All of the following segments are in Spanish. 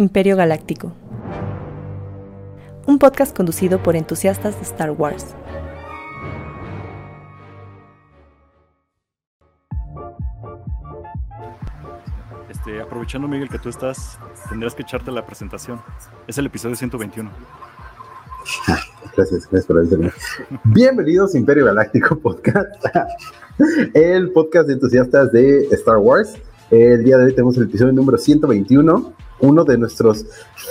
Imperio Galáctico. Un podcast conducido por entusiastas de Star Wars. Este, aprovechando, Miguel, que tú estás, tendrás que echarte la presentación. Es el episodio 121. Gracias, gracias por avisarme. Bienvenidos a Imperio Galáctico Podcast, el podcast de entusiastas de Star Wars. El día de hoy tenemos el episodio número 121, uno de nuestros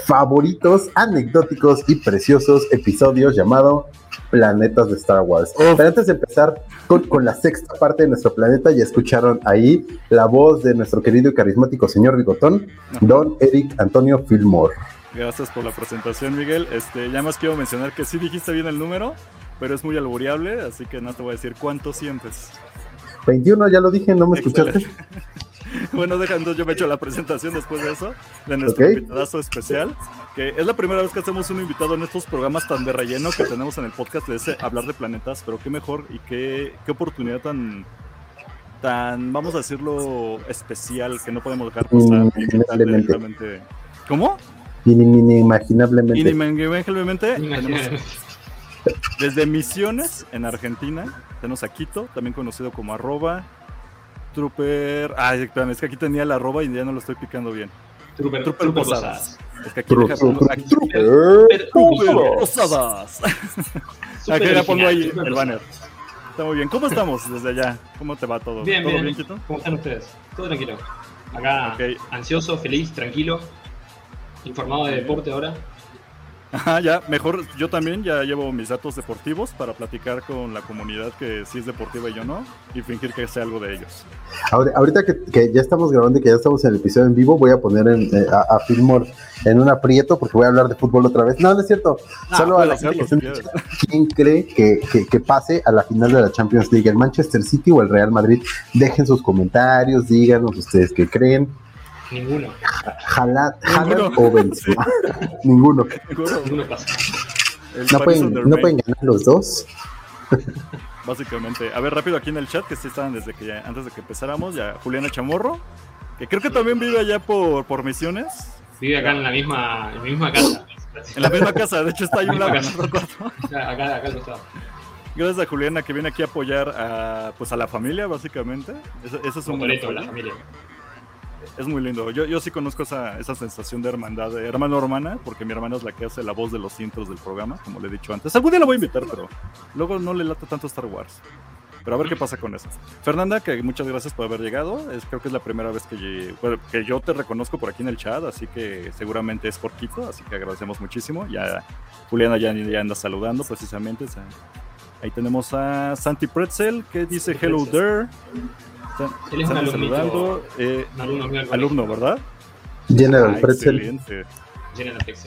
favoritos, anecdóticos y preciosos episodios llamado Planetas de Star Wars. Pero antes de empezar con, con, la sexta parte de nuestro planeta, ya escucharon ahí la voz de nuestro querido y carismático señor Bigotón, don Eric Antonio Fillmore. Gracias por la presentación, Miguel. Este, ya más quiero mencionar que sí dijiste bien el número, pero es muy albureable, así que no te voy a decir cuánto sientes. 21, ya lo dije, no me escuchaste. bueno, dejando, yo me echo la presentación después de eso, de nuestro okay. invitadazo especial, que es la primera vez que hacemos un invitado en estos programas tan de relleno que tenemos en el podcast de ese hablar de planetas, pero qué mejor y qué, qué oportunidad tan, tan, vamos a decirlo, especial que no podemos dejar pasar. Inimaginablemente. ¿Cómo? Inimaginablemente. Inimaginablemente. Tenemos desde Misiones, en Argentina, tenemos a Quito, también conocido como arroba Trooper. Ah, espérame, es que aquí tenía la arroba y ya no lo estoy picando bien. Trooper, Trooper, Trooper Posadas. Posadas. Es que aquí pongo, aquí, Trooper, Trooper Posadas. Aquí ya pongo ahí el banner. Está muy bien. ¿Cómo estamos desde allá? ¿Cómo te va todo? Bien, ¿Todo bien. bien, Quito? ¿Cómo están ustedes? Todo tranquilo. Acá ansioso, feliz, tranquilo. Informado de deporte ahora. Ajá, ya, mejor yo también ya llevo mis datos deportivos para platicar con la comunidad que sí es deportiva y yo no, y fingir que sé algo de ellos. Ahorita que, que ya estamos grabando y que ya estamos en el episodio en vivo, voy a poner en, eh, a, a Fillmore en un aprieto porque voy a hablar de fútbol otra vez. No, no es cierto. Ah, Solo a la gente que ¿Quién cree que, que- que pase a la final de la Champions League? ¿El Manchester City o el Real Madrid? Dejen sus comentarios, díganos ustedes qué creen. Ninguno. Ninguno. o Benzema. Ninguno. Ninguno pasa. No pueden, no pueden ganar los dos. Básicamente. A ver, rápido aquí en el chat, que sí estaban desde que ya, antes de que empezáramos, ya Juliana Chamorro, que creo que también vive allá por, por Misiones, Vive acá en la misma, en la misma casa. en la misma casa, de hecho está ahí un lado. Acá, acá, acá al costado. Gracias a Juliana que viene aquí a apoyar a, pues a la familia, básicamente. Eso, eso es un Un buen boleto, la apoyo. familia. Es muy lindo. Yo, yo sí conozco esa, esa sensación de hermandad, de hermano hermana, porque mi hermana es la que hace la voz de los intros del programa, como le he dicho antes. Algún día la voy a invitar, pero luego no le lata tanto Star Wars. Pero a ver qué pasa con eso. Fernanda, que muchas gracias por haber llegado. Es, creo que es la primera vez que, que yo te reconozco por aquí en el chat, así que seguramente es por Quito, así que agradecemos muchísimo. Ya Juliana ya, ya anda saludando precisamente. ahí tenemos a Santi Pretzel, que dice hello there. Él es un Santi alumnito. saludando. Eh, alumno. ¿verdad? General Ah, Pretzel.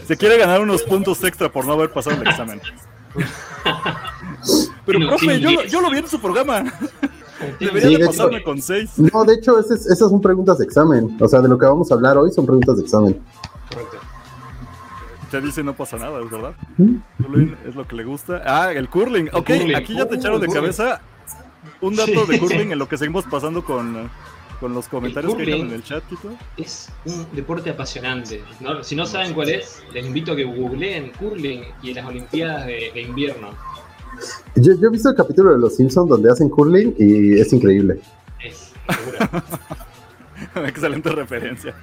Se quiere ganar unos puntos extra por no haber pasado el examen. Pero, profe, yo, yo lo vi en su programa. Debería Sí, de de pasarme hecho- con seis. No, de hecho, esas, esas son preguntas de examen. O sea, de lo que vamos a hablar hoy son preguntas de examen. Correcto. Te dice no pasa nada, es verdad. ¿Mm? Es lo que le gusta. Ah, el curling. Ok, curling. aquí ya te Uh, echaron de cabeza un dato Sí. de curling en lo que seguimos pasando con, con los comentarios que dejan en el chat, Tito. Es un deporte apasionante. ¿no? Si no saben cuál es, les invito a que googleen curling y las Olimpiadas de, de invierno. Yo, yo he visto el capítulo de Los Simpsons donde hacen curling y es increíble. Es. Excelente referencia.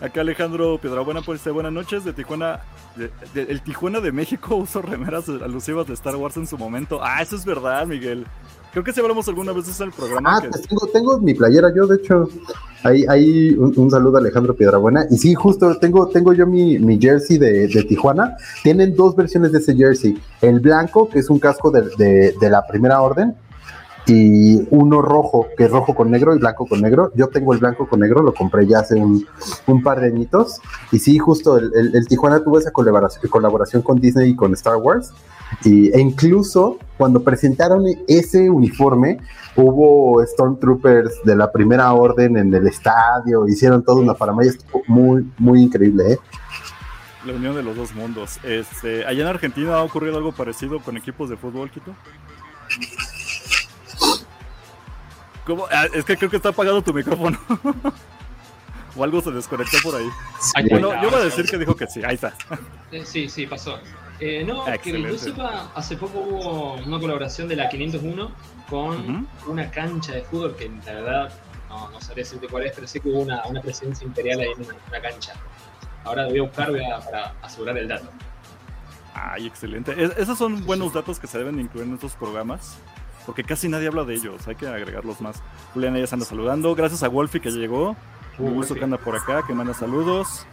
Acá Alejandro Piedrabuena pues dice buenas noches de Tijuana. de- de- el Tijuana de México usó remeras alusivas de Star Wars en su momento. Ah, eso es verdad, Miguel. Creo que si hablamos alguna vez en el programa. Ah, que- pues tengo, tengo mi playera yo, de hecho. Ahí, ahí un, un saludo a Alejandro Piedrabuena. Y sí, justo tengo, tengo yo mi, mi jersey de, de Tijuana. Tienen dos versiones de ese jersey. El blanco, que es un casco de, de- de la primera orden, y uno rojo, que es rojo con negro y blanco con negro. Yo tengo el blanco con negro, lo compré ya hace un, un par de añitos. Y sí, justo el, el- el Tijuana tuvo esa colaboración, colaboración con Disney y con Star Wars. Y, e incluso cuando presentaron ese uniforme, hubo Stormtroopers de la primera orden en el estadio, hicieron toda una paramaya, estuvo muy, muy increíble, ¿eh? La unión de los dos mundos. Este, allá en Argentina ha ocurrido algo parecido con equipos de fútbol, Quito. ¿Cómo? Ah, es que creo que está apagado tu micrófono. o algo se desconectó por ahí. Bueno, yo voy a decir que dijo que sí, ahí está. Sí, sí, pasó. Eh, no, Ah, que yo excelente. sepa, hace poco hubo una colaboración de la 501 con Ujú. una cancha de fútbol que la verdad no, no sabría decirte cuál es, pero sí que hubo una, una presencia imperial ahí en una, una cancha. Ahora voy a buscar voy a- para asegurar el dato. Ay, excelente. Es- esos son buenos datos que se deben de incluir en estos programas. Porque casi nadie habla de ellos, hay que agregarlos más. Juliana ya se anda saludando. Gracias a Wolfie que llegó. Uh, Un gusto que anda por acá, que manda saludos.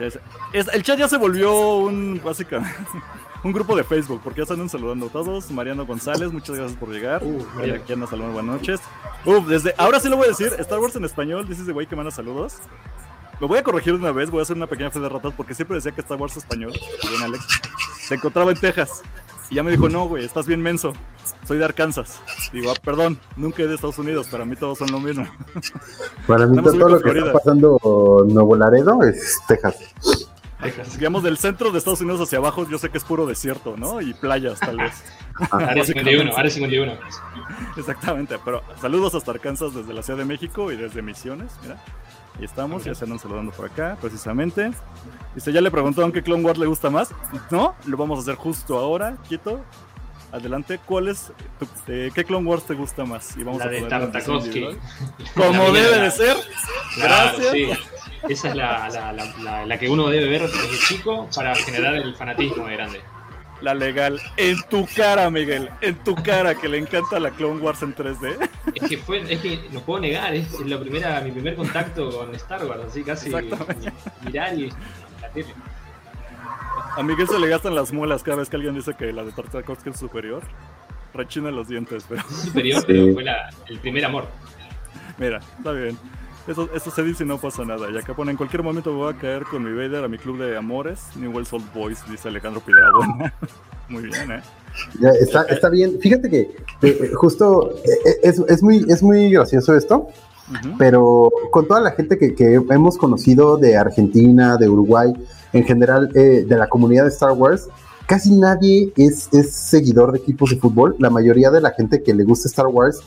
Sí, es- es- el chat ya se volvió un básicamente un grupo de Facebook, porque ya se andan saludando todos. Mariano González, muchas gracias por llegar. Uh, aquí anda saludando, buenas noches. Uf, desde ahora sí lo voy a decir, Star Wars en español, dices de güey que manda saludos. Lo voy a corregir de una vez, voy a hacer una pequeña fe de ratas porque siempre decía que Star Wars español, bien Alex, se encontraba en Texas. Y ya me dijo, no, güey, estás bien menso. Soy de Arkansas. Digo, ah, perdón, nunca he de Estados Unidos, para mí todos son lo mismo. Para mí Estamos todo lo que está pasando Nuevo Laredo es Texas. Texas. Digamos, del centro de Estados Unidos hacia abajo, yo sé que es puro desierto, ¿no? Y playas, tal vez. Área 51, área 51. Exactamente, pero saludos hasta Arkansas desde la Ciudad de México y desde Misiones, mira. Ahí estamos, ya se andan saludando por acá, precisamente. Dice, ya le preguntaron qué Clone Wars le gusta más. No, lo vamos a hacer justo ahora, Quito. Adelante, ¿cuál es tu- eh, qué Clone Wars te gusta más? Y vamos La a de Tartakovsky. Como debe de ser. Claro, Gracias. sí. Esa es la, la, la, que uno debe ver desde chico para generar el fanatismo de grande. La legal. En tu cara, Miguel. En tu cara, que le encanta la Clone Wars en 3D. Es que fue, es que no puedo negar, es, la primera, mi primer contacto con Star Wars, así casi mirar y la tele. A Miguel se le gastan las muelas cada vez que alguien dice que la de Tartakovsky es superior. Rechina los dientes, pero Es superior, Sí. pero fue la, el primer amor. mira, está bien. Eso, eso se dice y no pasa nada. Y acá pone, en cualquier momento voy a caer con mi Vader a mi club de amores, Newell's Old Boys, dice Alejandro Piedrabuena. Muy bien, ¿eh? Ya, está, está bien. Fíjate que eh, justo eh, es, es muy, es muy gracioso esto, pero con toda la gente que, que hemos conocido de Argentina, de Uruguay, en general eh, de la comunidad de Star Wars, casi nadie es, es seguidor de equipos de fútbol. La mayoría de la gente que le gusta Star Wars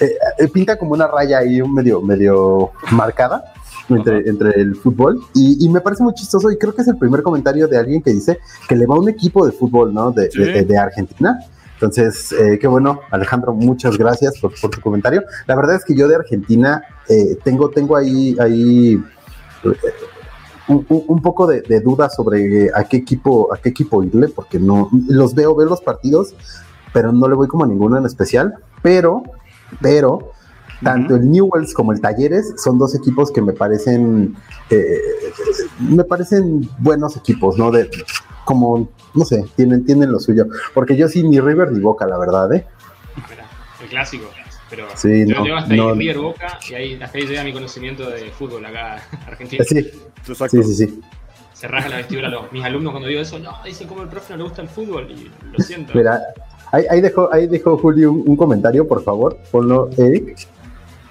eh, eh, pinta como una raya ahí medio, medio marcada. Entre, entre el fútbol y, y me parece muy chistoso y creo que es el primer comentario de alguien que dice que le va a un equipo de fútbol, ¿no? De, Sí. de- de- Argentina. Entonces, eh, qué bueno, Alejandro, muchas gracias por, por tu comentario. La verdad es que yo de Argentina eh, tengo, tengo ahí, ahí eh, un, poco de, de duda sobre a qué equipo, a qué equipo irle, porque no los veo, veo los partidos, pero no le voy como a ninguno en especial. Pero, pero, tanto el Newells como el Talleres son dos equipos que me parecen, eh, me parecen buenos equipos, ¿no? De, como, no sé, tienen, tienen lo suyo. Porque yo sí, ni River ni Boca, la verdad, ¿eh? Mira, el clásico. Pero Sí, yo no, llego hasta no. ahí River Boca y ahí, hasta ahí llega mi conocimiento de fútbol acá en Argentina. Sí, Exacto. sí, sí, sí. Se raja la vestidura los, mis alumnos cuando digo eso, no, dicen como el profe no le gusta el fútbol y lo siento. Mira, ahí, ahí dejó, ahí dejó Julio un, un comentario, por favor. Ponlo, Eric.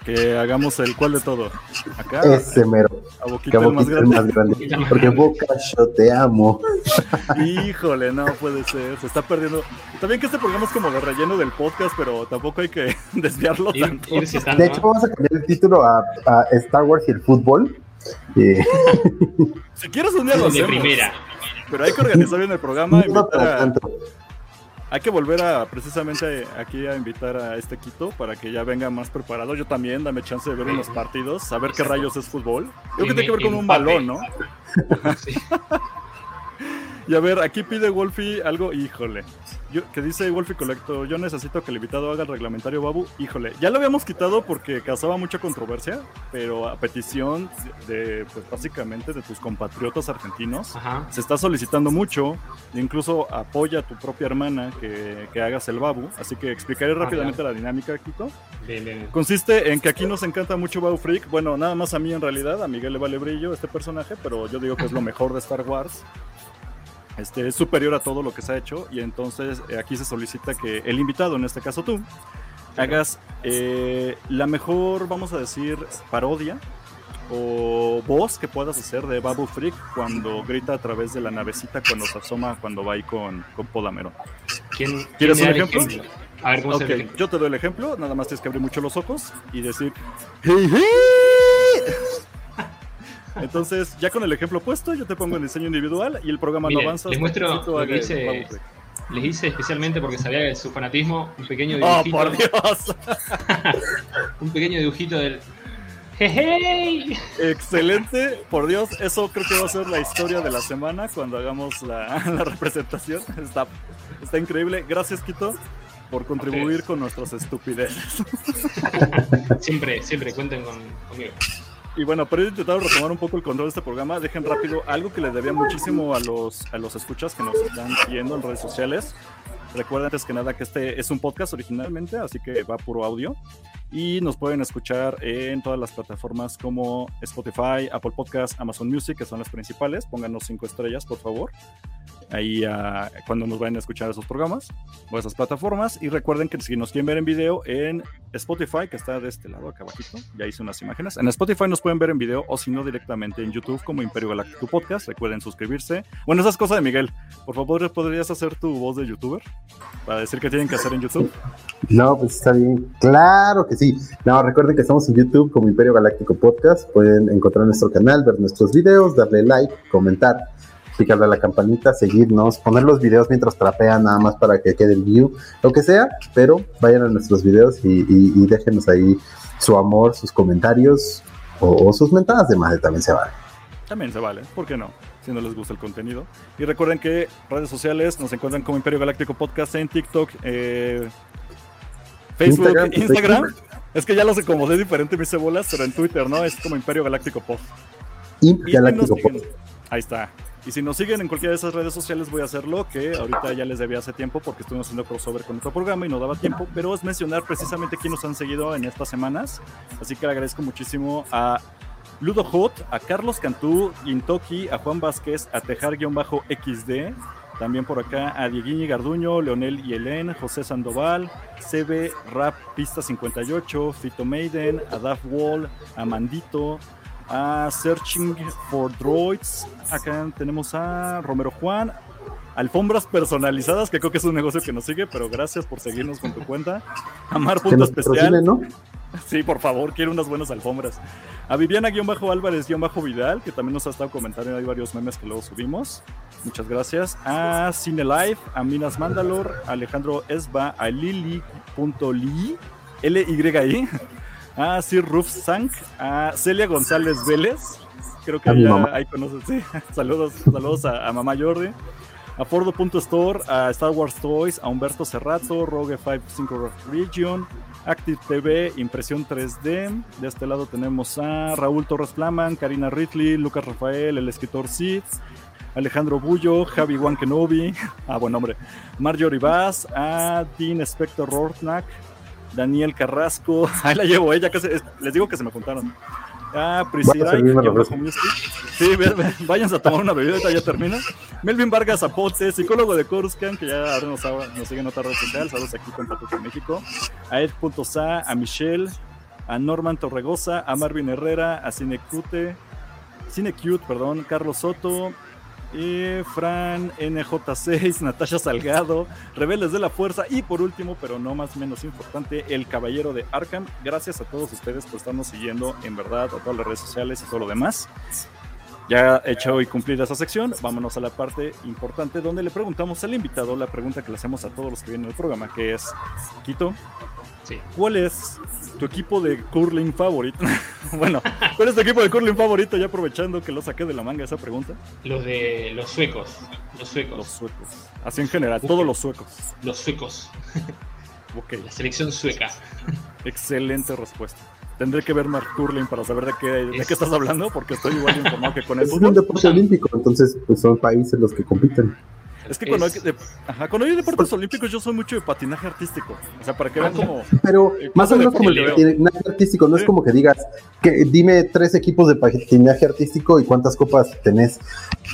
Que hagamos el cuál de todo. Acá, Ese mero. a Que boquita el más Boquita grande. más grande. Porque. Boca, yo te amo. Híjole, no puede ser. Se está perdiendo. También que este programa es como de relleno del podcast, pero tampoco hay que desviarlo Ir, tanto. De hecho, vamos a cambiar el título a, a Star Wars y el fútbol. Si quieres un día lo de primera. Pero hay que organizar bien el programa. no a- tanto. Hay que volver a precisamente aquí a invitar a este Quito para que ya venga más preparado. Yo también, dame chance de ver unos partidos, saber qué rayos es fútbol. Creo que tiene que ver con un balón, ¿no? Sí. Y a ver, aquí pide Wolfie algo, híjole. Yo, que dice Wolfie Colecto, yo necesito que el invitado haga el reglamentario Babu. Híjole, ya lo habíamos quitado porque causaba mucha controversia, pero a petición de, pues básicamente de tus compatriotas argentinos, Ajá. se está solicitando mucho, e incluso apoya a tu propia hermana que, que hagas el Babu. Así que explicaré Ah, rápidamente la dinámica, Quito. Bien, bien. Consiste en que aquí nos encanta mucho Babu Freak. Bueno, nada más a mí en realidad, a Miguel le vale brillo este personaje, pero yo digo que es lo mejor de Star Wars. Este, es superior a todo lo que se ha hecho y entonces eh, aquí se solicita que el invitado, en este caso tú, hagas eh, la mejor, vamos a decir, parodia o voz que puedas hacer de Babu Freak cuando grita a través de la navecita cuando se asoma cuando va ahí con, con Podamero. ¿Quién, ¿Quieres quién un ejemplo? A ver, ¿cómo se Ok, ve el ejemplo? yo te doy el ejemplo, nada más tienes que abrir mucho los ojos y decir "Hey, hey". Entonces, ya con el ejemplo puesto, yo te pongo en diseño individual y el programa no avanza. Les muestro lo que hice, les hice especialmente porque sabía que su fanatismo, un pequeño ¡Oh, dibujito, por Dios! un pequeño dibujito del ¡Hey! Excelente, por Dios, eso creo que va a ser la historia de la semana cuando hagamos la, la representación. Está, está increíble. Gracias, Quito, por contribuir con nuestras estupideces. Siempre, siempre cuenten con, conmigo. Y bueno, para ir intentando retomar un poco el control de este programa, dejen rápido algo que les debía muchísimo a los, a los escuchas que nos están viendo en redes sociales. Recuerden antes que nada que este es un podcast originalmente, así que va puro audio. Y nos pueden escuchar en todas las plataformas como Spotify, Apple Podcast, Amazon Music, que son las principales. Pónganos cinco estrellas, por favor. Ahí ah, cuando nos vayan a escuchar esos programas o esas plataformas. Y recuerden que si nos quieren ver en video en Spotify, que está de este lado, acá abajito, ya hice unas imágenes. En Spotify nos pueden ver en video o si no directamente en YouTube como Imperio Galáctico Podcast. Recuerden suscribirse. Bueno, esas cosas de Miguel. Por favor, ¿podrías hacer tu voz de youtuber? Para decir qué tienen que hacer en YouTube. No, pues está bien. Claro que sí. No, recuerden que estamos en YouTube como Imperio Galáctico Podcast. Pueden encontrar nuestro canal, ver nuestros videos, darle like, comentar, picarle a la campanita, seguirnos, poner los videos mientras trapean nada más para que quede el view, lo que sea, pero vayan a nuestros videos y, y, y déjenos ahí su amor, sus comentarios o, o sus mentadas de madre también se vale. También se vale, ¿por qué no? Si no les gusta el contenido. Y recuerden que redes sociales nos encuentran como Imperio Galáctico Podcast en TikTok, eh, Facebook, Instagram, Instagram. Facebook. Es que ya lo sé como de diferente mis cebolas, pero en Twitter, ¿no? Es como Imperio Galáctico Pod. Imp Galáctico ahí está. Y si nos siguen en cualquiera de esas redes sociales, voy a hacerlo, que ahorita ya les debía hace tiempo porque estuvimos haciendo crossover con otro programa y no daba tiempo, pero es mencionar precisamente quién nos han seguido en estas semanas. Así que le agradezco muchísimo a Ludo Hot, a Carlos Cantú, Intoki, a Juan Vázquez, a Tejar-XD, también por acá a Dieguiñi Garduño, Leonel y Helen, José Sandoval, CB Rap Pista 58, Fito Maiden, a Daf Wall, a Mandito, a Searching for Droids. Acá tenemos a Romero Juan. Alfombras personalizadas, que creo que es un negocio que nos sigue, pero gracias por seguirnos con tu cuenta. Amar Punto Especial. Sí, por favor, quiero unas buenas alfombras. A Viviana-Álvarez-Vidal, que también nos ha estado comentando, hay varios memes que luego subimos. Muchas gracias. A Cine Live, a Minas Mandalor, a Alejandro Esba, a Lili.li, L-Y-I, a Sir Ruf Sank, a Celia González Vélez. Creo que ya ahí conoces, sí. Saludos, saludos a, a Mamá Jordi. A Fordo.store, a Star Wars Toys, a Humberto Cerrato, Rogue55 Region, Active TV, Impresión 3D. De este lado tenemos a Raúl Torres Flaman, Karina Ridley, Lucas Rafael, el escritor Sid, Alejandro Bullo, Javi Juan Kenobi, ah, buen nombre, Marjorie Bass, a Dean Spector Rortnack, Daniel Carrasco, ahí la llevo, ella casi, es- les digo que se me juntaron. Ah, Priscila. Sí, váyanse a tomar una bebida, ya termina. Melvin Vargas Apote, psicólogo de Coruscant, que ya ahora nos, nos sigue en otra red social, saludos aquí con Patuca México. A Ed.sa, a Michelle, a Norman Torregosa, a Marvin Herrera, a Cinecute, Cinecute, perdón, Carlos Soto, y Fran NJ6, Natasha Salgado, Rebeldes de la Fuerza y por último, pero no más menos importante, el Caballero de Arkham. Gracias a todos ustedes por estarnos siguiendo, en verdad, a todas las redes sociales y todo lo demás. Ya hecho y cumplida esa sección, vámonos a la parte importante donde le preguntamos al invitado la pregunta que le hacemos a todos los que vienen al programa, que es, Quito, Sí. ¿cuál es tu equipo de curling favorito? bueno, ¿cuál es tu equipo de curling favorito? Ya aprovechando que lo saqué de la manga esa pregunta. Los de los suecos. Los Los suecos. suecos. Así en general, todos los suecos. Los suecos. Ok, La selección sueca. excelente respuesta. Tendré que ver Mark Curling para saber de qué, de qué estás hablando, porque estoy igual informado que con el Es un deporte olímpico, entonces pues, son países los que compiten. Es que cuando hay, Es- de- ajá, cuando hay deportes olímpicos, yo soy mucho de patinaje artístico. O sea, para que vean como. Pero más o menos como el patinaje artístico, no Sí. es como que digas, que dime tres equipos de patinaje artístico y cuántas copas tenés.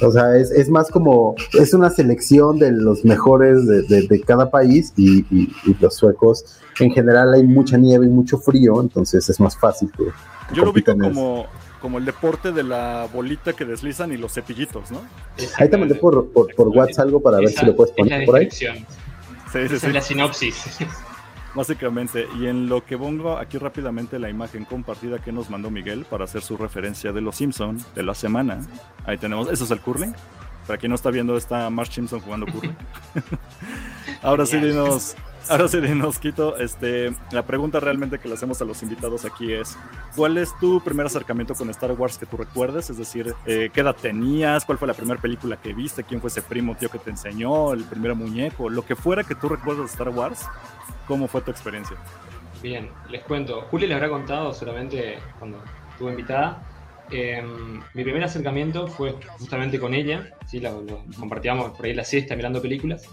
O sea, es, es más como, es una selección de los mejores de, de- de cada país y, y- y los suecos, en general hay mucha nieve y mucho frío, entonces es más fácil que... Yo lo ubico como, como el deporte de la bolita que deslizan y los cepillitos, ¿no? Ahí te mandé por, por, por WhatsApp algo para ver si lo puedes poner por ahí. Sí, sí, Esa sí. es la sinopsis. Básicamente, y en lo que pongo aquí rápidamente la imagen compartida que nos mandó Miguel para hacer su referencia de los Simpsons de la semana. Ahí tenemos, eso es el curling. Para quien no está viendo, está Mark Simpson jugando curling. ahora sí, dinos, ahora sí, dinos, Quito. Este, la pregunta realmente que le hacemos a los invitados aquí es: ¿Cuál es tu primer acercamiento con Star Wars que tú recuerdes? Es decir, eh, ¿qué edad tenías? ¿Cuál fue la primera película que viste? ¿Quién fue ese primo tío que te enseñó? ¿El primer muñeco? Lo que fuera que tú recuerdes de Star Wars ¿Cómo fue tu experiencia? Bien, les cuento. Juli les habrá contado solamente cuando estuvo invitada. Em, mi primer acercamiento fue justamente con ella, ¿sí? lo, compartíamos por ahí la siesta mirando películas.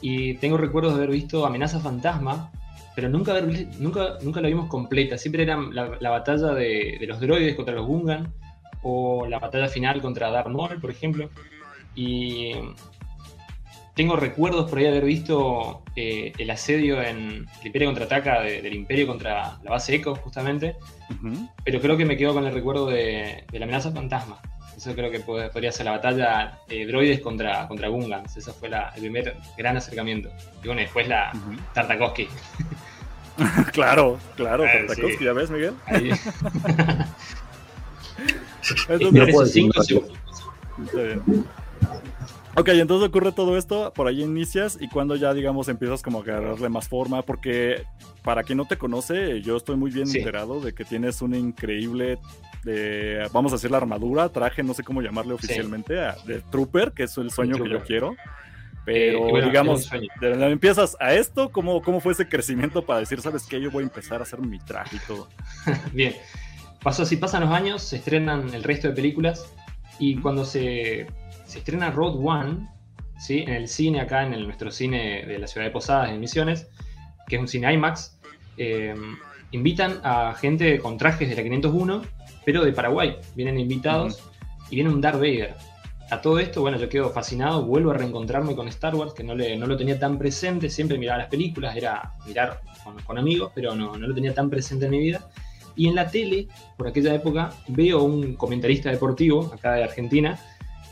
Y tengo recuerdos de haber visto Amenaza Fantasma, pero nunca, nunca, nunca la vimos completa. Siempre era la, batalla de, de, los droides contra los Gungan, o la batalla final contra Darth Maul, por ejemplo. Y tengo recuerdos por ahí de haber visto eh, el asedio en el Imperio contraataca del Imperio contra la base Echo, justamente. Pero creo que me quedo con el recuerdo de, la amenaza fantasma. Eso creo que podría ser la batalla de droides contra, contra Gungans. Ese fue el primer gran acercamiento. Y bueno, después la Tartakovsky. claro, claro, ah, Tartakovsky, ¿ya ves, Miguel? Ahí. Entonces, cinco Ok, entonces ocurre todo esto, por ahí inicias y cuando ya, digamos, empiezas como a agarrarle más forma, porque para quien no te conoce, yo estoy muy bien enterado de que tienes un increíble, vamos a decir, la armadura, traje, no sé cómo llamarle oficialmente, de Trooper, que es el sueño que yo quiero. Pero, eh, digamos, de empiezas a esto, ¿cómo, ¿cómo fue ese crecimiento para decir, sabes qué, yo voy a empezar a hacer mi traje y todo? Bien, pasó así, pasan los años, se estrenan el resto de películas y cuando se se estrena Road One, ¿sí? En el cine, acá en nuestro cine de la ciudad de Posadas, en Misiones, que es un cine IMAX. Eh, invitan a gente con trajes de la 501, pero de Paraguay. Vienen invitados y viene un Darth Vader. A todo esto, bueno, yo quedo fascinado, vuelvo a reencontrarme con Star Wars, que no, le, no lo tenía tan presente, siempre miraba las películas, era mirar con, amigos, pero no, no lo tenía tan presente en mi vida. Y en la tele, por aquella época, veo un comentarista deportivo, acá de Argentina,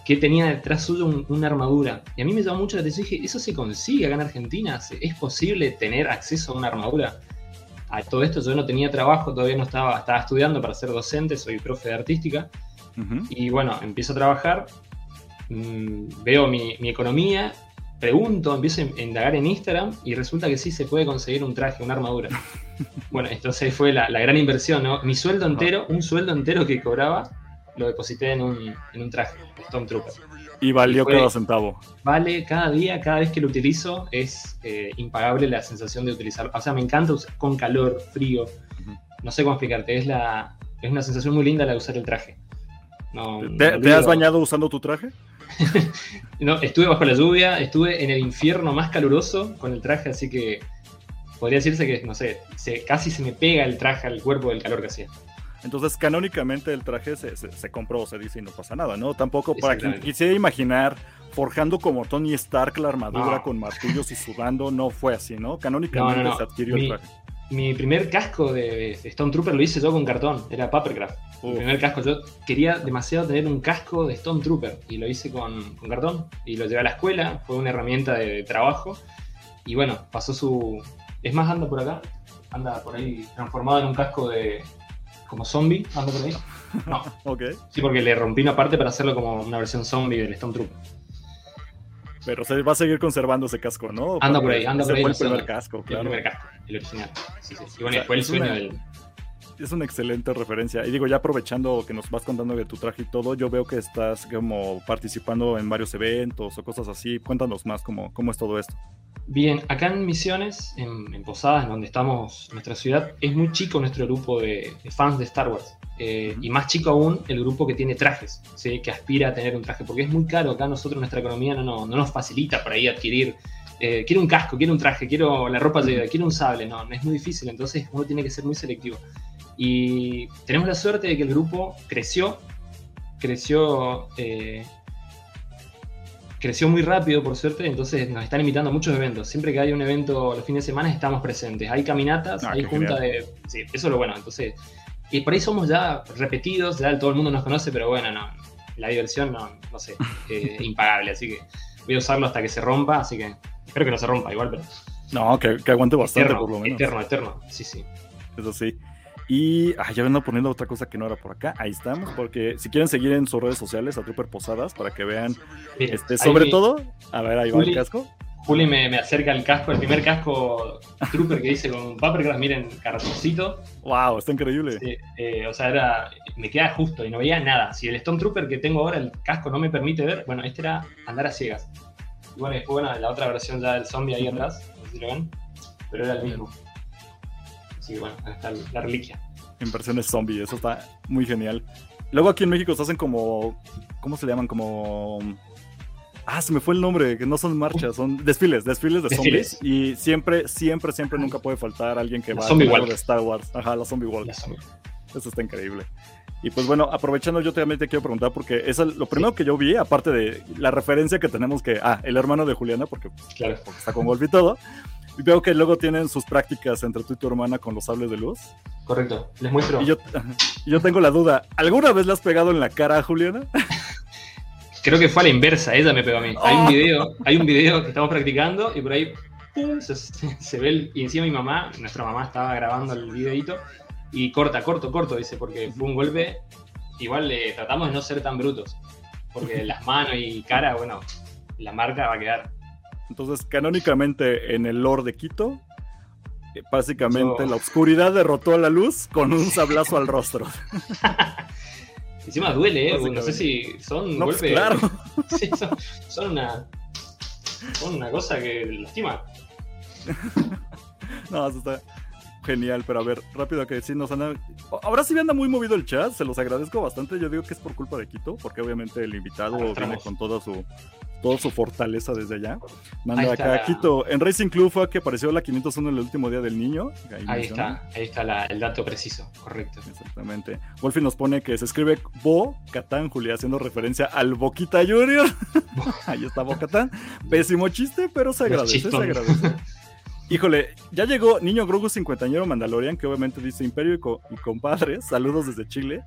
que tenía detrás suyo una armadura. Y a mí me llamó mucho la atención. Dije, ¿eso se consigue acá en Argentina? ¿Es posible tener acceso a una armadura? A todo esto yo no tenía trabajo, todavía no estaba, estaba estudiando para ser docente, soy profe de artística. Y bueno, empiezo a trabajar, mm, veo mi, economía, pregunto, empiezo a indagar en Instagram y resulta que sí se puede conseguir un traje, una armadura. bueno, entonces fue la, gran inversión, ¿no? Mi sueldo entero, un sueldo entero que cobraba, lo deposité en un, en un traje, Stormtrooper. Y valió cada centavo. Vale, cada día, cada vez que lo utilizo, es eh, impagable la sensación de utilizarlo. O sea, me encanta usar con calor, frío. No sé cómo explicarte, es, la, es una sensación muy linda la de usar el traje. ¿Te, has bañado usando tu traje? no, estuve bajo la lluvia, estuve en el infierno más caluroso con el traje, así que podría decirse que, no sé, se, casi se me pega el traje al cuerpo del calor que hacía. Entonces, canónicamente el traje se, se, compró, se dice y no pasa nada, ¿no? Tampoco para quien quisiera imaginar forjando como Tony Stark la armadura con martillos y sudando, no fue así, ¿no? Canónicamente se adquirió el traje. Mi primer casco de, Stone Trooper lo hice yo con cartón, era Papercraft. Mi primer casco, yo quería demasiado tener un casco de Stone Trooper y lo hice con, cartón y lo llevé a la escuela, fue una herramienta de trabajo y bueno, pasó su... Es más, anda por acá, anda por ahí transformado en un casco de, como zombie, ando por ahí. No. ok. Sí, porque le rompí una parte para hacerlo como una versión zombie del Stone Trooper. Pero se va a seguir conservando ese casco, ¿no? Anda por ahí, anda por ahí. Fue el primer casco, claro. El primer casco, el original. Sí, sí. Y bueno, fue el sueño del es una excelente referencia. Y digo, ya aprovechando que nos vas contando de tu traje y todo, yo veo que estás como participando en varios eventos o cosas así. Cuéntanos más cómo, cómo es todo esto. Bien, acá en Misiones, en, Posadas, en donde estamos, nuestra ciudad, es muy chico nuestro grupo de, fans de Star Wars. Eh, y más chico aún el grupo que tiene trajes, ¿sí? que aspira a tener un traje, porque es muy caro. Acá nosotros, nuestra economía no, no, nos facilita por ahí adquirir. Eh, quiero un casco, quiero un traje, quiero la ropa quiero un sable. No, no es muy difícil. Entonces uno tiene que ser muy selectivo. Y tenemos la suerte de que el grupo creció, creció, eh, creció muy rápido por suerte, entonces nos están invitando a muchos eventos. Siempre que hay un evento los fines de semana estamos presentes. Hay caminatas, ah, hay junta de... Sí, eso es lo bueno. Entonces, y por ahí somos ya repetidos, ya todo el mundo nos conoce, pero bueno, no, la diversión no, no sé, impagable, así que voy a usarlo hasta que se rompa, así que espero que no se rompa igual, pero... No, que, que aguante bastante Eterno, por lo menos. eterno, eterno. Sí, sí. Eso sí. Y ah, ya vengo poniendo otra cosa que no era por acá. Ahí estamos. Porque si quieren seguir en sus redes sociales a Trooper Posadas para que vean, Miren, este, sobre mi- todo, a ver, ahí va el Juli. casco. Juli me, me acerca el casco, el primer casco Trooper que dice con Paprika, miren, cartoncito. Wow, está increíble. Sí, eh, o sea, era, me queda justo y no veía nada. Si el Stormtrooper que tengo ahora, el casco no me permite ver, bueno, este era andar a ciegas. Y bueno, después, bueno, la otra versión ya del zombie ahí atrás, no sé si lo ven, pero era el mismo. Que bueno, acá está la reliquia. En versiones zombie, eso está muy genial. Luego aquí en México se hacen como. ¿Cómo se llaman? Como. Ah, se me fue el nombre, que no son marchas, son desfiles, desfiles de Desfiles. zombies. Y siempre, siempre, siempre nunca puede faltar alguien que La va a de Star Wars. Ajá, la zombie walk. La zombie. Eso está increíble. Y pues bueno, aprovechando, yo también te quiero preguntar, porque es el- lo primero que yo vi, aparte de la referencia que tenemos que, ah, el hermano de Juliana, porque, Claro. porque está con Wolf y todo, y veo que luego tienen sus prácticas entre tú y tu hermana con los sables de luz. Correcto. Les muestro. Y yo, tengo la duda, ¿alguna vez le has pegado en la cara a Juliana? Creo que fue a la inversa, ella me pegó a mí. Hay un Oh. video, hay un video que estamos practicando y por ahí pum, se, se ve el, y encima mi mamá, nuestra mamá estaba grabando el videito y corta, corto, corto, dice, porque fue un golpe. Igual le tratamos de no ser tan brutos, porque las manos y cara, bueno, la marca va a quedar. Entonces, canónicamente, en el lore de Quito, eh, básicamente Yo- la oscuridad derrotó a la luz con un sablazo al rostro. Encima duele, ¿eh? No sé si son No, pues, golpes. claro. Sí, son, son una. Son una cosa que lastima. No, eso está genial, pero a ver, rápido que sí nos anda... Ahora sí me anda muy movido el chat, se los agradezco bastante. Yo digo que es por culpa de Quito, porque obviamente el invitado viene con toda su toda su fortaleza desde allá. Manda acá Quito. En Racing Club fue que apareció la 501 el último día del niño. Ahí está, ahí está la- el dato preciso, correcto. Exactamente. Wolfie nos pone que se escribe Bo Catán, Julia, haciendo referencia al Boquita Junior. Ahí está Bo Catán. Pésimo chiste, pero se agradece, se agradece. Híjole, ya llegó Niño Grogu cincuentañero Mandalorian, que obviamente dice Imperio y, co- y compadres. Saludos desde Chile.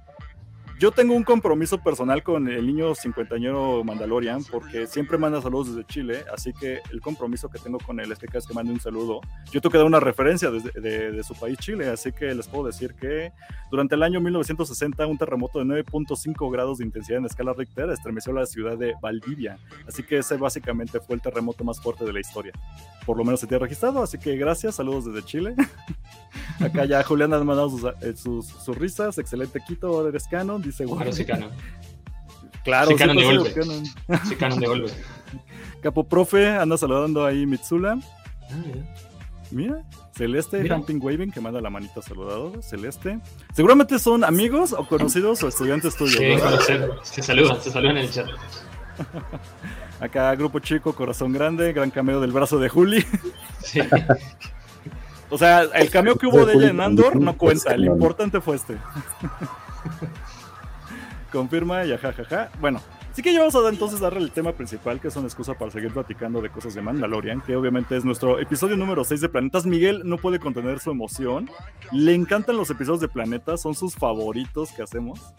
Yo tengo un compromiso personal con el niño cincuentañero Mandalorian, porque siempre manda saludos desde Chile, así que el compromiso que tengo con él es que cada vez que mande un saludo, yo tengo que dar una referencia desde- de, de su país, Chile, así que les puedo decir que durante el año 1960 un terremoto de 9.5 grados de intensidad en escala Richter estremeció la ciudad de Valdivia, así que ese básicamente fue el terremoto más fuerte de la historia, por lo menos se tiene registrado, así que gracias, saludos desde Chile. Acá ya Julián ha mandado sus, eh, sus, sus risas, excelente Quito, eres canon, dice Claro, Warren. sí, canon. Claro, Sí, canon de golpe. canon. Sí, canon de golpe. Capo Profe anda saludando ahí Mitsula. Ah, mira. Mira, Celeste, Mira. Humping Waving, que manda la manita saludado. Celeste. Seguramente son amigos o conocidos o estudiantes tuyos. Sí, conocer. Se saludan, se saludan en el chat. Acá, Grupo Chico, Corazón Grande, gran cameo del brazo de Juli. Sí. O sea, el cameo que hubo de ella en Andor no cuenta, el importante fue este. Confirma y ajajaja. Bueno, sí que ya vamos a entonces darle el tema principal, que es una excusa para seguir platicando de cosas de Mandalorian, que obviamente es nuestro episodio número 6 de Planetas. Miguel no puede contener su emoción. Le encantan los episodios de Planetas, son sus favoritos que hacemos.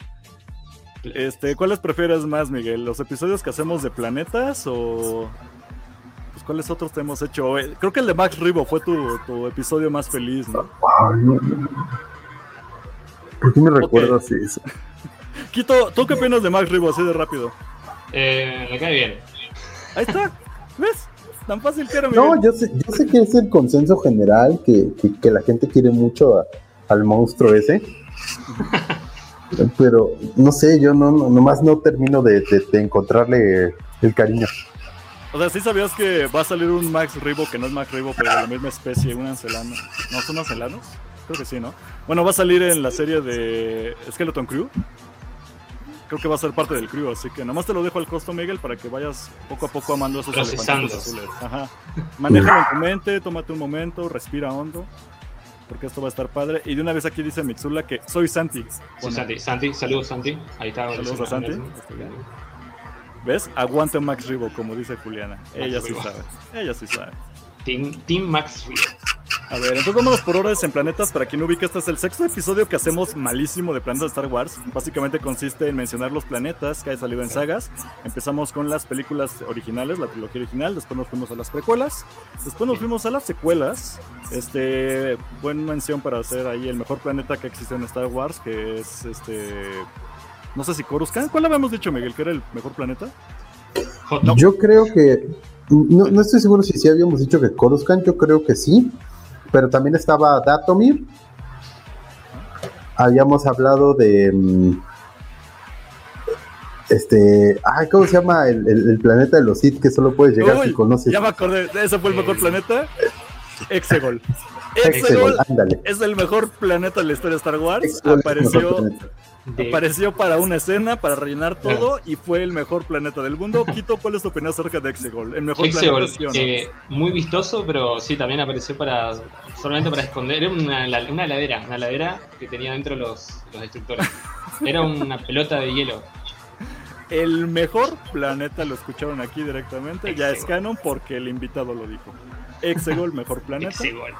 Este, ¿cuáles prefieres más, Miguel? ¿Los episodios que hacemos de planetas o pues, cuáles otros te hemos hecho? Eh, Creo que el de Max Ribo fue tu, tu episodio más feliz, ¿no? ¿Por qué me recuerdas eso? Quito, ¿tú qué opinas de Max Ribo así de rápido? Eh, me cae bien. Ahí está, ¿ves? Tan fácil que era, Miguel. No, yo sé, yo sé que es el consenso general, que, que- que la gente quiere mucho a- al monstruo ese. Pero no sé, yo no, no- nomás no termino de, de- de encontrarle el cariño. O sea, ¿sí sabías que va a salir un Max Ribo que no es Max Ribo, pero de la misma especie, un ancelano? ¿No son ancelanos? Creo que sí, ¿no? Bueno, va a salir en la serie de Skeleton Crew. Creo que va a ser parte del crew, así que nomás te lo dejo al costo, Miguel, para que vayas poco a poco amando esos elefantitos azules. Ajá. Manéjalo en tu mente, tómate un momento, respira hondo, porque esto va a estar padre. Y de una vez aquí dice Mitsula que soy Santi. Bueno, Santi, Santi, saludos Santi. Ahí está. Saludos a Santi. ¿Ves? Aguanta Max Ribo, como dice Juliana. Ella sí Ribo. sabe. Ella sí sabe. Team, Team Max Río. A ver, entonces vámonos por horas en planetas. Para quien no ubica, este es el sexto episodio que hacemos malísimo de planetas de Star Wars. Básicamente consiste en mencionar los planetas que hay salido en sagas. Empezamos con las películas originales, la trilogía original. Después nos fuimos a las precuelas. Después nos fuimos a las secuelas. Este, buena mención para hacer ahí el mejor planeta que existe en Star Wars, que es este. No sé si Coruscant. ¿Cuál habíamos dicho, Miguel, que era el mejor planeta? Yo creo que. No, no estoy seguro si sí habíamos dicho que Coruscant, yo creo que sí pero también estaba Datomir. Habíamos hablado de. Mm, este. Ay, ¿cómo se llama el, planeta de los Sith que solo puedes llegar si conoces? Ya me acordé, ese fue el mejor planeta. Exegol. Exegol, es el mejor planeta de la historia de Star Wars. Apareció Apareció para una escena, para rellenar todo y fue el mejor planeta del mundo. Quito, ¿cuál es tu opinión acerca de Exegol? El mejor Exegol, eh, muy vistoso, pero sí, también apareció para solamente para esconder. Era una, una heladera, una heladera que tenía dentro los, los destructores. Era una pelota de hielo. El mejor planeta lo escucharon aquí directamente. Ya es canon porque el invitado lo dijo. Exegol, mejor planeta. Exegol.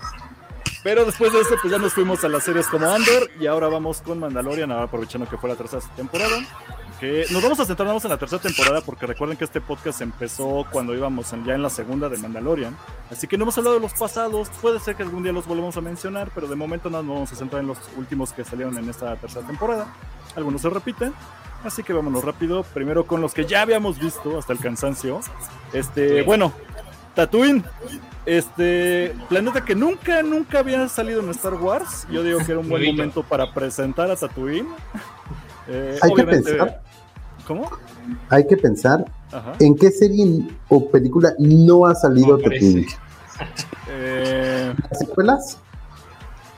Pero después de eso, pues ya nos fuimos a las series como Andor y ahora vamos con Mandalorian, aprovechando que fue la tercera temporada. Que nos vamos a centrarnos en la tercera temporada porque recuerden que este podcast empezó cuando íbamos ya en la segunda de Mandalorian. Así que no hemos hablado de los pasados, puede ser que algún día los volvamos a mencionar, pero de momento nos vamos a centrar en los últimos que salieron en esta tercera temporada. Algunos se repiten, Así que vámonos rápido. Primero con los que ya habíamos visto hasta el cansancio. Este, bueno, Tatooine. Este planeta que nunca, nunca había salido en Star Wars. Yo digo que era un buen momento para presentar a Tatooine. Eh, Hay que pensar. ¿Cómo? Hay que pensar en qué serie o película no ha salido Tatooine. Eh... ¿Las secuelas?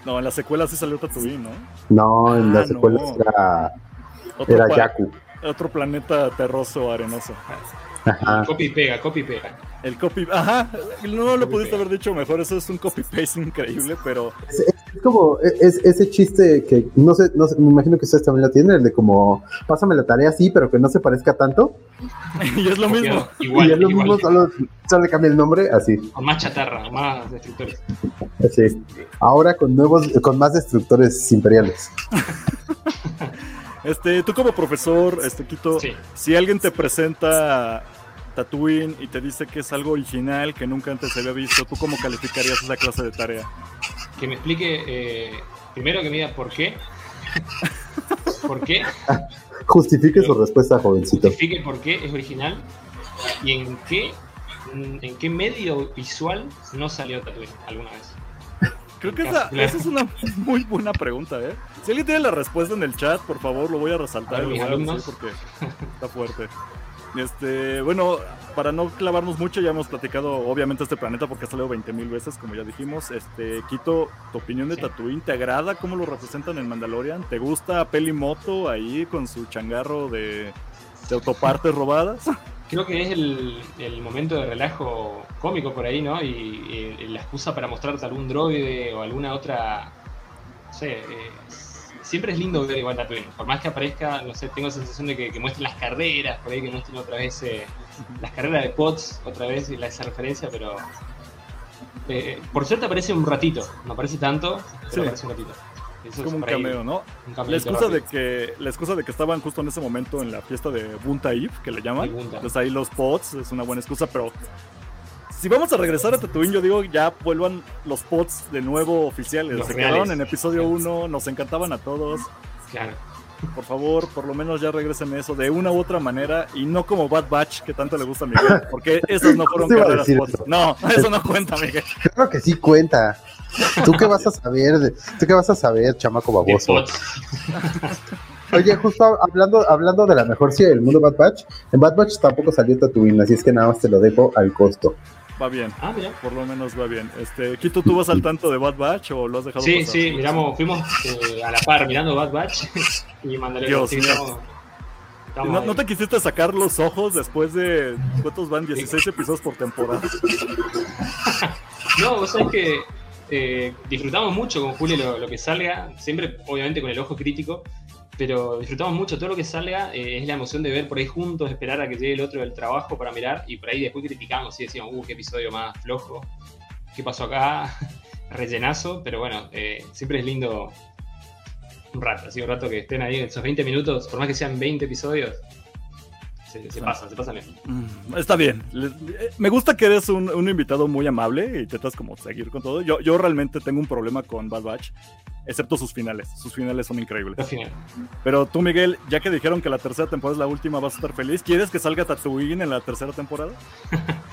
No, en las secuelas sí salió Tatooine, ¿no? No, en las ah, secuelas era, era Yaku. Otro planeta terroso, arenoso. Ajá. Copy pega, copy pega. El copy, ajá, no lo pudiste haber dicho mejor, eso es un copy paste increíble, pero es, como es, ese chiste que no sé, no sé, me imagino que ustedes también lo tienen, el de como pásame la tarea así, pero que no se parezca tanto. y es lo mismo. Igual, y es lo mismo, solo, solo le cambia el nombre, así. Con más chatarra, más destructores. Así. Ahora con nuevos, con más destructores imperiales. Este, tú como profesor, este Quito, si alguien te presenta Tatooine y te dice que es algo original que nunca antes se había visto, ¿tú cómo calificarías esa clase de tarea? Que me explique, eh, primero que me diga por qué. ¿Por qué? Justifique su respuesta, jovencito. Justifique por qué es original y en qué, en qué medio visual no salió Tatooine alguna vez. Creo que esa, es una muy buena pregunta, ¿eh? Si alguien tiene la respuesta en el chat, por favor, lo voy a resaltar y lo voy a decir porque está fuerte. Este, bueno, para no clavarnos mucho, ya hemos platicado obviamente este planeta porque ha salido 20 mil veces, como ya dijimos. Este, Quito, tu opinión de Tatooine, ¿te agrada cómo lo representan en Mandalorian? ¿Te gusta Pelimoto ahí con su changarro de, de autopartes robadas? creo que es el, momento de relajo cómico por ahí, ¿no? Y, la excusa para mostrarte algún droide o alguna otra. No sé. Eh, siempre es lindo ver igual Tatooine. Por más que aparezca, no sé, tengo la sensación de que, que muestren las carreras, por ahí que muestren otra vez eh, las carreras de POTS, otra vez y esa referencia, pero. Eh, por suerte aparece un ratito, no aparece tanto, pero aparece un ratito es como un cameo, ¿no? la excusa de que la excusa de que estaban justo en ese momento en la fiesta de Bunta que le llaman. Entonces ahí los pods es una buena excusa, pero si vamos a regresar a Tatooine, yo digo ya vuelvan los pods de nuevo oficiales. Se quedaron en episodio 1, nos encantaban a todos. Claro. Por favor, por lo menos ya regresen eso de una u otra manera y no como Bad Batch que tanto le gusta a Miguel, porque esos no fueron carreras pods. No, eso no cuenta, Miguel. Creo que sí cuenta. ¿Tú qué vas a saber? ¿Tú qué vas a saber, chamaco baboso? Oye, justo hablando, hablando de la mejor serie del mundo, Bad Batch, en Bad Batch tampoco salió Tatooine, así es que nada más te lo dejo al costo. Va bien, ah, por lo menos va bien. Este, Quito, ¿tú vas al tanto de Bad Batch o lo has dejado Sí, sí, miramos, fuimos eh, a la par mirando Bad Batch y mandaré Dios ¿No, ¿No, te quisiste sacar los ojos después de. ¿Cuántos van? 16 episodios por temporada. no, vos sabés que eh, disfrutamos mucho con Julio lo, que salga, siempre obviamente con el ojo crítico, pero disfrutamos mucho todo lo que salga, eh, es la emoción de ver por ahí juntos, esperar a que llegue el otro del trabajo para mirar y por ahí después criticamos y decíamos, uh, qué episodio más flojo, qué pasó acá. rellenazo, pero bueno, eh, siempre es lindo un rato, así un rato que estén ahí, esos 20 minutos, por más que sean 20 episodios, se, se pasan, se pasan bien. Mm, Está bien. Eh, Me gusta que eres un, un invitado muy amable y intentas como seguir con todo. Yo, yo realmente tengo un problema con Bad Batch, excepto sus finales. Sus finales son increíbles. Pero tú, Miguel, ya que dijeron que la tercera temporada es la última, vas a estar feliz. ¿Quieres que salga Tatooine en la tercera temporada?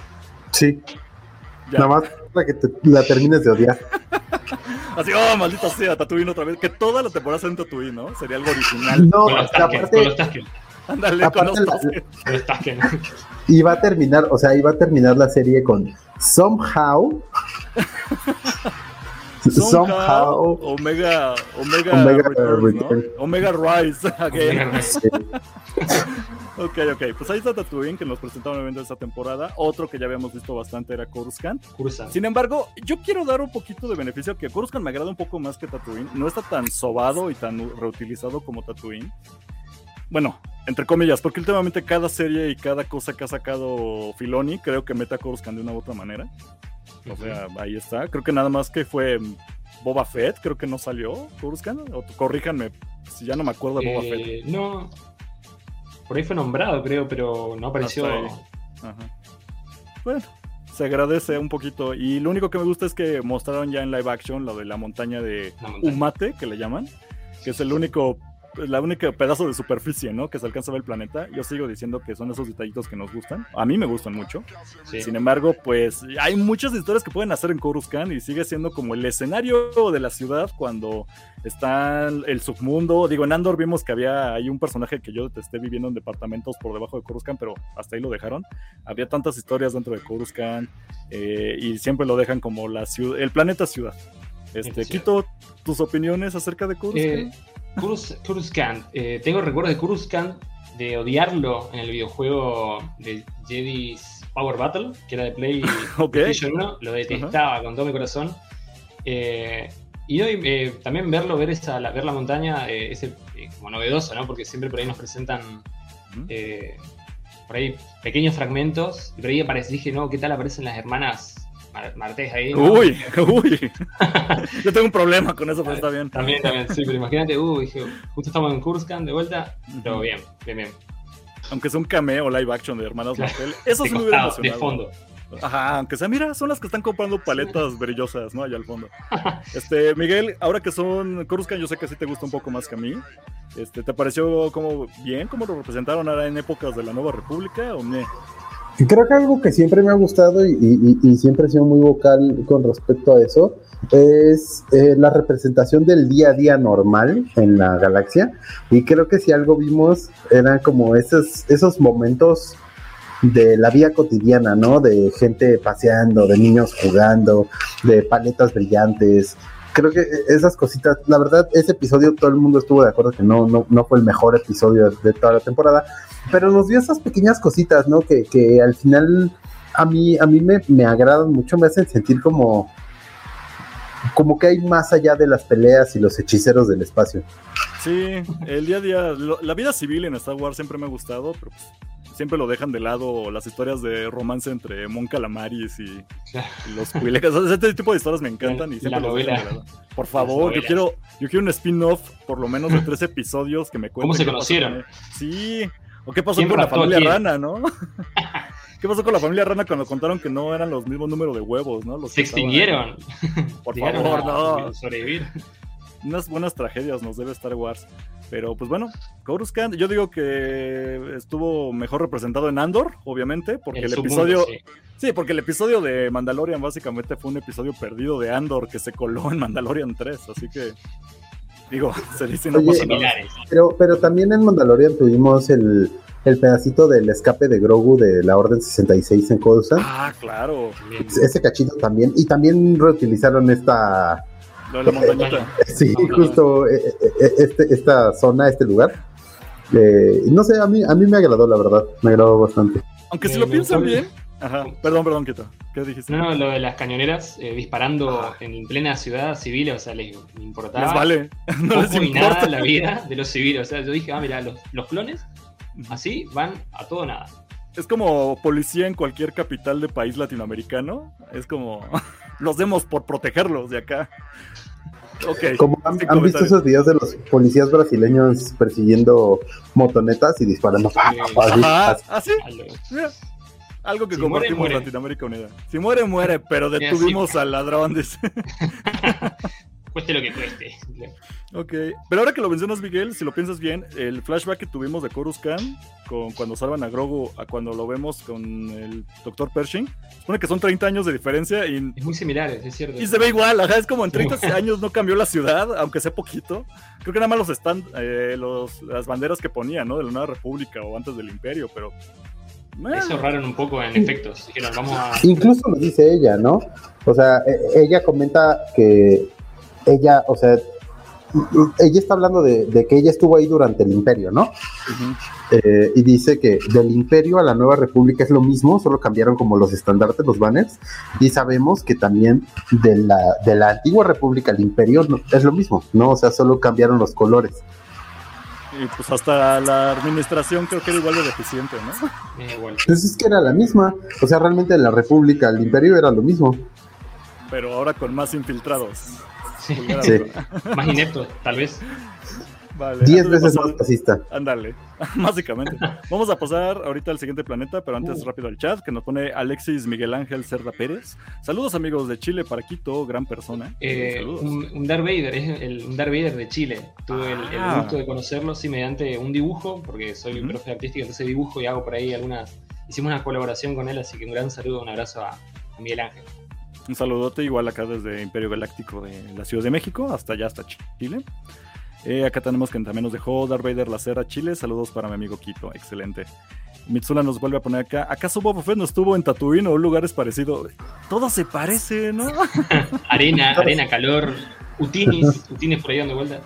Sí, Ya. nada más para que te- la termines de odiar. Así, oh, maldita sea, Tatooine otra vez. Que toda la temporada sea en Tatooine, ¿no? Sería algo original. No, Con los Tasken, con aparte, los Ándale, con aparte con los Tasken. iba a terminar, o sea, iba a terminar la serie con Somehow. Somehow. Omega, Omega, Omega Returns, Return. ¿no? Omega Rise again. Ok, ok, pues ahí está Tatooine que nos presentaron obviamente esta temporada. Otro que ya habíamos visto bastante era Coruscant. Coruscant. Sin embargo, yo quiero dar un poquito de beneficio que Coruscant me agrada un poco más que Tatooine. No está tan sobado y tan reutilizado como Tatooine. Bueno, entre comillas, porque últimamente cada serie y cada cosa que ha sacado Filoni creo que mete a Coruscant de una u otra manera. O sea, ahí está. Creo que nada más que fue Boba Fett, creo que no salió Coruscant. O corríjanme si ya no me acuerdo de Boba Fett. Eh, no. Por ahí fue nombrado, creo, pero no apareció. Ajá. Bueno, se agradece un poquito. Y lo único que me gusta es que mostraron ya en live action lo de la montaña de La montaña. Umate, que le llaman, que es el único, la única pedazo de superficie, ¿no? Que se alcanza a ver el planeta. Yo sigo diciendo que son esos detallitos que nos gustan. A mí me gustan mucho. Sí. Sin embargo, pues hay muchas historias que pueden hacer en Coruscant y sigue siendo como el escenario de la ciudad cuando está el submundo. Digo, en Andor vimos que había ahí un personaje que yo esté viviendo en departamentos por debajo de Coruscant, pero hasta ahí lo dejaron. Había tantas historias dentro de Coruscant eh, y siempre lo dejan como la ciudad, el planeta ciudad. Este. Quito tus opiniones acerca de Coruscant. Eh, Corus- Coruscant. Eh, tengo recuerdos de Coruscant de odiarlo en el videojuego de Jedi's Power Battle, que era de Play ok. PlayStation 1. Lo detestaba con todo mi corazón. Eh, y hoy eh, también verlo, ver, esa, la, ver la montaña, eh, es eh, como novedoso, ¿no? Porque siempre por ahí nos presentan eh, por ahí pequeños fragmentos. Y por ahí aparece, dije, no, ¿qué tal aparecen las hermanas Mar- Martés ahí? no? Uy, uy. Yo tengo un problema con eso, pero está bien. También, también, sí, pero imagínate, uh, dije, justo estamos en Kurskan de vuelta, pero bien, bien, bien. Aunque sea un cameo live action de Hermanos Claro. Martel. Eso de sí me hubiera costado, de emocionado. fondo. Ajá, aunque sea, mira, son las que están comprando paletas brillosas, ¿no? Allá al fondo. Este, Miguel, ahora que son Coruscant, yo sé que sí te gusta un poco más que a mí. Este, ¿te pareció como bien cómo lo representaron ahora en épocas de la Nueva República o no? Creo que algo que siempre me ha gustado y, siempre he sido muy vocal con respecto a eso es eh, la representación del día a día normal en la galaxia. Y creo que si algo vimos eran como esos, esos momentos de la vida cotidiana, ¿no? De gente paseando, de niños jugando, de paletas brillantes. Creo que esas cositas, la verdad, ese episodio todo el mundo estuvo de acuerdo que no, no, no fue el mejor episodio de toda la temporada, pero nos dio esas pequeñas cositas, ¿no? Que, que al final a mí, a mí me, me agradan mucho, me hacen sentir como, como que hay más allá de las peleas y los hechiceros del espacio. Sí, el día a día, lo- la vida civil en Star Wars siempre me ha gustado, pero pues, siempre lo dejan de lado las historias de romance entre Mon Calamaris y, Claro. y los sea, Ese tipo de historias me encantan y siempre los dejan de lado. Por favor, yo quiero, yo quiero un spin-off, por lo menos de tres episodios que me cuenten. ¿Cómo se conocieron? Sí, o qué pasó ¿Quién con la familia rana, ¿no? ¿Qué pasó con la familia rana cuando contaron que no eran los mismos números de huevos, no? Los Se extinguieron. Por Llegaron favor, a no sobrevivir. unas buenas tragedias nos debe Star Wars. Pero pues bueno, Coruscant, yo digo que estuvo mejor representado en Andor, obviamente, porque el, episodio. sí. Sí, porque el episodio de Mandalorian básicamente fue un episodio perdido de Andor que se coló en Mandalorian 3, así que. Digo, se Oye. Similares. Pero, pero también en Mandalorian tuvimos el, el pedacito del escape de Grogu de la Orden 66 en Coruscant. Ah, claro. También. Ese cachito también. Y también reutilizaron esta. Lo de la montañita. Sí, No, no, justo eh, eh, este, esta zona, este lugar. Eh, no sé, a mí, a mí me agradó, la verdad. Me agradó bastante. Aunque si lo piensan bien. Ajá, perdón, perdón, Quito. ¿Qué dijiste? No, no, lo de las cañoneras eh, disparando Ah. en plena ciudad civil, o sea, les importaba Les vale. No les y importa. nada la vida de los civiles. O sea, yo dije, ah, mira, los, los clones así van a todo nada. Es como policía en cualquier capital de país latinoamericano. Es como. los demos por protegerlos de acá. Ok. Como han, visto esos videos de los policías brasileños persiguiendo motonetas y disparando. pa, pa, pa, así, Ajá, así. así, Algo. que Si muere, compartimos muere. Latinoamérica Unida. Si muere, muere, pero detuvimos al ladrón. Cueste lo que cueste. Ok, pero ahora que lo mencionas, Miguel, si lo piensas bien, el flashback que tuvimos de Coruscant, con cuando salvan a Grogu, a cuando lo vemos con el Dr. Pershing, supone que son 30 años de diferencia y, Es muy similar, es cierto. y se ve igual, ajá, es como en 30 años no cambió la ciudad, aunque sea poquito. Creo que nada más los están, eh, los, las banderas que ponían, ¿no? De la Nueva República o antes del Imperio, pero... Se ahorraron un poco en efectos. Dijeron, vamos a. Incluso lo dice ella, ¿no? O sea, e- ella comenta que ella, o sea, ella está hablando de, de que ella estuvo ahí durante el imperio, ¿no? Eh, y dice que del imperio a la nueva república es lo mismo, solo cambiaron como los estandartes, los banners, y sabemos que también de la, de la antigua república al imperio no- es lo mismo, ¿no? O sea, solo cambiaron los colores. Y pues hasta la administración creo que era igual de deficiente, ¿no? Igual. Entonces es que era la misma, o sea, realmente la república al imperio era lo mismo. Pero ahora con más infiltrados. Sí. Sí. Más ineptos, tal vez. Vale, Diez veces pasar- más fascista. Ándale, básicamente. Vamos a pasar ahorita al siguiente planeta, pero antes rápido al chat que nos pone Alexis Miguel Ángel Cerda Pérez. Saludos amigos de Chile para Quito, gran persona. Eh, Saludos. un, un Darth Vader, es el, un Darth Vader de Chile. Tuve el, el Ah. gusto de conocerlo, sí, mediante un dibujo, porque soy Ujú. profe de artística, entonces dibujo y hago por ahí algunas. Hicimos una colaboración con él, así que un gran saludo, un abrazo a, a Miguel Ángel. Un saludote igual acá desde Imperio Galáctico de la Ciudad de México hasta allá, hasta Chile. Eh, acá tenemos que también nos dejó Darth Vader la cera Chile. Saludos para mi amigo Quito, excelente. Mitsula nos vuelve a poner acá. ¿Acaso Boba Fett no estuvo en Tatooine o un lugar es parecido? Todo se parece, ¿no? Arena, arena, calor, Utinis, Utinis por ahí dando vuelta.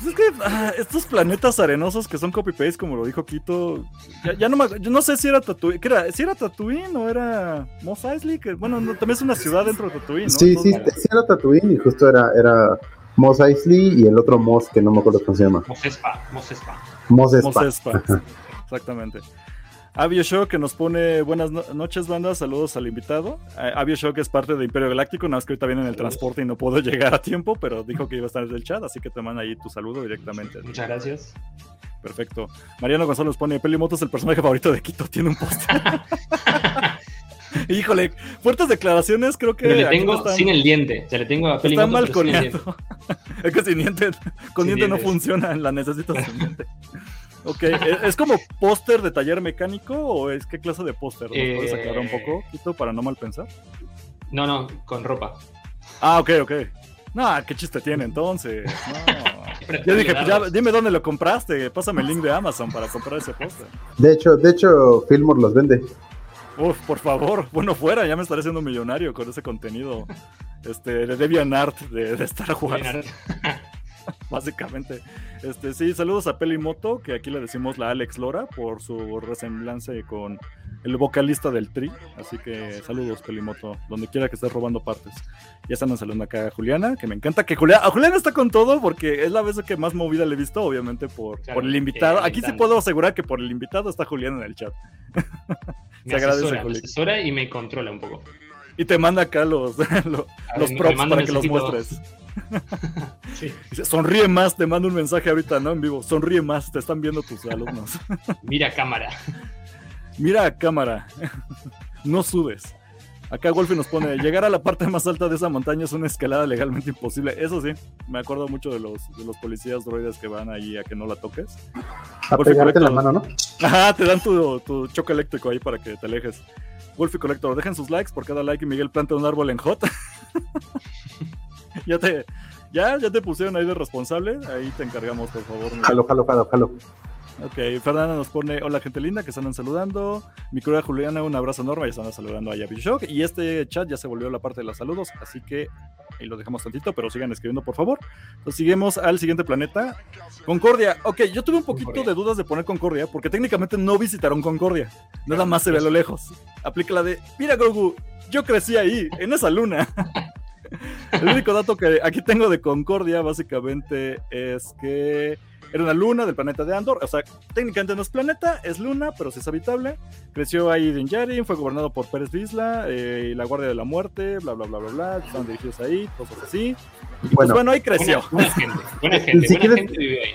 Pues es que ah, estos planetas arenosos que son copy-paste, como lo dijo Quito, ya, ya no me, yo no sé si era Tatooine, ¿qué era? ¿Si era Tatooine o era Mos Eisley? Que, bueno, no, también es una ciudad dentro de Tatooine, ¿no? Sí, sí, sí era Tatooine y justo era, era Mos Eisley y el otro Mos que no me acuerdo cómo se llama. Mosespa, Mosespa. Mos Mos Espa. Espa, Exactamente. Avioshock que nos pone buenas no- noches, banda. Saludos al invitado. Eh, Avioshock es parte de Imperio Galáctico. Nada más que ahorita viene en el transporte y no puedo llegar a tiempo, pero dijo que iba a estar en el chat, así que te manda ahí tu saludo directamente. Muchas gracias. Perfecto. Mariano González pone Pelimoto es el personaje favorito de Quito. Tiene un póster. Híjole, fuertes declaraciones. Creo que Pero le tengo están- sin el diente. Ya le tengo a Está mal el diente. es que sin diente, con Sin diente no dientes. funciona, la necesitas sin diente. Ok, ¿es, es como póster de taller mecánico o es qué clase de póster? ¿Nos puedes Eh, aclarar un poco, Quito, para no mal pensar? No, no, con ropa. Ah, ok, ok. No, qué chiste tiene entonces. No. Yo dije, pues ya, dime dónde lo compraste, pásame el link de Amazon para comprar ese póster. De hecho, de hecho, Fillmore los vende. Uf, por favor, bueno fuera, ya me estaré haciendo millonario con ese contenido este, de DeviantArt de, de Star Wars. básicamente. Este, sí, saludos a Pelimoto, que aquí le decimos la Alex Lora por su resemblance con el vocalista del Tri. Así que saludos, Pelimoto, donde quiera que estés robando partes. Ya están saludando acá a Juliana, que me encanta que Juliana, a Juliana está con todo porque es la vez que más movida le he visto, obviamente por, Claro, por el invitado. Aquí sí puedo asegurar que por el invitado está Juliana en el chat. Me Se agradece, asesora, me asesora y me controla un poco. Y te manda acá los, los, props para que los muestres. Sí. Dice, sonríe más, te mando un mensaje ahorita, ¿no? En vivo. Sonríe más, te están viendo tus alumnos. Mira cámara. Mira a cámara. no sudes. Acá Wolfie nos pone, llegar a la parte más alta de esa montaña es una escalada legalmente imposible. Eso sí, me acuerdo mucho de los, de los policías droides que van ahí a que no la toques. A Wolfie pegarte la mano, ¿no? Ajá, te dan tu, tu choque eléctrico ahí para que te alejes. Wolfie Collector, dejen sus likes por cada like y Miguel planta un árbol en hot. ya te ya, ya te pusieron ahí de responsable. Ahí te encargamos, por favor. Jalo, jalo, jalo, jalo. Ok, Fernanda nos pone, hola gente linda, que están saludando. Mi querida Juliana, un abrazo enorme, ya están saludando a Shock Y este chat ya se volvió la parte de los saludos, así que ahí lo dejamos tantito, pero sigan escribiendo, por favor. Entonces seguimos al siguiente planeta. Concordia. Ok, yo tuve un poquito Concordia. de dudas de poner Concordia, porque técnicamente no visitaron Concordia. Nada más se ve a lo lejos. Aplica la de, mira Grogu, yo crecí ahí, en esa luna. El único dato que aquí tengo de Concordia, básicamente, es que Era una luna del planeta de Andor. O sea, técnicamente no es planeta, es luna, pero sí es habitable. Creció ahí Din Djarin, fue gobernado por Pérez Vizla eh, y la Guardia de la Muerte, bla, bla, bla, bla, bla. Estaban dirigidos ahí, cosas así. Y pues Bueno. bueno, ahí creció. Buena, buena gente, buena gente, Si buena quieres- gente vive ahí.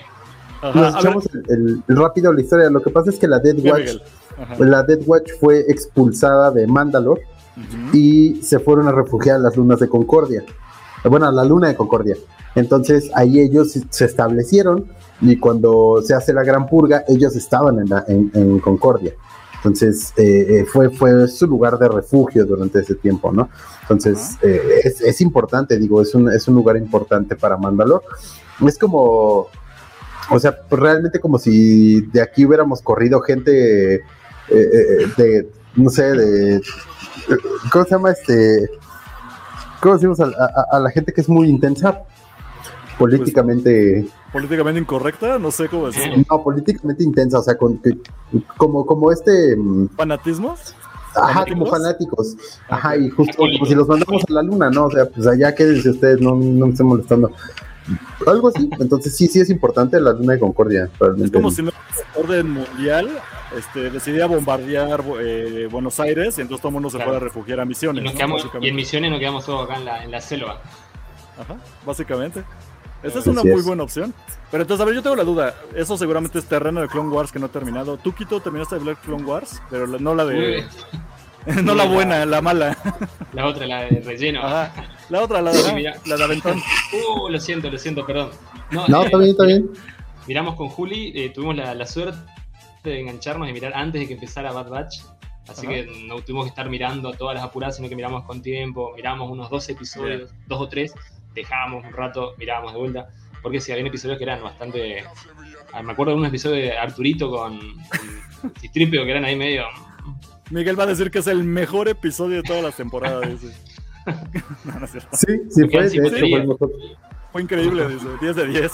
Ajá, Nos echamos el, rápido la historia. Lo que pasa es que la Dead Watch, la Dead Watch fue expulsada de Mandalore Y se fueron a refugiar a las lunas de Concordia. Bueno, a la luna de Concordia. Entonces ahí ellos se establecieron y cuando se hace la gran purga, ellos estaban en, la- en- en Concordia. Entonces eh, eh, fue, fue su lugar de refugio durante ese tiempo, ¿no? Entonces eh, es, es importante, digo, es un, es un lugar importante para Mandalor. Es como, o sea, pues realmente como si de aquí hubiéramos corrido gente eh, de, no sé, de, ¿cómo se llama este? ¿Cómo decimos a, a- a la gente que es muy intensa? Políticamente, Políticamente incorrecta, no sé cómo decirlo. no, políticamente intensa, o sea, con, que- como, como este, mm, ¿Fanatismos? ajá, como ¿Fanáticos? fanáticos, ajá, y justo como si los mandamos a la luna, ¿no? O sea, pues allá quédense ustedes, no, no me estén molestando. Algo así, entonces sí, sí es importante la luna de Concordia, Es como si no orden mundial este, decidía bombardear eh, Buenos Aires y entonces todo el mundo se Claro. fuera a refugiar a Y, misiones. ¿no? y en misiones nos quedamos todos acá en la, en la selva. Ajá, básicamente. Esa es Así una muy es. buena opción. Pero entonces, a ver, yo tengo la duda. Eso seguramente es terreno de Clone Wars que no ha terminado. Tú, Quito, terminaste de ver Clone Wars, pero la- no la de. no la buena, la mala. La otra, la de relleno. Ajá. La otra, la de, la de Aventón. Uh, lo siento, lo siento, perdón. No, eh, está bien, está bien. Miramos con Juli, eh, tuvimos la, la suerte de engancharnos y mirar antes de que empezara Bad Batch. Así Ajá. que no tuvimos que estar mirando todas las apuradas, sino que miramos con tiempo, miramos unos dos episodios, dos o tres, dejábamos un rato, mirábamos de vuelta. Porque si había episodios que eran bastante. ah, Me acuerdo de un episodio de Arturito con, con que eran ahí medio. Miguel va a decir que es el mejor episodio de todas las temporadas. dice. no, no es cierto. Sí, sí fue, de hecho fue el mejor. Fue increíble, dice. 10 de 10.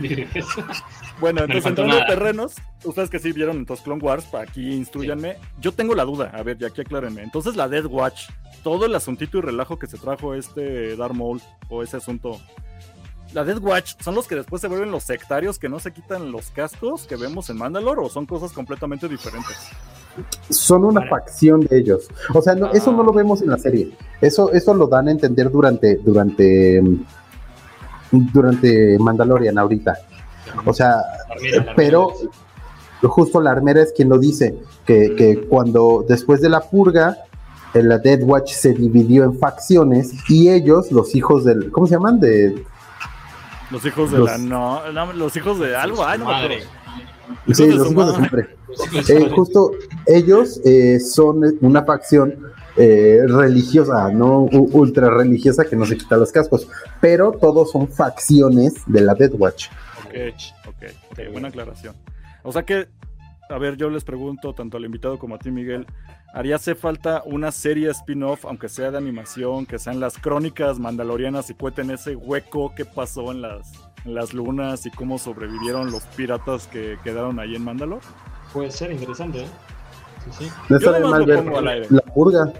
Bueno, entonces entrando en nada. terrenos, ustedes que sí vieron entonces Clone Wars, para aquí instruyanme. Yo tengo la duda, a ver, ya aquí aclárenme. Entonces la Dead Watch, todo el asuntito y relajo que se trajo este Darth Maul o ese asunto. La Dead Watch, ¿son los que después se vuelven los sectarios que no se quitan los cascos que vemos en Mandalore o son cosas completamente diferentes? Son una Vale. facción de ellos. O sea, no, eso no lo vemos en la serie. Eso, eso lo dan a entender durante, durante, mm, durante Mandalorian ahorita. O sea, Armera, la pero armera. justo la armera es quien lo dice, que, que cuando después de la purga, la Dead Watch se dividió en facciones y ellos, los hijos del, ¿cómo se llaman? De, Los hijos de Los- la. No, no, los hijos de algo, ay, no Madre. sí, los hijos de siempre. Eh, justo ellos eh, son una facción eh, religiosa, no U- ultra religiosa que no se quita los cascos, pero todos son facciones de la Dead Watch. Ok, buena aclaración. O sea que, a ver, yo les pregunto tanto al invitado como a ti, Miguel, ¿haría hace falta una serie spin-off, aunque sea de animación, que sean las crónicas mandalorianas y cuenten ese hueco que pasó en las, en las lunas y cómo sobrevivieron los piratas que quedaron ahí en Mandalore? Puede ser interesante, ¿eh? Sí, sí. No Yo mal lo ver pongo al aire. la purga.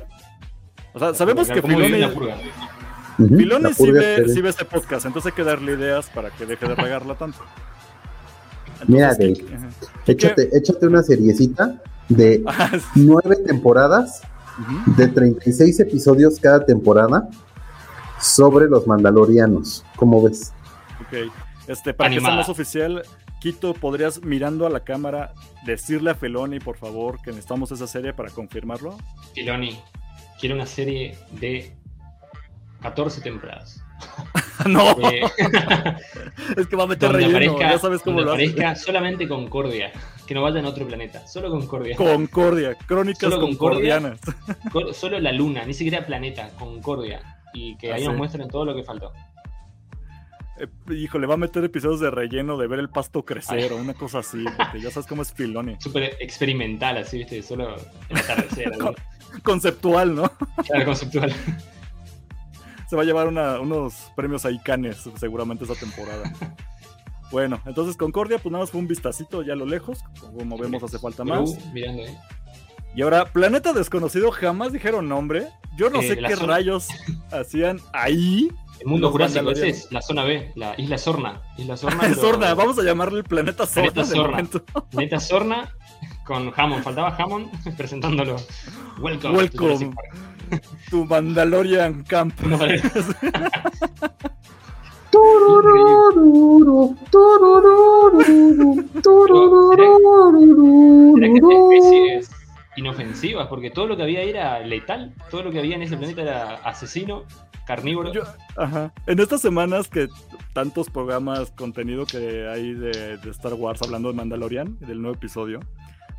O sea, sabemos que ¿Cómo vive Filoni, Filoni sí, ve, sí ve este podcast, entonces hay que darle ideas para que deje de regarla tanto. Mira, Entonces, Dave. ¿qué- ajá. échate, échate una seriecita de Ah, nueve temporadas, Ujú. de 36 episodios cada temporada sobre los mandalorianos. ¿Cómo ves? Ok. Este, para que sea más oficial, Quito, ¿podrías mirando a la cámara decirle a Feloni, por favor, que necesitamos esa serie para confirmarlo? Filoni quiere una serie de 14 temporadas. no, Eh, es que va a meter relleno, aparezca, ya sabes cómo lo hace. aparezca solamente Concordia. Que no vaya en otro planeta. Solo Concordia. Concordia, crónicas Solo Concordia. concordianas. Cor- Solo la luna, ni siquiera planeta. Concordia. Y que Ah, ahí sí. nos muestren todo lo que faltó. Eh, híjole, va a meter episodios de relleno de ver el pasto crecer o una cosa así, porque ya sabes cómo es Filoni. Súper experimental, así, ¿viste? Solo el atardecer. algo. Conceptual, ¿no? Claro, conceptual. Se va a llevar una- unos premios ahí canes seguramente esa temporada. Bueno, entonces Concordia, pues nada más fue un vistacito ya a lo lejos, como vemos hace falta más. Uh, mirando ahí. Y ahora, Planeta Desconocido jamás dijeron nombre. Yo no Eh, sé qué zona. rayos hacían ahí. El mundo jurásico, ese es la zona B, la isla Sorna. Isla Sorna. pero- Sorna, vamos a llamarle el planeta Sorna. Planeta Sorna. momento. Neta Sorna con Hammond. Faltaba Hammond presentándolo. Welcome. Welcome. Tu Mandalorian Camp. No, vale. Especies inofensivas, porque todo lo que había era letal. Todo lo que había en ese planeta era asesino, carnívoro. Yo- ajá. En estas semanas que tantos programas, contenido que hay de, de Star Wars hablando de Mandalorian, del nuevo episodio,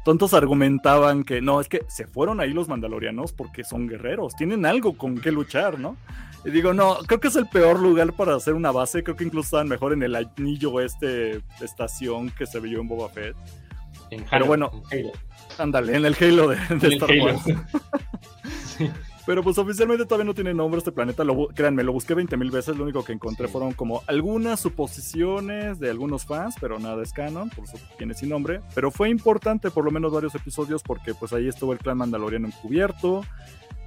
tontos argumentaban que no, es que se fueron ahí los mandalorianos porque son guerreros, tienen algo con qué luchar, ¿no? Y digo, no, creo que es el peor lugar para hacer una base, creo que incluso estaban mejor en el anillo este estación que se vio en Boba Fett. en Halo, pero bueno. Ándale, en el Halo de, de Star. Wars. Pero pues oficialmente todavía no tiene nombre este planeta. Lo, créanme, lo busqué 20 mil veces. Lo único que encontré Sí. fueron como algunas suposiciones de algunos fans, pero nada es canon, por eso tiene sin nombre. Pero fue importante por lo menos varios episodios porque pues ahí estuvo el clan mandaloriano encubierto.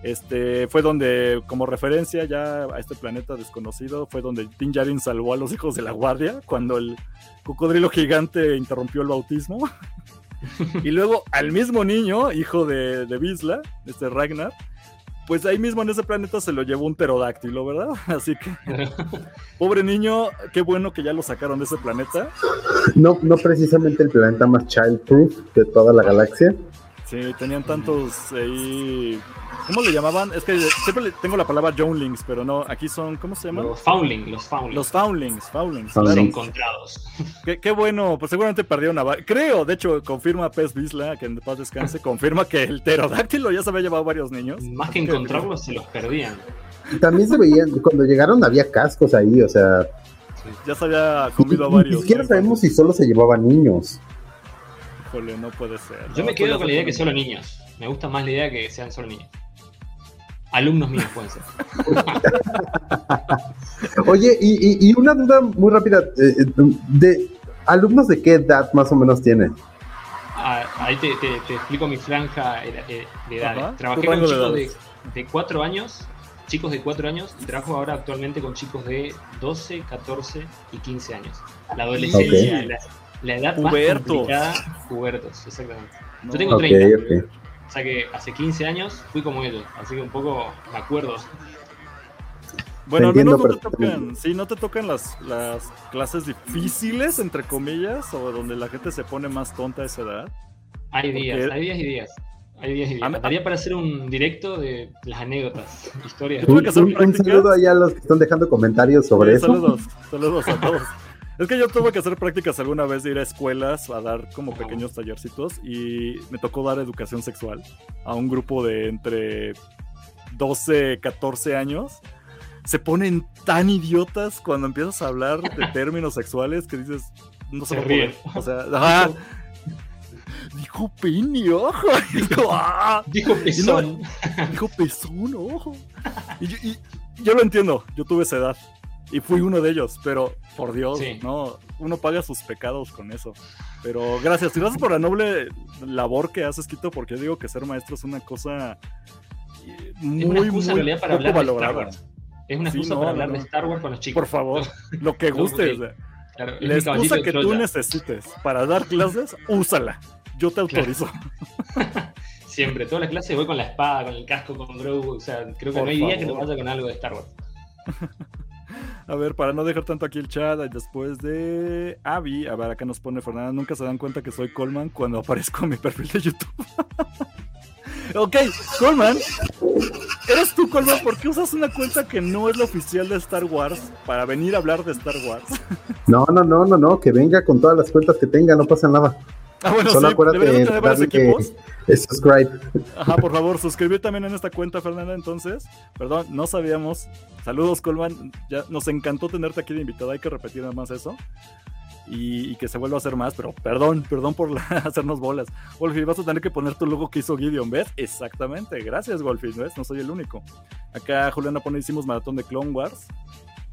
Este fue donde, como referencia ya a este planeta desconocido, fue donde Din Djarin salvó a los hijos de la guardia cuando el cocodrilo gigante interrumpió el bautismo. y luego al mismo niño, hijo de, de Visla, este Ragnar, pues ahí mismo en ese planeta se lo llevó un pterodáctilo, ¿verdad? Así que, pobre niño, qué bueno que ya lo sacaron de ese planeta. No, no precisamente el planeta más childproof de toda la galaxia. Sí, tenían tantos ahí. ¿Cómo le llamaban? Es que siempre le- tengo la palabra Jownlings, pero no, aquí son, ¿cómo se llaman? Los Foundling, los Foundling. Los Foundlings, Foundlings, Foundlings. claro. encontrados. Qué, qué bueno, pues seguramente perdieron a Creo, de hecho, confirma Pez Bisla, que en paz descanse, confirma que el pterodáctilo ya se había llevado varios niños. Más que encontrarlos, se los perdían. Y también se veían, cuando llegaron había cascos ahí, o sea, Ya se había comido a ni varios. siquiera ¿no? sabemos si solo se llevaban niños. Híjole, no puede ser. Yo No, me quedo con la idea que solo niños. Me gusta más la idea que sean solo niños. Alumnos míos pueden ser. Oye, y, y- y una duda muy rápida, eh, eh, de alumnos de qué edad más o menos tienen. Ah, ahí te, te- te explico mi franja de edades. Ajá, Trabajé con chicos de, de 4 años, chicos de 4 años, y trabajo ahora actualmente con chicos de 12, 14 y 15 años. La adolescencia, Ok. la, la edad más Pubertos. complicada, pubertos, exactamente. No, Yo tengo Ok, 30. ok. O sea que hace 15 años fui como ellos, así que un poco me acuerdo. Bueno, menos no entiendo te tocan, sí, no te tocan las, las clases difíciles, entre comillas, o donde la gente se pone más tonta a esa edad. Hay días, Porque- hay días y días. Hay días y días. Daría para hacer un directo de las anécdotas, historias. Un, saludo allá a los que están dejando comentarios sobre Sí, eso. Saludos, saludos a todos. Es que yo tuve que hacer prácticas alguna vez de ir a escuelas a dar como pequeños tallercitos y me tocó dar educación sexual a un grupo de entre 12, 14 años. Se ponen tan idiotas cuando empiezas a hablar de términos sexuales que dices, no se, Se ríen. O sea, ajá. Dijo pene, ojo. Como, "Ah". Dijo pezón. Dijo pezón, ojo. Y yo lo entiendo, yo tuve esa edad. Y fui uno de ellos, pero por Dios, Sí. no, uno paga sus pecados con eso. Pero gracias, y gracias por la noble labor que haces, Quito, porque yo digo que ser maestro es una cosa eh, muy, Es una excusa muy para poco de valorada. Wars. Es una Sí, excusa no, para no, hablar de no. Star Wars con los chicos. Por favor, lo que guste. ok. o sea, Claro, es la excusa de que tú necesites para dar clases, úsala. Yo te autorizo. Siempre, todas las clases voy con la espada, con el casco, con Grogu. O sea, creo que Por no hay día que no favor. vaya con algo de Star Wars. A ver, para no dejar tanto aquí el chat, después de Avi, a ver, acá nos pone Fernanda, nunca se dan cuenta que soy Coleman cuando aparezco en mi perfil de YouTube. ok, Coleman, ¿eres tú, Coleman? ¿Por qué usas una cuenta que no es la oficial de Star Wars para venir a hablar de Star Wars? No, no, no, no, no, que venga con todas las cuentas que tenga, no pasa nada. Ah, bueno, Solo sí, acuérdate de tener varios darle equipos. Subscribe. Ajá, por favor, suscribir también en esta cuenta, Fernanda. Entonces, perdón, no sabíamos. Saludos, Colman. Ya nos encantó tenerte aquí de invitada. Hay que repetir nada más eso. Y, y que se vuelva a hacer más, pero perdón, perdón por la- hacernos bolas. Wolfie, vas a tener que poner tu logo que hizo Gideon, ¿ves? Exactamente, gracias, Wolfie, ¿ves? No soy el único. Acá Juliana pone, hicimos maratón de Clone Wars.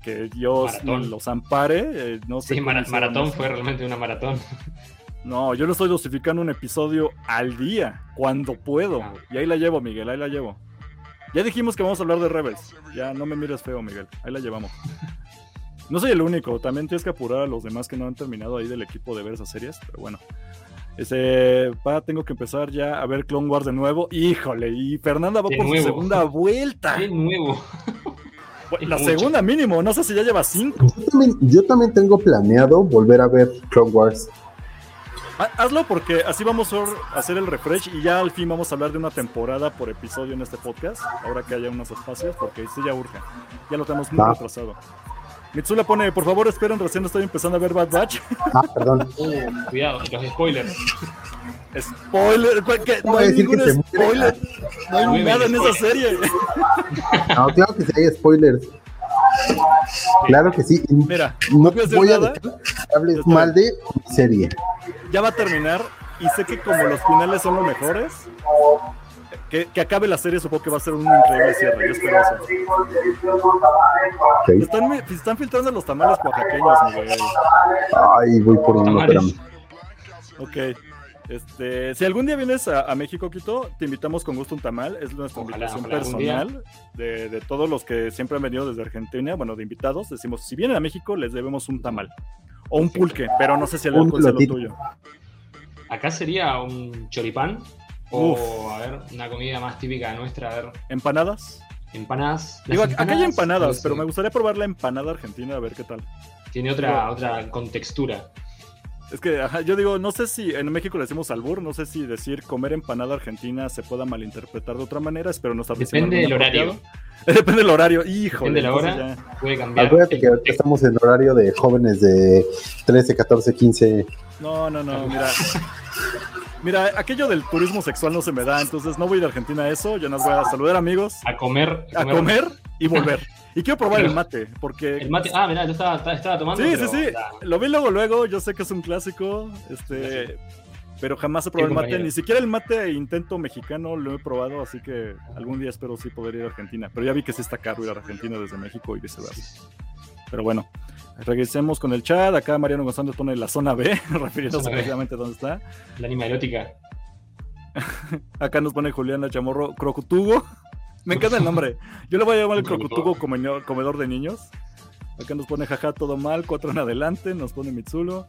Que Dios Maratón. los ampare. eh, no sé Sí, mara- maratón fue realmente una maratón. No, yo lo estoy dosificando un episodio al día, cuando puedo. Y ahí la llevo, Miguel, ahí la llevo. Ya dijimos que vamos a hablar de Rebels. Ya no me mires feo, Miguel. Ahí la llevamos. No soy el único, también tienes que apurar a los demás que no han terminado ahí del equipo de ver esas series, pero bueno. Este, pa, tengo que empezar ya a ver Clone Wars de nuevo. Híjole, y Fernanda va De por nuevo. su segunda vuelta. De nuevo. La mucho. segunda mínimo, no sé si ya lleva cinco. Yo también, yo también tengo planeado volver a ver Clone Wars. Ha- Hazlo porque así vamos a hacer el refresh y ya al fin vamos a hablar de una temporada por episodio en este podcast. Ahora que haya unos espacios, porque sí ya urge. Ya lo tenemos muy Va. retrasado. Mitsula pone, por favor esperen, recién estoy empezando a ver Bad Batch. Ah, perdón. Uh, cuidado, los spoilers. Spoiler, no hay que ningún spoiler. No hay nada en esa serie. No, claro que sí hay spoilers. Claro que sí. Y Mira, no voy a voy dejar que hables mal de mi serie. Ya va a terminar y sé que como los finales son los mejores, que, que acabe la serie supongo que va a ser un increíble cierre. Yo espero eso. Ok. Están, están filtrando los tamales oaxaqueños. Ay, voy por uno, espérame. Ok. Este, si algún día vienes a, a México, Quito, te invitamos con gusto un tamal. Es nuestra Ojalá, invitación ojalá, personal de, de todos los que siempre han venido desde Argentina. Bueno, de invitados. Decimos, si vienen a México, les debemos un tamal. O un pulque, pero no sé si el alcohol sea lo tuyo. Acá sería un choripán. O, a ver, una comida más típica nuestra, a ver, ¿Empanadas? empanadas. Digo, acá hay empanadas, no pero me gustaría probar la empanada argentina a ver qué tal. Tiene otra, otra contextura. Es que, ajá, yo digo, no sé si en México le decimos albur, no sé si decir comer empanada argentina se pueda malinterpretar de otra manera, espero no estar diciendo Depende del horario. Depende del horario, híjole. Depende de la hora. ya- Puede cambiar. Acuérdate que estamos en horario de jóvenes de 13, 14, 15. No, no, no, mira. Mira, aquello del turismo sexual no se me da, entonces no voy a ir a Argentina a eso, yo nos voy a saludar amigos, A comer. a comer y volver. Y quiero probar el mate, porque... El mate. Ah, mirá, yo estaba, tomando. Sí, pero sí, sí. Lo vi luego, luego. Yo sé que es un clásico. Este. Pero jamás he probado el mate. Ni siquiera el mate intento mexicano lo he probado. Así que algún día espero sí poder ir a Argentina. Pero ya vi que sí está caro ir a Argentina desde México y viceversa. Pero bueno, regresemos con el chat. Acá Mariano González pone la zona B, refiriéndose precisamente a dónde está. La anima erótica. Acá nos pone Juliana Chamorro, Crocutugo. Me encanta el nombre. Yo le voy a llamar el Crocutugo comedor, de niños. Acá nos pone jaja todo mal, cuatro en adelante. Nos pone Mitsulo.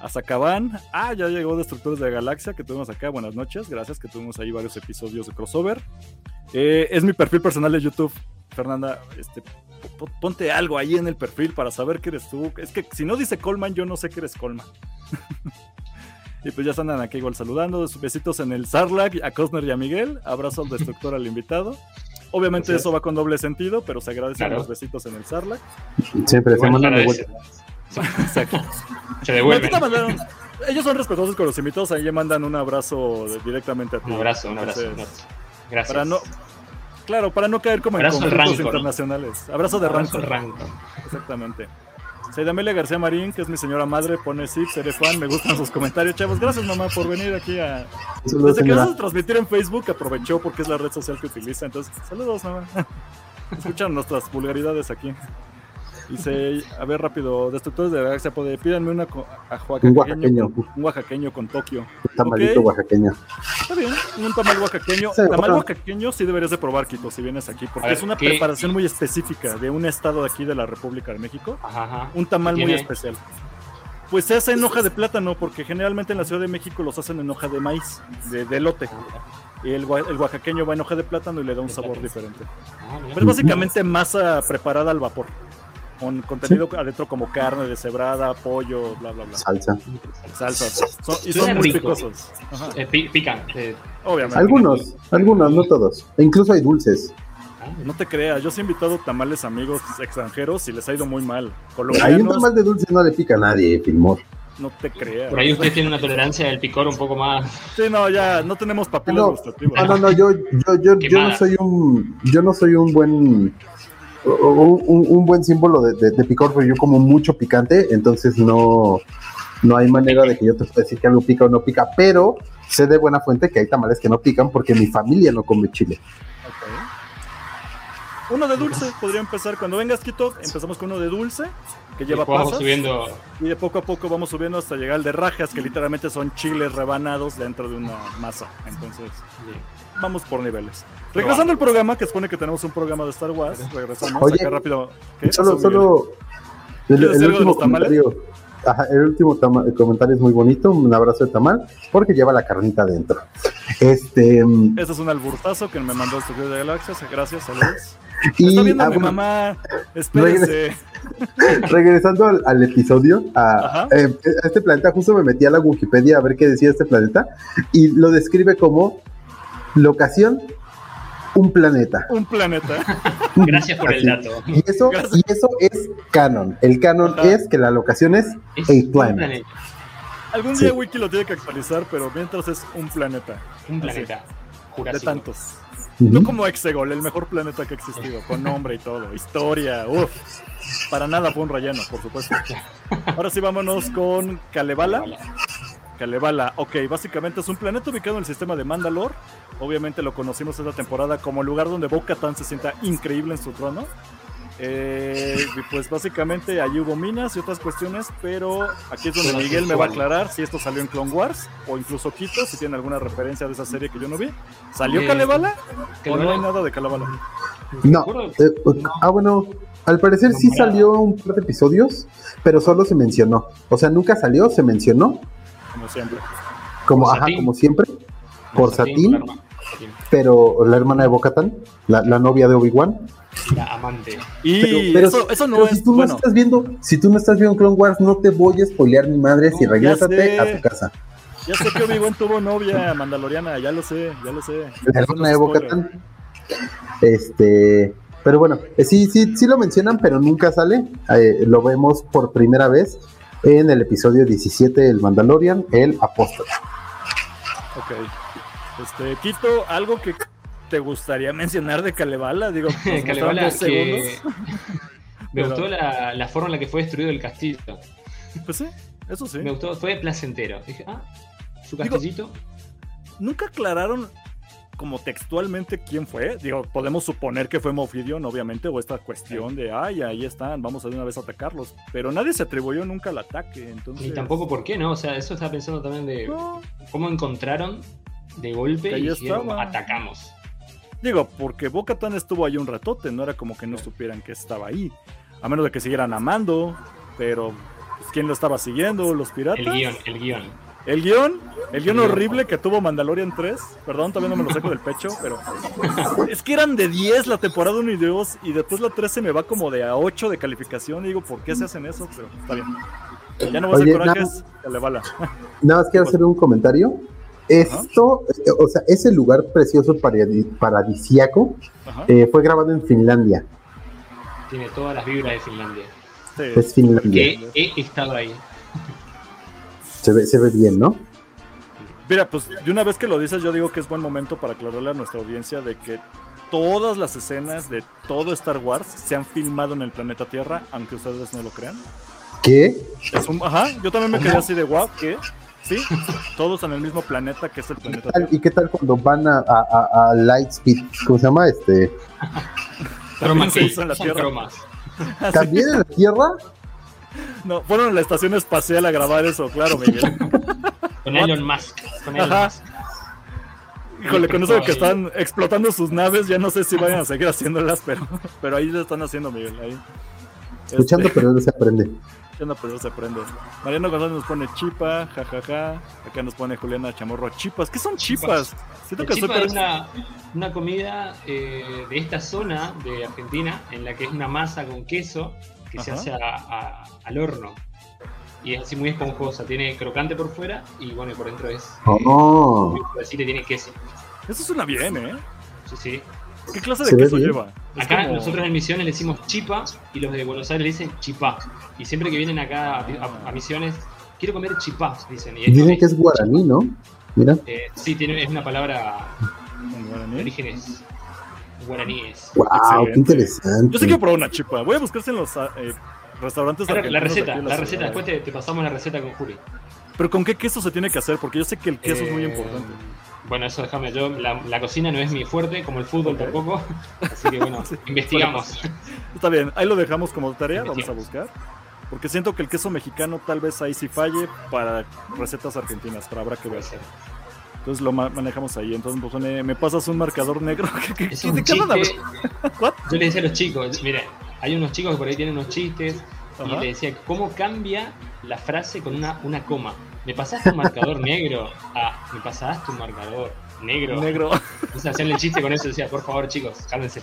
Azacaban. Ah, ya llegó Destructores de la Galaxia que tuvimos acá. Buenas noches. Gracias que tuvimos ahí varios episodios de crossover. Eh, es mi perfil personal de YouTube. Fernanda, este, ponte algo ahí en el perfil para saber que eres tú. Es que si no dice Colman, yo no sé que eres Colman. Y pues ya andan aquí igual saludando. Besitos en el Sarlacc, a Cosner y a Miguel. Abrazo al destructor al invitado. Obviamente Gracias. eso va con doble sentido, pero se agradecen Claro. los besitos en el Sarlacc. Siempre se mandan de vuelta. Exacto. Se devuelven. mandaron- ellos son respetuosos con los invitados, ahí le mandan un abrazo directamente a ti. Un abrazo, un abrazo. un Entonces, abrazo. Gracias. Para no, claro, para no caer como Abrazo en conflictos internacionales. Abrazo de Abrazo rancor. rancor. Exactamente. Saidamelia García Marín, que es mi señora madre, pone sí, seré fan, me gustan sus comentarios, chavos. Gracias, mamá, por venir aquí a. Saludos, Desde que vas a transmitir en Facebook, aprovechó porque es la red social que utiliza. Entonces, saludos, mamá. Escuchan nuestras vulgaridades aquí. Dice, a ver rápido, Destructores de la Galaxia, puede, pídanme una co- a Un oaxaqueño, oaxaqueño. con, un oaxaqueño con Tokio. Un tamalito Ok. oaxaqueño. Está bien, un tamal oaxaqueño. Sí, tamal oaxaqueño sí deberías de probar, Quito, si vienes aquí, porque ver, es una ¿qué- preparación muy específica de un estado de aquí de la República de México. Ajá, ajá. Un tamal muy especial. Pues se hace en hoja de plátano, porque generalmente en la Ciudad de México los hacen en hoja de maíz, de, de elote. Y el, gua- el oaxaqueño va en hoja de plátano y le da un sabor diferente. Ah. Pero es básicamente masa preparada al vapor, con contenido adentro como carne deshebrada, pollo, bla, bla, bla. Salsa. Salsas. Son- y son muy rico. picosos. Eh, pi- pican. eh, obviamente. Algunos, algunos, no todos. E incluso hay dulces. ah, No te creas, yo sí he invitado tamales a amigos extranjeros y les ha ido muy mal. Hay un Colombianos, tamal de dulce no le pica a nadie, Filmor. no te creas. Por ahí ustedes tienen una tolerancia del picor un poco más. Sí, no, ya no tenemos papilas No, gustativas. No, no, no, yo, yo, yo, yo no soy un, yo no soy un buen, un, un- un buen símbolo de, de- de picor, pero yo como mucho picante, entonces no, no hay manera de que yo te pueda decir que algo pica o no pica, pero sé de buena fuente que hay tamales que no pican porque mi familia no come chile. Ok. Uno de dulce podría empezar. Cuando vengas, Quito, empezamos con uno de dulce, que lleva Después vamos pasas. subiendo. Y de poco a poco vamos subiendo hasta llegar al de rajas, que literalmente son chiles rebanados dentro de una masa. Entonces, vamos por niveles. Regresando al programa, que supone que tenemos un programa de Star Wars, regresamos Oye, acá rápido. ¿Qué Solo, solo. El, ¿Quieres el último comentario. Ajá, el último el comentario es muy bonito. Un abrazo de tamal, porque lleva la carnita adentro. Este. mm, Ese es un alburtazo que me mandó Estudio de Galaxias. Gracias, saludos. Y Está viendo ah, mi bueno, mamá. Espérense. regresando al, al episodio, a, eh, a este planeta, justo me metí a la Wikipedia a ver qué decía este planeta y lo describe como locación, un planeta. Un planeta. Gracias por el dato. Y eso, Gracias. y eso es canon. El canon Ajá. es que la locación es Es a un planet. planeta. Algún Sí. día Wiki lo tiene que actualizar, pero mientras es un planeta. Un planeta. De Jurásico. tantos. Ujú. No como Exegol, el mejor planeta que ha existido, con nombre y todo, historia, uff. Para nada fue un relleno, por supuesto. Ahora sí vámonos con Kalevala. Kalevala, ok, básicamente es un planeta ubicado en el sistema de Mandalore. Obviamente lo conocimos esta temporada como el lugar donde Bo-Katan se sienta increíble en su trono. Eh, y pues básicamente allí hubo minas y otras cuestiones, pero aquí es donde Miguel me va a aclarar si esto salió en Clone Wars o incluso Quito, si tiene alguna referencia de esa serie que yo no vi. ¿Salió Eh, Kalevala? ¿O no hay nada de Kalevala? No. Eh, ah, bueno, al parecer sí salió un par de episodios, pero solo se mencionó. O sea, nunca salió, se mencionó, Como siempre. como, ajá, como siempre, por Satín. pero la hermana de Bocatan, la, la novia de Obi-Wan. La amante. Y Pero, pero- eso, eso no pero es si tú bueno. no estás viendo, si tú no estás viendo Clone Wars, no te voy a spoilear mi madre si No, ya regrésate a tu casa. Ya sé que Obi-Wan tuvo novia mandaloriana, ya lo sé, ya lo sé. La hermana de. Bocatan. Este, pero bueno, eh, sí, sí, sí lo mencionan, pero nunca sale. Eh, lo vemos por primera vez en el episodio 17 del Mandalorian, el apóstol. Ok. Este, Quito, algo que te gustaría mencionar de Kalevala, digo, Kalevala, dos que segundos. me Pero- gustó la, la forma en la que fue destruido el castillo. Pues sí, eso sí. Me gustó, fue placentero. Dije, ah, su Digo- castillito. Nunca aclararon como textualmente quién fue. Digo, podemos suponer que fue Mofidion, obviamente, o esta cuestión de, ay, ahí están, vamos a de una vez a atacarlos. Pero nadie se atribuyó nunca al ataque, entonces... Ni tampoco por qué, ¿no? O sea, eso estaba pensando también de No, cómo encontraron de golpe y dijeron, atacamos. Digo, porque Bo-Katan estuvo ahí un ratote, no era como que no supieran que estaba ahí. A menos de que siguieran amando, pero pues, ¿quién lo estaba siguiendo? ¿Los piratas? El guion, el guion. El guion, el guion horrible que tuvo Mandalorian 3. Perdón, también no me lo saco del pecho, pero. Es que eran de 10 la temporada 1 y 2, y después la 3 se me va como de a 8 de calificación. Y digo, ¿por qué se hacen eso? Pero está bien. Ya no voy a corajes, que le bala. Nada más quiero hacer un comentario. Esto, eh, o sea, ese lugar precioso paradi- paradisiaco eh, fue grabado en Finlandia. Tiene todas las vibras de Finlandia. Sí. Es Finlandia. Que he estado ahí. Se ve, se ve bien, ¿no? Mira, pues de una vez que lo dices, yo digo que es buen momento para aclararle a nuestra audiencia de que todas las escenas de todo Star Wars se han filmado en el planeta Tierra, aunque ustedes no lo crean. ¿Qué? Es un- ajá, yo también me quedé así de wow, ¿qué? Sí, todos en el mismo planeta que es el ¿Qué planeta tal- Tierra. ¿Y qué tal cuando van a, a- a- a Lightspeed? ¿Cómo se llama? Este, También se hizo en la Tierra. ¿También en la Tierra? No, fueron a la estación espacial a grabar eso, claro, Miguel. Con Elon Musk. Con Elon Ajá. Musk. Híjole, con eso de que están explotando sus naves, ya no sé si vayan a seguir haciéndolas, pero, pero ahí lo están haciendo, Miguel. Ahí. Escuchando, Este, pero no se aprende. escuchando, pero se aprende. Mariano González nos pone chipa, jajaja. Acá nos pone Juliana Chamorro, chipas. ¿Qué son chipas? Siento que soy chipa es una, una comida eh, de esta zona de Argentina en la que es una masa con queso que se hace a- a- al horno. Y es así muy esponjosa. Tiene crocante por fuera y bueno, y por dentro es. eh, Oh, muy suavecita y tiene queso. Eso suena bien, ¿eh? Sí, sí. ¿Qué clase Se de queso bien. lleva? Es Acá como- nosotros en Misiones le decimos chipa y los de Buenos Aires le dicen chipá. Y siempre que vienen acá a, a- a Misiones, quiero comer chipá, dicen. Y dicen que es guaraní, ¿no? Mira. Eh, sí, tiene, es una palabra en guaraní. de orígenes guaraníes. Wow, Excelente. qué interesante. Yo sí quiero probar una chipa. Voy a buscarse en los ah, eh, restaurantes la argentinos receta, la ciudad. receta, después te, te pasamos la receta con Juli. Pero ¿con qué queso se tiene que hacer? Porque yo sé que el queso es muy Eh, importante. Bueno, eso déjame yo. La, la cocina no es mi fuerte, como el fútbol Ok. tampoco. Así que bueno, Sí. investigamos. Está bien, ahí lo dejamos como tarea, vamos a buscar. Porque siento que el queso mexicano tal vez ahí sí falle para recetas argentinas, pero habrá que ver. Entonces lo ma- manejamos ahí. Entonces pues, pone, me pasas un marcador negro. ¿Qué, qué- Es qué- un de qué hablan? chiste. What? Yo le decía a los chicos, mire, hay unos chicos que por ahí tienen unos chistes y le decía, ¿cómo cambia la frase con una, una coma? ¿Me pasaste un marcador negro? Ah, ¿me pasaste un marcador negro? Negro. Entonces hacían el chiste con eso, decía, por favor chicos, cálmense.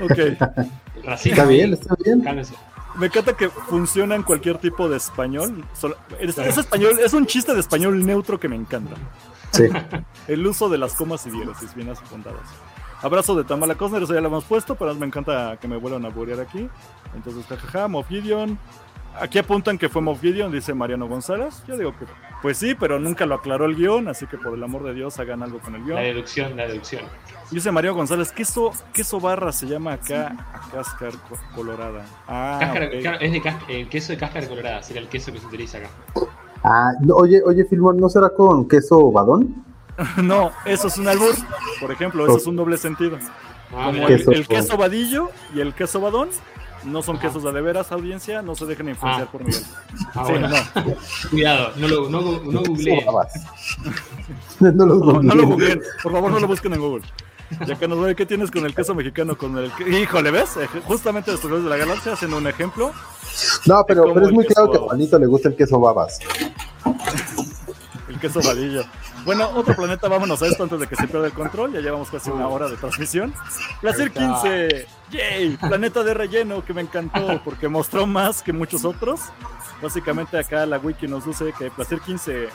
ok. Racismo. Está bien, está bien. Cálmense. Me encanta que funciona en cualquier tipo de español. Solo- es, es español. es un chiste de español neutro que me encanta. Sí. El uso de las comas y diéresis bien apuntadas. Abrazo de Tamala Cosner, eso ya lo hemos puesto, pero me encanta que me vuelvan a burear aquí. Entonces, jajaja, Moff Gideon. Aquí apuntan que fue Moff Gideon, dice Mariano González. Yo digo que, pues sí, pero nunca lo aclaró el guion, así que por el amor de Dios hagan algo con el La guion. deducción, la deducción. Dice Mario González, queso, queso barra se llama acá a cáscar co- colorada. Ah, Cáscara- es de el queso de cáscara colorada, sería el queso que se utiliza acá. Ah, no, oye, oye, Filmón, ¿no será con queso badón? No, eso es un albur. Por ejemplo, eso es un doble sentido. Ah, Como el, Queso el queso vadillo y el queso badón no son Ajá. quesos de, de veras, audiencia. No se dejen influenciar Ah. por Miguel. Ah, Sí, bueno. no, Cuidado, no lo no, no googleen. No lo no, no lo googleen. Por favor, no lo busquen en Google. Ya que nos ve qué tienes con el queso mexicano, con el... que- Híjole, ¿ves? Eh, Justamente después de la galaxia hacen un ejemplo. No, pero, pero es muy claro que a Juanito le gusta el queso babas. El queso vadillo. Bueno, otro planeta, vámonos a esto antes de que se pierda el control. Ya llevamos casi una hora de transmisión. Placer Ahí está. 15. ¡Yay! Planeta de relleno que me encantó porque mostró más que muchos otros. Básicamente acá la wiki nos dice que Placer 15.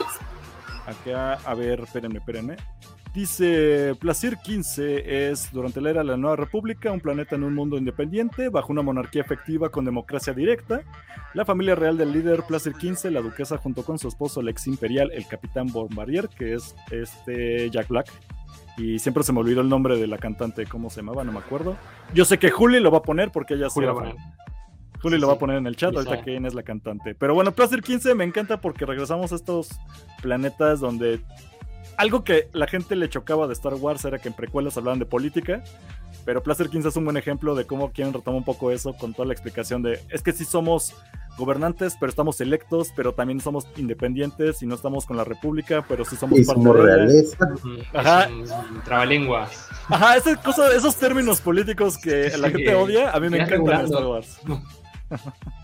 Acá, a ver, espérenme, espérenme. Dice, Placer 15 es, durante la era de la Nueva República, un planeta en un mundo independiente, bajo una monarquía efectiva con democracia directa. La familia real del líder Placer 15, la duquesa junto con su esposo, el ex imperial, el capitán Bombardier, que es este Jack Black. Y siempre se me olvidó el nombre de la cantante, ¿cómo se llamaba? No me acuerdo. Yo sé que Juli lo va a poner porque ella sí. Juli Sí, lo va a poner en el chat, Sí, ahorita quién es la cantante. Pero bueno, Placer 15 me encanta porque regresamos a estos planetas donde algo que la gente le chocaba de Star Wars era que en precuelas hablaban de política, pero Placer 15 es un buen ejemplo de cómo quieren retomar un poco eso con toda la explicación de es que sí somos gobernantes, pero estamos electos, pero también somos independientes y no estamos con la república, pero sí somos Y parte somos de ella. realeza. Ajá. es un- un trabalenguas. Ajá, esa cosa- esos términos políticos que la gente odia, a mí me encantan en. Star Wars.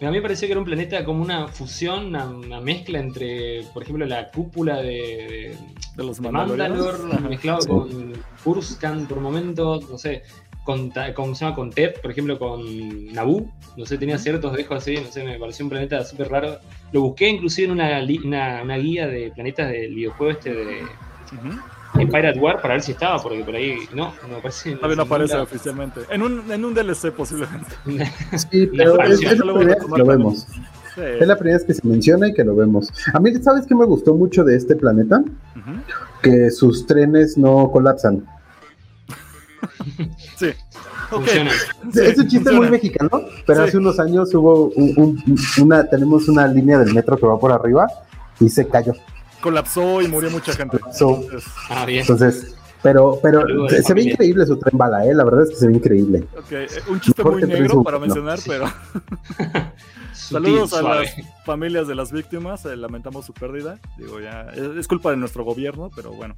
A mí me pareció que era un planeta como una fusión, una, una mezcla entre, por ejemplo, la cúpula de, De los de, de Mandalorianos. Mandalor mezclado Sí. con Kurskan por momentos, no sé, con, con, se llama con Ted, por ejemplo, con Naboo, no sé, tenía ciertos dejos así, no sé, me pareció un planeta súper raro. Lo busqué inclusive en una, li- una, una guía de planetas del videojuego este de. Empire at War para ver si estaba, porque por ahí no, no parece. Todavía no aparece oficialmente. En un, en un DLC posiblemente. Sí, pero es, es expansión, la luego primera vez retomar que lo también. vemos. Sí. Es la primera vez que se menciona y que lo vemos. A mí, ¿sabes qué me gustó mucho de este planeta? Que sus trenes no colapsan. Sí. Ok. Funciona. Sí, es un chiste funciona. muy mexicano, pero Sí. hace unos años hubo un- un- una, tenemos una línea del metro que va por arriba y se cayó. Colapsó y murió mucha gente. So, Entonces, Ah, bien. entonces, pero, pero Saludos se, se ve increíble su tren bala, eh. La verdad es que se ve increíble. ok, eh, Un chiste Mejor muy negro para Submarino. mencionar, Sí. pero Sutil, saludos a las familias de las víctimas. eh, lamentamos su pérdida. Digo, ya es, culpa de nuestro gobierno, pero bueno.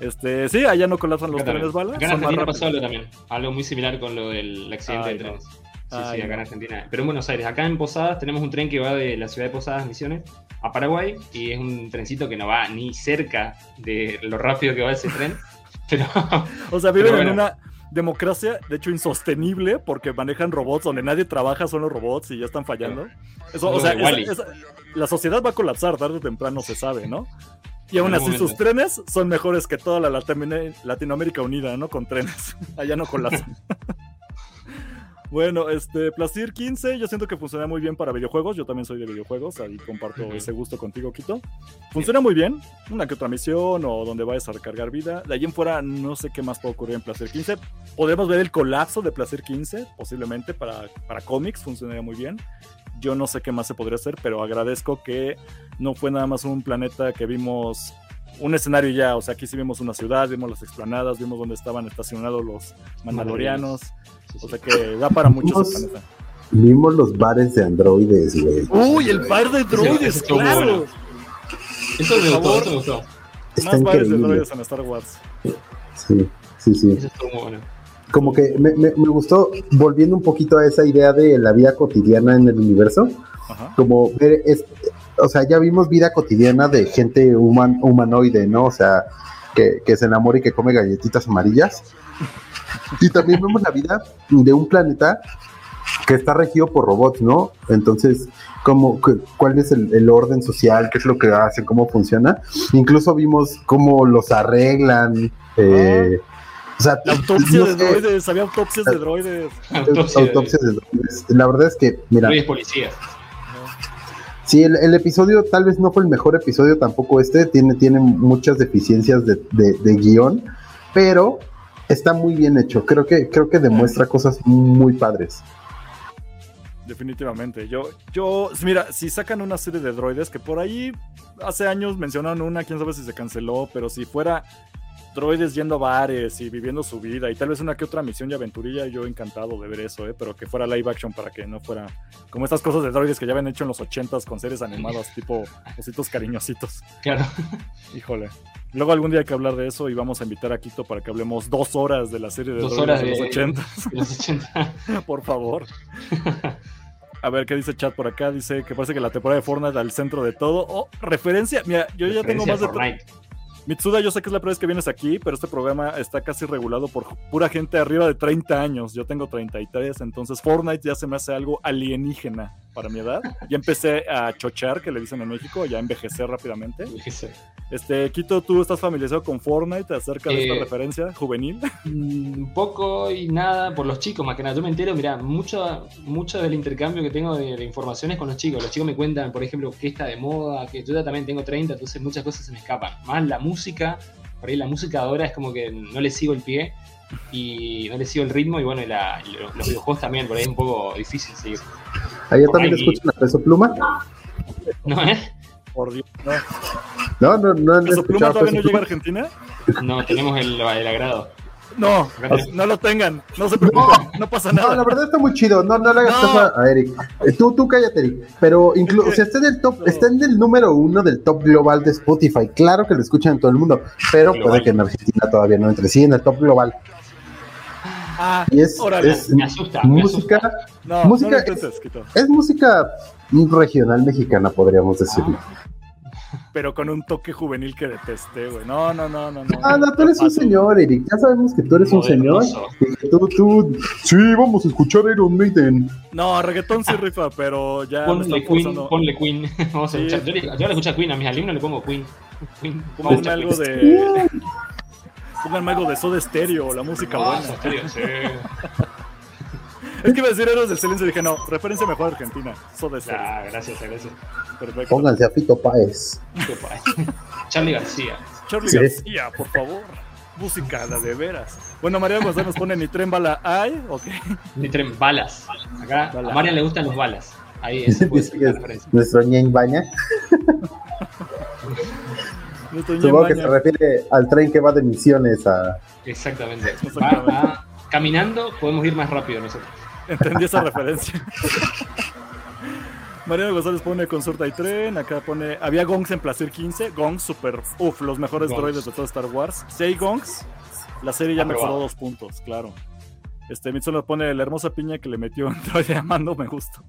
Este, sí, allá no colapsan los Acá trenes también. bala. Acá en Argentina pasó algo también. Algo muy similar con lo del accidente Ay, de no. trenes. Sí, Ay, sí, acá en no. Argentina. Pero en Buenos Aires, acá en Posadas tenemos un tren que va de la ciudad de Posadas, Misiones, a Paraguay, y es un trencito que no va ni cerca de lo rápido que va ese tren. Pero O sea, viven Pero en bueno. una democracia, de hecho, insostenible, porque manejan robots donde nadie trabaja, son los robots y ya están fallando. Eso, o sea, esa- esa- la sociedad va a colapsar tarde o temprano, se sabe, ¿no? Y aún así sus trenes son mejores que toda la Latino- Latinoamérica unida, ¿no? Con trenes. Allá no colapsan. Bueno, este, Plastir 15, yo siento que funciona muy bien para videojuegos. Yo también soy de videojuegos, ahí comparto ese gusto contigo, Quito. Funciona muy bien, una que otra misión o donde vayas a recargar vida. De ahí en fuera, no sé qué más puede ocurrir en Placer 15. Podemos ver el colapso de Placer 15, posiblemente para, para cómics, funcionaría muy bien. Yo no sé qué más se podría hacer, pero agradezco que no fue nada más un planeta que vimos un escenario ya, o sea, aquí sí vimos una ciudad, vimos las explanadas, vimos dónde estaban estacionados los mandalorianos, Sí, sí. o sea que da para mucho ese Vimos- planeta. Vimos los bares de androides, güey. Uy, el bar de droides, ese estuvo claro. bueno. Eso me gustó, eso me gustó. Está Más bares de increíble. droides en Star Wars. Sí, sí, sí. Eso estuvo muy bueno. Como que me, me- me gustó, volviendo un poquito a esa idea de la vida cotidiana en el universo, Ajá. como ver, es, o sea, ya vimos vida cotidiana de gente human, humanoide, ¿no? O sea, que, que se enamora y que come galletitas amarillas. Y también vemos la vida de un planeta que está regido por robots, ¿no? Entonces, como, cu- ¿cuál es el, el orden social? ¿Qué es lo que hacen? ¿Cómo funciona? Incluso vimos cómo los arreglan. eh, o sea, La autopsia no de sé, droides, había autopsias de droides. Autopsia de- autopsias de droides. La verdad es que, mira, Droides policías. Sí, el, el episodio tal vez no fue el mejor episodio tampoco este, tiene, tiene muchas deficiencias de, de- guion, pero está muy bien hecho, creo que, creo que demuestra cosas muy padres. Definitivamente. Yo, yo, mira, si sacan una serie de droides, que por ahí hace años mencionaron una, quién sabe si se canceló, pero si fuera droides yendo a bares y viviendo su vida y tal vez una que otra misión y aventurilla, yo encantado de ver eso, ¿eh? pero que fuera live action para que no fuera como estas cosas de droides que ya habían hecho en los ochentas con series animadas tipo ositos cariñositos. Claro. Híjole. Luego algún día hay que hablar de eso y vamos a invitar a Quito para que hablemos dos horas de la serie de Dos droides horas de los de- ochentas. de los 80. Por favor. A ver qué dice chat por acá. Dice que parece que la temporada de Fortnite al centro de todo. Oh, referencia. Mira, yo ya tengo más de. Mitsuda, yo sé que es la primera vez que vienes aquí, pero este programa está casi regulado por pura gente arriba de 30 años. Yo tengo 33, entonces Fortnite ya se me hace algo alienígena para mi edad. Ya empecé a chochar, que le dicen en México, ya envejecer rápidamente. Ese. Este, Quito, ¿tú estás familiarizado con Fortnite acerca de esta Eh, referencia juvenil? Mm, poco y nada por los chicos, más que nada. Yo me entero, mira, mucho, mucho del intercambio que tengo de, de informaciones con los chicos. Los chicos me cuentan, por ejemplo, qué está de moda, que yo ya también tengo 30, entonces muchas cosas se me escapan. Más la música, por ahí la música ahora es como que no le sigo el pie y no le sigo el ritmo y bueno, y la- y los videojuegos también, por ahí es un poco difícil seguir. ¿Allá también Ay. escuchan a Peso Pluma? ¿No, eh? Por Dios. No. No, no, no han ¿Eso Pluma todavía Peso no llega a. Argentina? No, tenemos el, el agrado. No, no lo tengan. No se preocupen. No pasa No, nada. la verdad está muy chido. No, no le hagas No. caso a- a Eric. Eh, Tú, tú cállate, Eric. Pero incluso, o sea, está en el top, No. está en el número uno del top global de Spotify. Claro que lo escuchan en todo el mundo, pero Global. puede que en Argentina todavía no entre. Sí, en el top global. Ah, Y es, órale. es Me asusta, me música, No, música no lo es música regional mexicana, podríamos decirlo. Pero con un toque juvenil que detesté, güey. No, no, no, no. no. Ah, no, tú eres un señor, Eric. Ya sabemos que tú eres un señor. Tú, tú, sí, vamos a escuchar Iron Maiden. No, reggaetón sí rifa, pero ya Ponle Queen, ponle Queen. Vamos a escuchar. Yo le, yo le escucho a Queen, a mis alumnos le pongo Queen. Queen. Pongan algo de. Pónganme algo de Soda Stereo, la música buena. en serio, sí. Es que iba a decir Héroes del Silencio y dije, no, referencia mejor a Argentina. Soda. Ah, gracias, gracias. Perfecto. Pónganse a Fito Páez. Qué padre. Charlie García. Charlie Sí. García, por favor. Música, la de veras. Bueno, María González nos pone ni tren bala hay, ok. Ni tren balas. Acá a Marian le gustan los balas. Ahí es referencia. nuestro ñen baña. Nuestro Supongo que se refiere al tren que va de misiones a. Exactamente. Exactamente. Va, va- Caminando podemos ir más rápido nosotros. Entendí esa referencia. Mariano González pone Consulta y Tren. Acá pone. Había gongs en Placer 15. Gongs super. Uf, los mejores Gongs. droides de todo Star Wars. Si hay gongs, la serie ya Aprobado. mejoró dos puntos, claro. Este Mitsuno pone la hermosa piña que le metió en droide amando. Me gustó.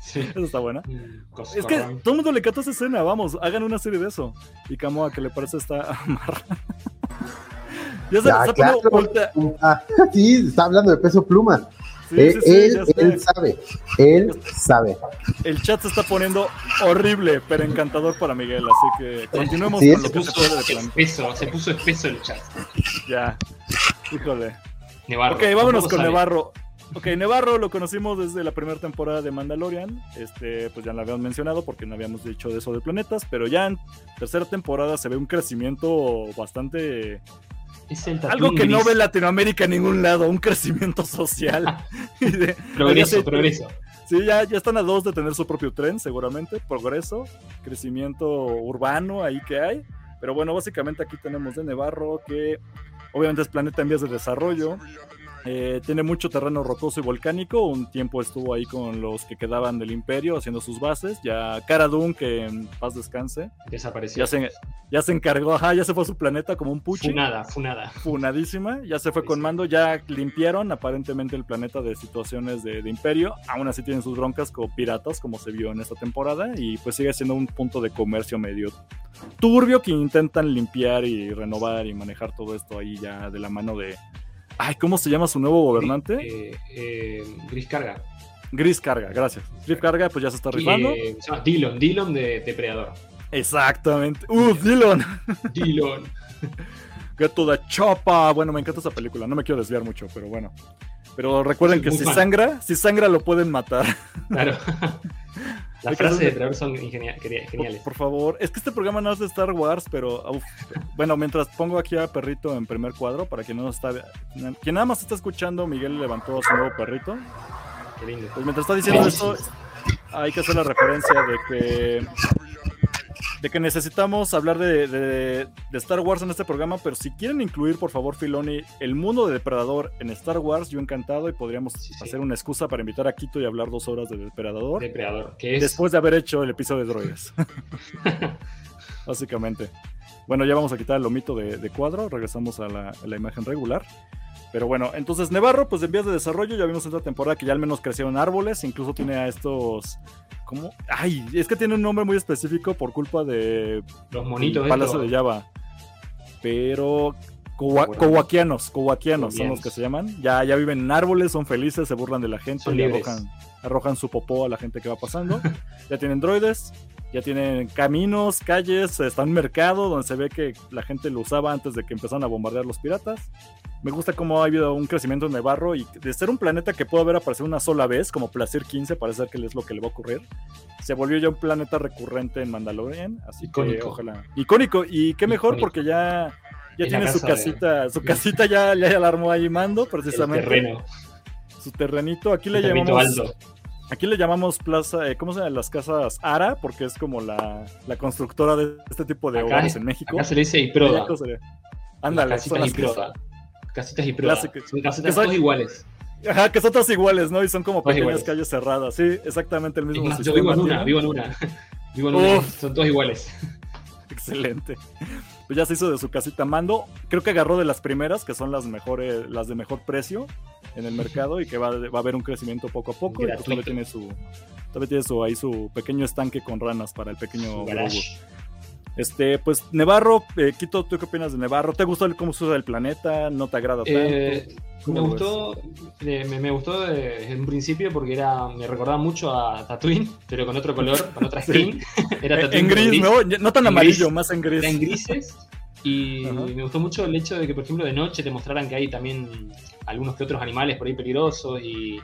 Sí. Eso está buena. Mm, cos- Es que todo el mundo le cantó esa escena. Vamos, hagan una serie de eso. Y Camoa, que le parece está amarra. ya se, Ya, se claro. ultra- Ah, sí, está hablando de peso pluma. Sí, Eh, sí, sí, él, sabe. Él sabe. El chat se está poniendo horrible, pero encantador para Miguel, así que continuemos Sí, con lo Se que se puede puso espeso, se puso espeso el chat. Ya. Híjole. Nevarro. Ok, vámonos con sabe. Nevarro. Ok, Nevarro lo conocimos desde la primera temporada de Mandalorian. Este, pues ya lo habíamos mencionado porque no habíamos dicho de eso de planetas, pero ya en tercera temporada se ve un crecimiento bastante. Es el Algo que no ve Latinoamérica en ningún lado, un crecimiento social. De- Progreso, ya progreso. Sí, ya, ya están a dos de tener su propio tren, seguramente. Progreso, crecimiento urbano ahí que hay. Pero bueno, básicamente aquí tenemos de Nevarro que obviamente es planeta en vías de desarrollo. Eh, tiene mucho terreno rocoso y volcánico. Un tiempo estuvo ahí con los que quedaban del imperio haciendo sus bases. Ya Cara Dune, que en paz descanse. Desapareció. Ya se, ya se encargó, ajá, ya se fue a su planeta como un puchi. Funada, funada. Funadísima. Ya se fue con mando. Ya limpiaron aparentemente el planeta de situaciones de, de imperio. Aún así tienen sus broncas como piratas, como se vio en esta temporada. Y pues sigue siendo un punto de comercio medio turbio que intentan limpiar y renovar y manejar todo esto ahí ya de la mano de Ay, ¿cómo se llama su nuevo gobernante? Eh, eh, Gris Carga. Gris Carga, gracias. Gris Carga, pues ya se está rifando. Eh, se llama Dillon, Dillon de Depredador. Exactamente. ¡Uh, Dillon! Dillon. Get to the chopa. Bueno, me encanta esa película. No me quiero desviar mucho, pero bueno. Pero recuerden que si fan. sangra, si sangra lo pueden matar. Claro. Las frases de Depredador son Por, geniales. por favor, es que este programa no es de Star Wars, pero uf, bueno, mientras pongo aquí a Perrito en primer cuadro, para quien no está, quien nada más está escuchando, Miguel levantó a su nuevo perrito. Qué lindo. Pues mientras está diciendo esto, hay que hacer la referencia de que de que necesitamos hablar de, de- de Star Wars en este programa, pero si quieren incluir, por favor, Filoni, el mundo de Depredador en Star Wars, yo encantado y podríamos Sí, sí. hacer una excusa para invitar a Quito y hablar dos horas de Depredador. Depredador. Que es. Después de haber hecho el episodio de droides. Básicamente. Bueno, ya vamos a quitar el lomito de, de cuadro, regresamos a la, a la imagen regular. Pero bueno, entonces Nevarro, pues en vías de desarrollo, ya vimos esta temporada que ya al menos crecieron árboles, incluso tiene a estos... ¿Cómo? Ay, es que tiene un nombre muy específico por culpa de Los monitos Palacio de Java. Pero cowaquianos, cowaquianos son los que se llaman. Ya, ya viven en árboles, son felices, se burlan de la gente, le arrojan, arrojan su popó a la gente que va pasando. ya tienen droides, ya tienen caminos, calles, está un mercado donde se ve que la gente lo usaba antes de que empezaran a bombardear los piratas. Me gusta cómo ha habido un crecimiento en y de ser un planeta que pudo haber aparecido una sola vez, como Placer 15, parece ser que es lo que le va a ocurrir, se volvió ya un planeta recurrente en Mandalorian, así que Icónico. ojalá. Icónico, y qué mejor Icónico. porque ya, ya En tiene su de- casita, su casita ya, ya la armó ahí Mando, El precisamente. terreno. Su terrenito, aquí le El terrenito llamamos... alto. Aquí le llamamos plaza, eh, ¿cómo se llaman las casas Ara? Porque es como la, la constructora de este tipo de Acá es- en México. Acá se le dice Iproda. Ándale, Las son casitas Iproda. Casitas Iproda. Casitas son- todas iguales. Ajá, que son todas iguales, ¿no? Y son como Todas pequeñas iguales. calles cerradas. Sí, exactamente el mismo más, yo vivo en una, vivo en una. Vivo en una. Son todas iguales. Excelente. Pues ya se hizo de su casita mando. Creo que agarró de las primeras, que son las mejores, las de mejor precio en el mercado y que va, va a haber un crecimiento poco a poco. Y pues todavía tiene su, todavía tiene su ahí su pequeño estanque con ranas para el pequeño. Este, pues Nevarro, eh, Quito, ¿tú qué opinas de Nevarro? ¿Te gustó el, cómo se usa el planeta? ¿No te agrada tanto? Eh, ¿Cómo me gustó, eh, me, me gustó desde un principio porque era, me recordaba mucho a Tatooine, pero con otro color, con otra Sí. skin. Era Eh, Tatooine en pero gris, ¿no? No tan En amarillo, gris. más en gris. Era en grises. Y Ajá. me gustó mucho el hecho de que, por ejemplo, de noche te mostraran que hay también algunos que otros animales por ahí peligrosos y,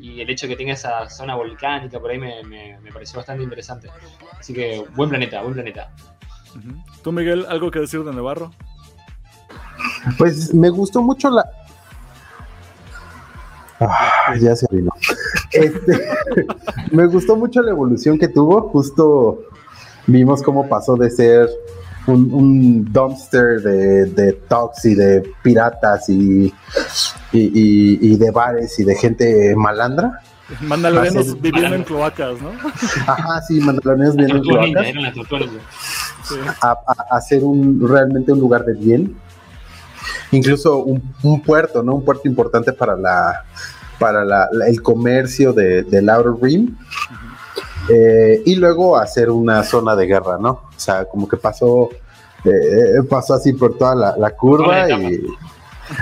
el hecho de que tenga esa zona volcánica por ahí me, me- me pareció bastante interesante. Así que buen planeta, buen planeta. ¿Tú, Miguel, algo que decir de Nevarro? Pues me gustó mucho la. Ah, ya se vino. Este, me gustó mucho la evolución que tuvo. Justo vimos cómo pasó de ser un, un dumpster de, de talks y de piratas y, y, y- y de bares y de gente malandra. Mandalorianos Hacer- viviendo en cloacas, ¿no? Ajá, sí, mandalorianos Las viendo tortugas ninja, cloacas. a, a- a ser un realmente un lugar de bien. Incluso un, un puerto, ¿no? Un puerto importante para la para la- la- el comercio de, del Outer Rim. Eh, y luego hacer una zona de guerra, ¿no? O sea, como que pasó eh, pasó así por toda la, la curva y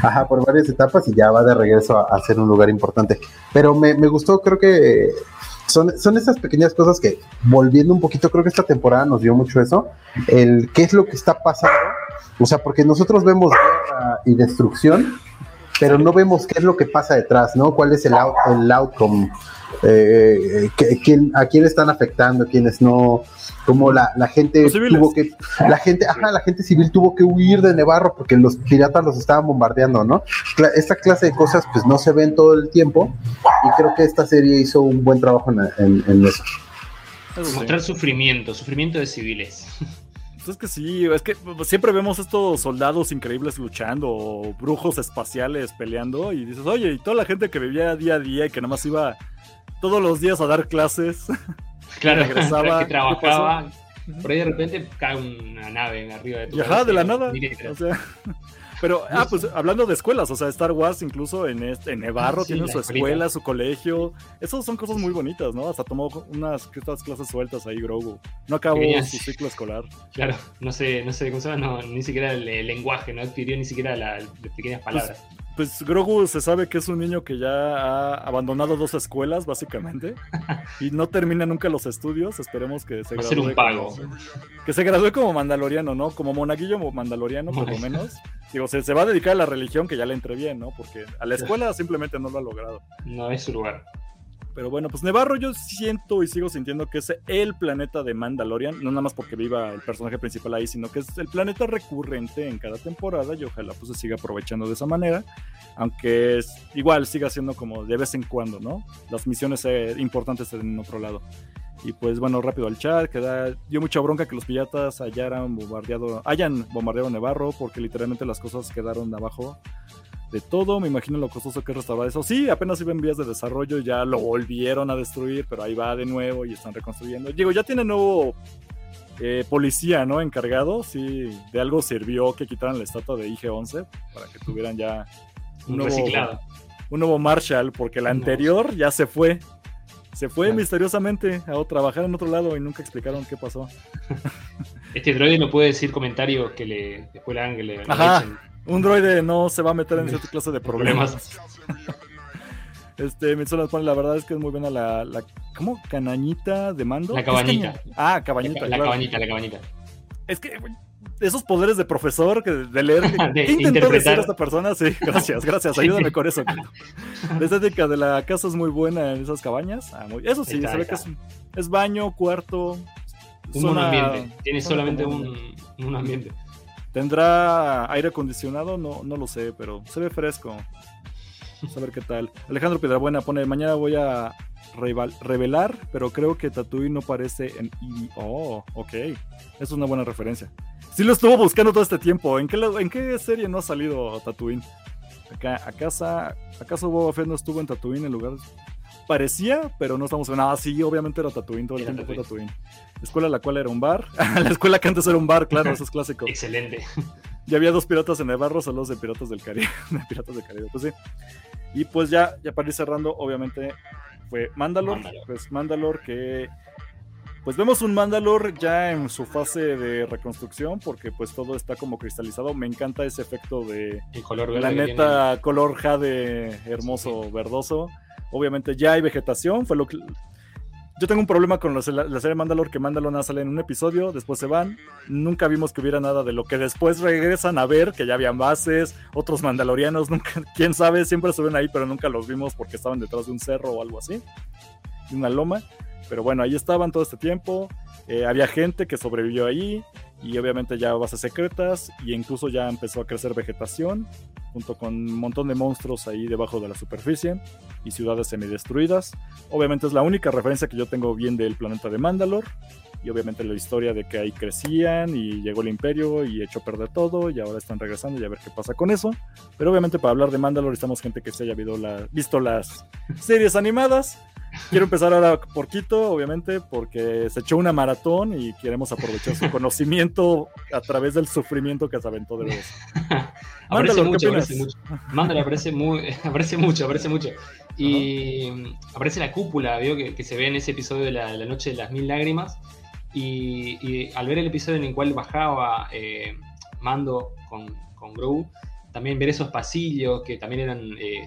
ajá, por varias etapas y ya va de regreso a, a ser un lugar importante. Pero me, me gustó, creo que son, son esas pequeñas cosas que, volviendo un poquito, creo que esta temporada nos dio mucho eso, el qué es lo que está pasando, o sea, porque nosotros vemos guerra y destrucción, pero no vemos qué es lo que pasa detrás, ¿no? ¿Cuál es el, out- el outcome? Eh, que- quién- ¿A quién están afectando? ¿Quiénes no? Como la, la gente tuvo que, la gente, ajá, la gente civil tuvo que huir de Nevarro porque los piratas los estaban bombardeando, ¿no? Cla- Esta clase de cosas pues no se ven todo el tiempo y creo que esta serie hizo un buen trabajo en, en- en eso. Mostrar sufrimiento, sufrimiento de civiles. Pues es que sí, es que siempre vemos estos soldados increíbles luchando, o brujos espaciales peleando, y dices, oye, y toda la gente que vivía día a día y que nada más iba todos los días a dar clases. Claro, regresaba, que trabajaba. Por ahí de repente cae una nave arriba de tu Ajá, de la nada. O sea, pero, ah, pues hablando de escuelas, o sea, Star Wars incluso en, este, en Nevarro tiene su escuela, su colegio. Esas son cosas muy bonitas, ¿no? Hasta tomó unas clases sueltas ahí, Grogu. No acabó su ciclo escolar. Claro, no sé, no sé cómo se llama, no, ni siquiera el, lenguaje, no adquirió ni siquiera las pequeñas pues, palabras. Pues, Grogu se sabe que es un niño que ya ha abandonado dos escuelas, básicamente, y no termina nunca los estudios. Esperemos que se gradúe. un pago. que se gradúe como mandaloriano, ¿no? Como monaguillo mandaloriano, por lo menos. Digo, se, se, va a dedicar a la religión, que ya le entre bien, ¿no? Porque a la escuela simplemente no lo ha logrado. No es su lugar. Pero bueno, pues Nevarro yo siento y sigo sintiendo que es el planeta de Mandalorian, no nada más porque viva el personaje principal ahí, sino que es el planeta recurrente en cada temporada y ojalá pues se siga aprovechando de esa manera, aunque es, igual siga siendo como de vez en cuando, ¿no? Las misiones eh, importantes en otro lado. Y pues bueno, rápido al chat, que da, dio mucha bronca que los piratas hayan bombardeado, hayan bombardeado Nevarro porque literalmente las cosas quedaron abajo de todo. Me imagino lo costoso que es restaurar eso. Sí, apenas iba en vías de desarrollo, ya lo volvieron a destruir, pero ahí va de nuevo y están reconstruyendo. Digo, ya tiene nuevo eh, policía, ¿no? Encargado. Sí, de algo sirvió que quitaran la estatua de IG-11 para que tuvieran ya un, nuevo, un nuevo Marshall, porque la anterior ya se fue. Se fue misteriosamente a trabajar en otro lado y nunca explicaron qué pasó. Este droide no puede decir comentarios que le, después le hagan que le, Ajá. Un droide no se va a meter en esa clase de problemas. este, me pone, la verdad es que es muy buena la, la ¿cómo? Canañita de mando. La cabañita. Ah, cabañita. La, cabañita, la cabañita. Es que esos poderes de profesor que de leer. ¿Qué intentó decir esta persona? Sí, gracias, gracias. Ayúdame con eso. La estética de la casa es muy buena en esas cabañas. Ah, eso sí, se ve que es, es, baño, cuarto. Un ambiente. Tiene solamente un, un ambiente. ¿Tendrá aire acondicionado? No, no lo sé, pero se ve fresco. Vamos a ver qué tal. Alejandro Piedrabuena pone, mañana voy a revelar, pero creo que Tatooine no aparece en. Oh, ok. Es una buena referencia. Sí lo estuvo buscando todo este tiempo. ¿En qué, en qué serie no ha salido Tatooine? Acá, ¿acaso, ¿Acaso Boba Fett no estuvo en Tatooine en lugar parecía, pero no estamos en nada. Sí, obviamente era Tatooine, todo el tiempo fue Tatooine. escuela la cual era un bar. la escuela que antes era un bar, claro, eso es clásico. Excelente. Ya había dos piratas en el barro, solo de Piratas del Caribe. de Piratas del Caribe, pues sí. Y pues ya, ya para ir cerrando, obviamente fue Mandalor. Pues Mandalor que pues vemos un Mandalor ya en su fase de reconstrucción porque pues todo está como cristalizado. Me encanta ese efecto de color la neta color jade hermoso verdoso. Obviamente ya hay vegetación, fue lo que yo tengo un problema con la, serie Mandalor que Mandalor sale en un episodio, después se van. Nunca vimos que hubiera nada de lo que después regresan a ver, que ya habían bases, otros mandalorianos, nunca, quién sabe, siempre ven ahí, pero nunca los vimos porque estaban detrás de un cerro o algo así, de una loma. Pero bueno, ahí estaban todo este tiempo. Eh, había gente que sobrevivió ahí y obviamente ya bases secretas y incluso ya empezó a crecer vegetación junto con un montón de monstruos ahí debajo de la superficie y ciudades semidestruidas. Obviamente es la única referencia que yo tengo bien del planeta de Mandalor y obviamente la historia de que ahí crecían y llegó el imperio y echó perder todo y ahora están regresando y a ver qué pasa con eso. Pero obviamente para hablar de Mandalor necesitamos gente que se haya visto las series animadas Quiero empezar ahora por Quito, obviamente, porque se echó una maratón y queremos aprovechar su conocimiento a través del sufrimiento que se aventó de vez. aparece mucho, aparece mucho. Mándalo, aparece, muy, aparece mucho, aparece mucho. Y aparece la cúpula, veo que, se ve en ese episodio de la, Noche de las Mil Lágrimas. Y, al ver el episodio en el cual bajaba eh, Mando con, con Grogu, también ver esos pasillos que también eran, eh,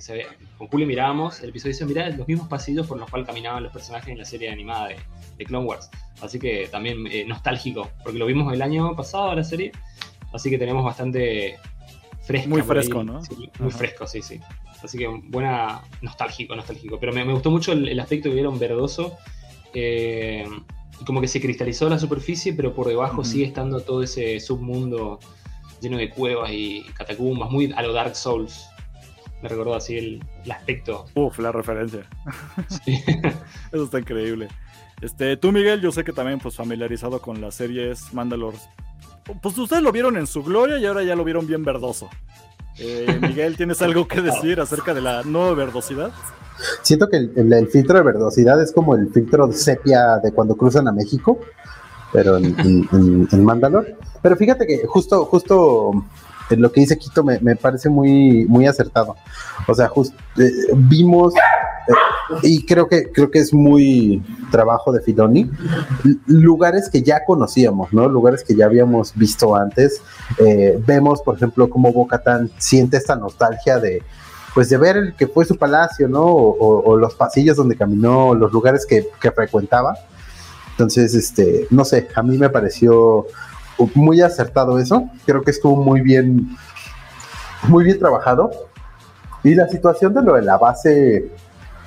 con Julio mirábamos, el episodio dice, mirá los mismos pasillos por los cuales caminaban los personajes en la serie animada de, Clone Wars. Así que también eh, nostálgico, porque lo vimos el año pasado la serie, así que tenemos bastante fresco. Muy fresco, ¿no? muy fresco, sí, sí. Así que buena, nostálgico, nostálgico. Pero me, gustó mucho el, aspecto que vieron verdoso. Eh, como que se cristalizó la superficie, pero por debajo sigue estando todo ese submundo lleno de cuevas y catacumbas, muy a lo Dark Souls. Me recordó así el, aspecto. Uf, la referencia. Eso está increíble. Este, tú, Miguel, yo sé que también, pues, familiarizado con las series Mandalor, pues ustedes lo vieron en su gloria y ahora ya lo vieron bien verdoso. Eh, Miguel, ¿tienes algo que decir acerca de la nueva verdosidad? Siento que el, el- el filtro de verdosidad es como el filtro de sepia de cuando cruzan a México, pero en, en, en- Mandalore. Pero fíjate que justo, justo lo que dice Quito me, me parece muy, muy acertado. O sea, just- eh, vimos, eh, y creo que, creo que es muy trabajo de Filoni, lugares que ya conocíamos, ¿no? Lugares que ya habíamos visto antes. Eh, vemos, por ejemplo, cómo Bocatan siente esta nostalgia de, pues de ver el que fue su palacio, ¿no? O, o- o los pasillos donde caminó, los lugares que, que frecuentaba. Entonces, este, no sé, a mí me pareció muy acertado eso. Creo que estuvo muy bien, muy bien trabajado. Y la situación de lo de la base,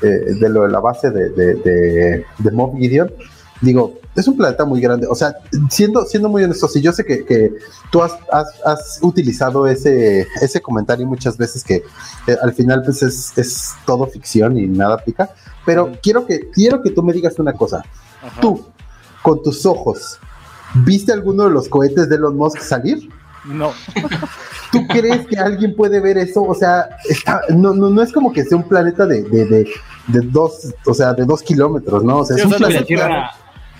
eh, de lo de la base de, de, de, de Moff Gideon, digo, es un planeta muy grande. O sea, siendo, siendo muy honesto, si yo sé que, que tú has, has- has utilizado ese, ese comentario muchas veces que eh, al final pues es, es todo ficción y nada aplica. Pero quiero que, quiero que tú me digas una cosa. Ajá. Tú, con tus ojos, ¿viste alguno de los cohetes de Elon Musk salir? No. ¿Tú crees que alguien puede ver eso? O sea, está- no, no, no es como que sea un planeta de, de, de, de dos, o sea, de dos kilómetros, ¿no? O sea, Sí, es un eso que la planeta. Tierra,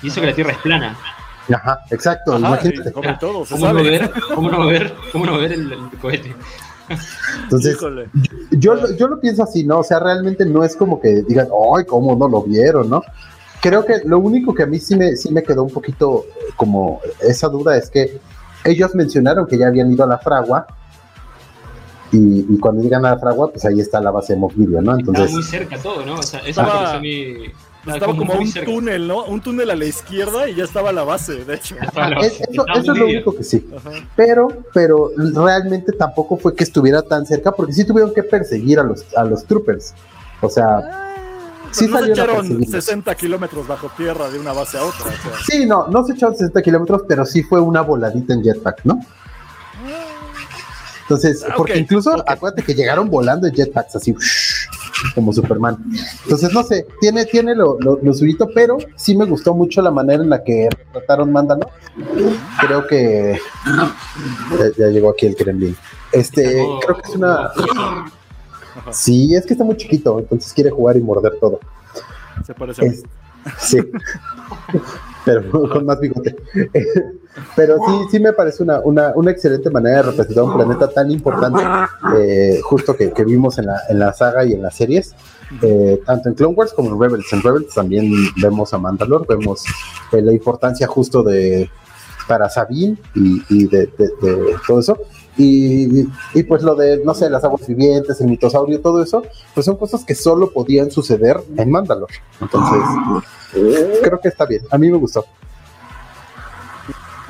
y eso que la Tierra es plana. Ajá, exacto, Ajá, imagínate. todo, ¿Cómo no ver, cómo no ver, cómo no ver el, el cohete? Entonces, yo, lo- yo lo pienso así, ¿no? O sea, realmente no es como que digan, ¡ay, cómo no lo vieron, ¿no? Creo que lo único que a mí sí me, sí me quedó un poquito como esa duda es que ellos mencionaron que ya habían ido a la fragua y, y cuando llegan a la fragua, pues ahí está la base de Moff Gideon, ¿no? Estaba Entonces, muy cerca todo, ¿no? O sea, eso Estaba- a mí. Estaba como un cerca. túnel, ¿no? Un túnel a la izquierda y ya estaba la base, de hecho. Estaba es- eso, estaba eso es lo único que sí. Ajá. Pero, pero realmente tampoco fue que estuviera tan cerca porque sí tuvieron que perseguir a los, a los troopers. O sea, Sí no se echaron perseguirlos. 60 kilómetros bajo tierra de una base a otra. o sea. sí, no, no se echaron 60 kilómetros, pero sí fue una voladita en jetpack, ¿no? Entonces, Ah, porque incluso acuérdate que llegaron volando en jetpacks así, como Superman. Entonces, no sé, tiene, tiene lo, lo, lo suyito, pero sí me gustó mucho la manera en la que retrataron Mándalo. Creo que ya, ya llegó aquí el Kremlin. Este, creo que es una. Sí, es que está muy chiquito, entonces quiere jugar y morder todo. Se parece a mí. Sí. Pero con más bigote. Pero sí, sí me parece una, una, una excelente manera de representar un planeta tan importante, eh, justo que, que vimos en la, en la saga y en las series, eh, tanto en Clone Wars como en Rebels. En Rebels también vemos a Mandalore, vemos eh, la importancia justo de para Sabine y, y de, de- de todo eso. Y, y pues lo de, no sé, las aguas vivientes, el mitosaurio, todo eso, pues son cosas que solo podían suceder en Mandalore. Entonces, creo que está bien. A mí me gustó.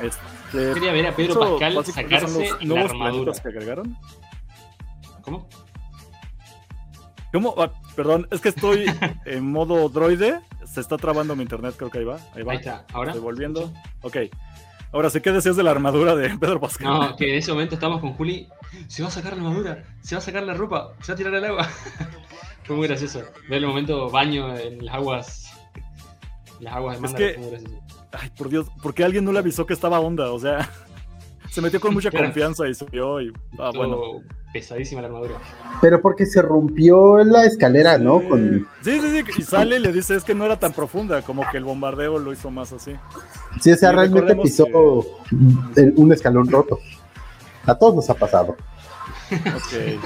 Este, Quería ver a Pedro eso, Pascal sacarse los la armadura. que agregaron. ¿Cómo? ¿Cómo? Ah, perdón, es que estoy en modo droide. Se está trabando mi internet, creo que ahí va. Ahí va. Ahí está. ¿Ahora? Estoy volviendo. Ok. Ahora sí, ¿qué decías de la armadura de Pedro Pascal? No, que en ese momento estamos con Juli. Se va a sacar la armadura, se va a sacar la ropa, se va a tirar al agua. Fue muy gracioso. Ver el momento baño en las aguas. en Las aguas de Es Mandalor que- fue muy gracioso. Ay, por Dios, ¿por qué alguien no le avisó que estaba onda? O sea, se metió con mucha confianza y subió y. Ah, bueno. Pesadísima la armadura. Pero porque se rompió la escalera, ¿no? Sí. Con, Sí, sí, sí, y sale y le dice es que no era tan profunda, como que el bombardeo lo hizo más así. sí, o sea, Y realmente pisó un escalón roto. A todos nos ha pasado. Ok.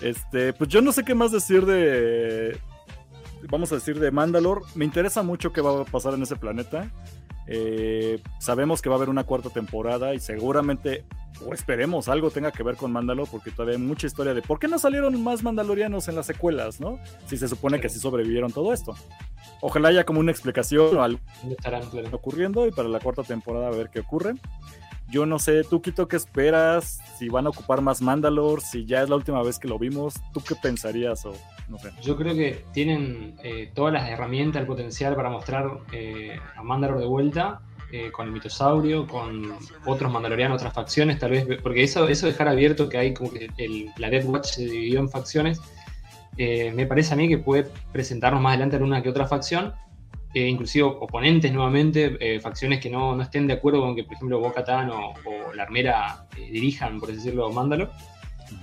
Este, pues yo no sé qué más decir de. Vamos a decir de Mandalore. Me interesa mucho qué va a pasar en ese planeta. Eh, sabemos que va a haber una cuarta temporada y seguramente, o esperemos, algo tenga que ver con Mandalore, porque todavía hay mucha historia de por qué no salieron más mandalorianos en las secuelas, ¿no? Si se supone que sí sobrevivieron todo esto. Ojalá haya como una explicación o algo ocurriendo y para la cuarta temporada a ver qué ocurre. Yo no sé, tú Quito, ¿qué esperas? Si van a ocupar más Mandalore, si ya es la última vez que lo vimos, ¿tú qué pensarías? O no sé. Yo creo que tienen eh, todas las herramientas, el potencial para mostrar eh, a Mandalor de vuelta, eh, con el mitosaurio, con otros mandalorianos, otras facciones, tal vez, porque eso, eso dejar abierto que hay como que el, la Death Watch se dividió en facciones, eh, me parece a mí que puede presentarnos más adelante en una que otra facción eh, inclusive oponentes nuevamente, eh, facciones que no, no, estén de acuerdo con que, por ejemplo, Boca Tan o, o, la Armera eh, dirijan, por así decirlo, Mándalo.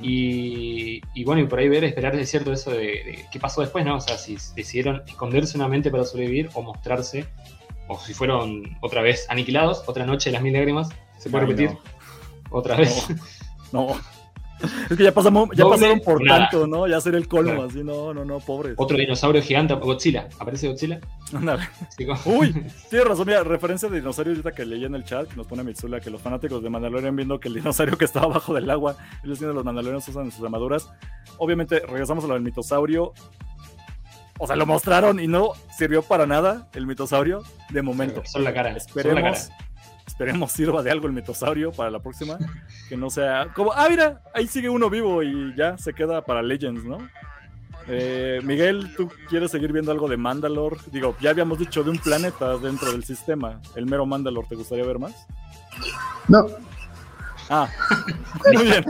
Y, y, bueno, y por ahí ver, esperar de cierto eso de, de, qué pasó después, ¿no? O sea, si decidieron esconderse nuevamente para sobrevivir o mostrarse, o si fueron otra vez aniquilados, otra noche de las mil lágrimas, ¿se puede Ay, repetir? No. Otra vez. No. no. Es que ya, pasamos, ya pasaron por nada. tanto, ¿no? Ya sería el colmo, así, no, no, no, pobres. Otro dinosaurio gigante, Godzilla. ¿Aparece Godzilla? Uy, tienes razón, mira, referencia de dinosaurio ahorita que leí en el chat, que nos pone Mitsula, que los fanáticos de Mandalorian viendo que el dinosaurio que estaba abajo del agua, ellos tienen los Mandalorianos usan sus armaduras. Obviamente, regresamos a lo del mitosaurio. O sea, lo mostraron y no sirvió para nada el mitosaurio de momento. Solo la cara. Esperemos. Solo la cara esperemos sirva de algo el mitosaurio para la próxima. Que no sea como, ah, mira, ahí sigue uno vivo y ya se queda para Legends, ¿no? Eh, Miguel, ¿tú quieres seguir viendo algo de Mandalore? Digo, ya habíamos dicho de un planeta dentro del sistema. ¿El mero Mandalore te gustaría ver más? No. Ah, muy bien.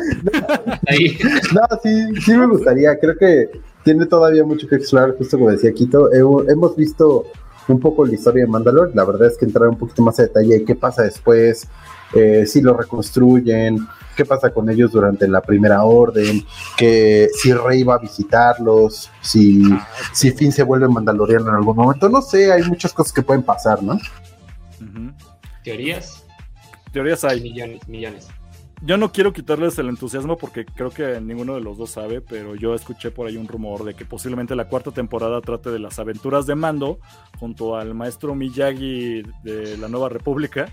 Ahí. No, sí, sí me gustaría. Creo que tiene todavía mucho que explorar, justo como decía Quito. hemos visto un poco la historia de Mandalore. La verdad es que entrar un poquito más a detalle qué pasa después, eh, si lo reconstruyen, qué pasa con ellos durante la primera orden, que si Rey va a visitarlos, si, si Finn se vuelve mandaloriano en algún momento. No sé, hay muchas cosas que pueden pasar, ¿no? Uh -huh. ¿Teorías? Teorías hay. Millones, millones yo no quiero quitarles el entusiasmo porque creo que ninguno de los dos sabe, pero yo escuché por ahí un rumor de que posiblemente la cuarta temporada trate de las aventuras de Mando junto al maestro Miyagi de la Nueva República,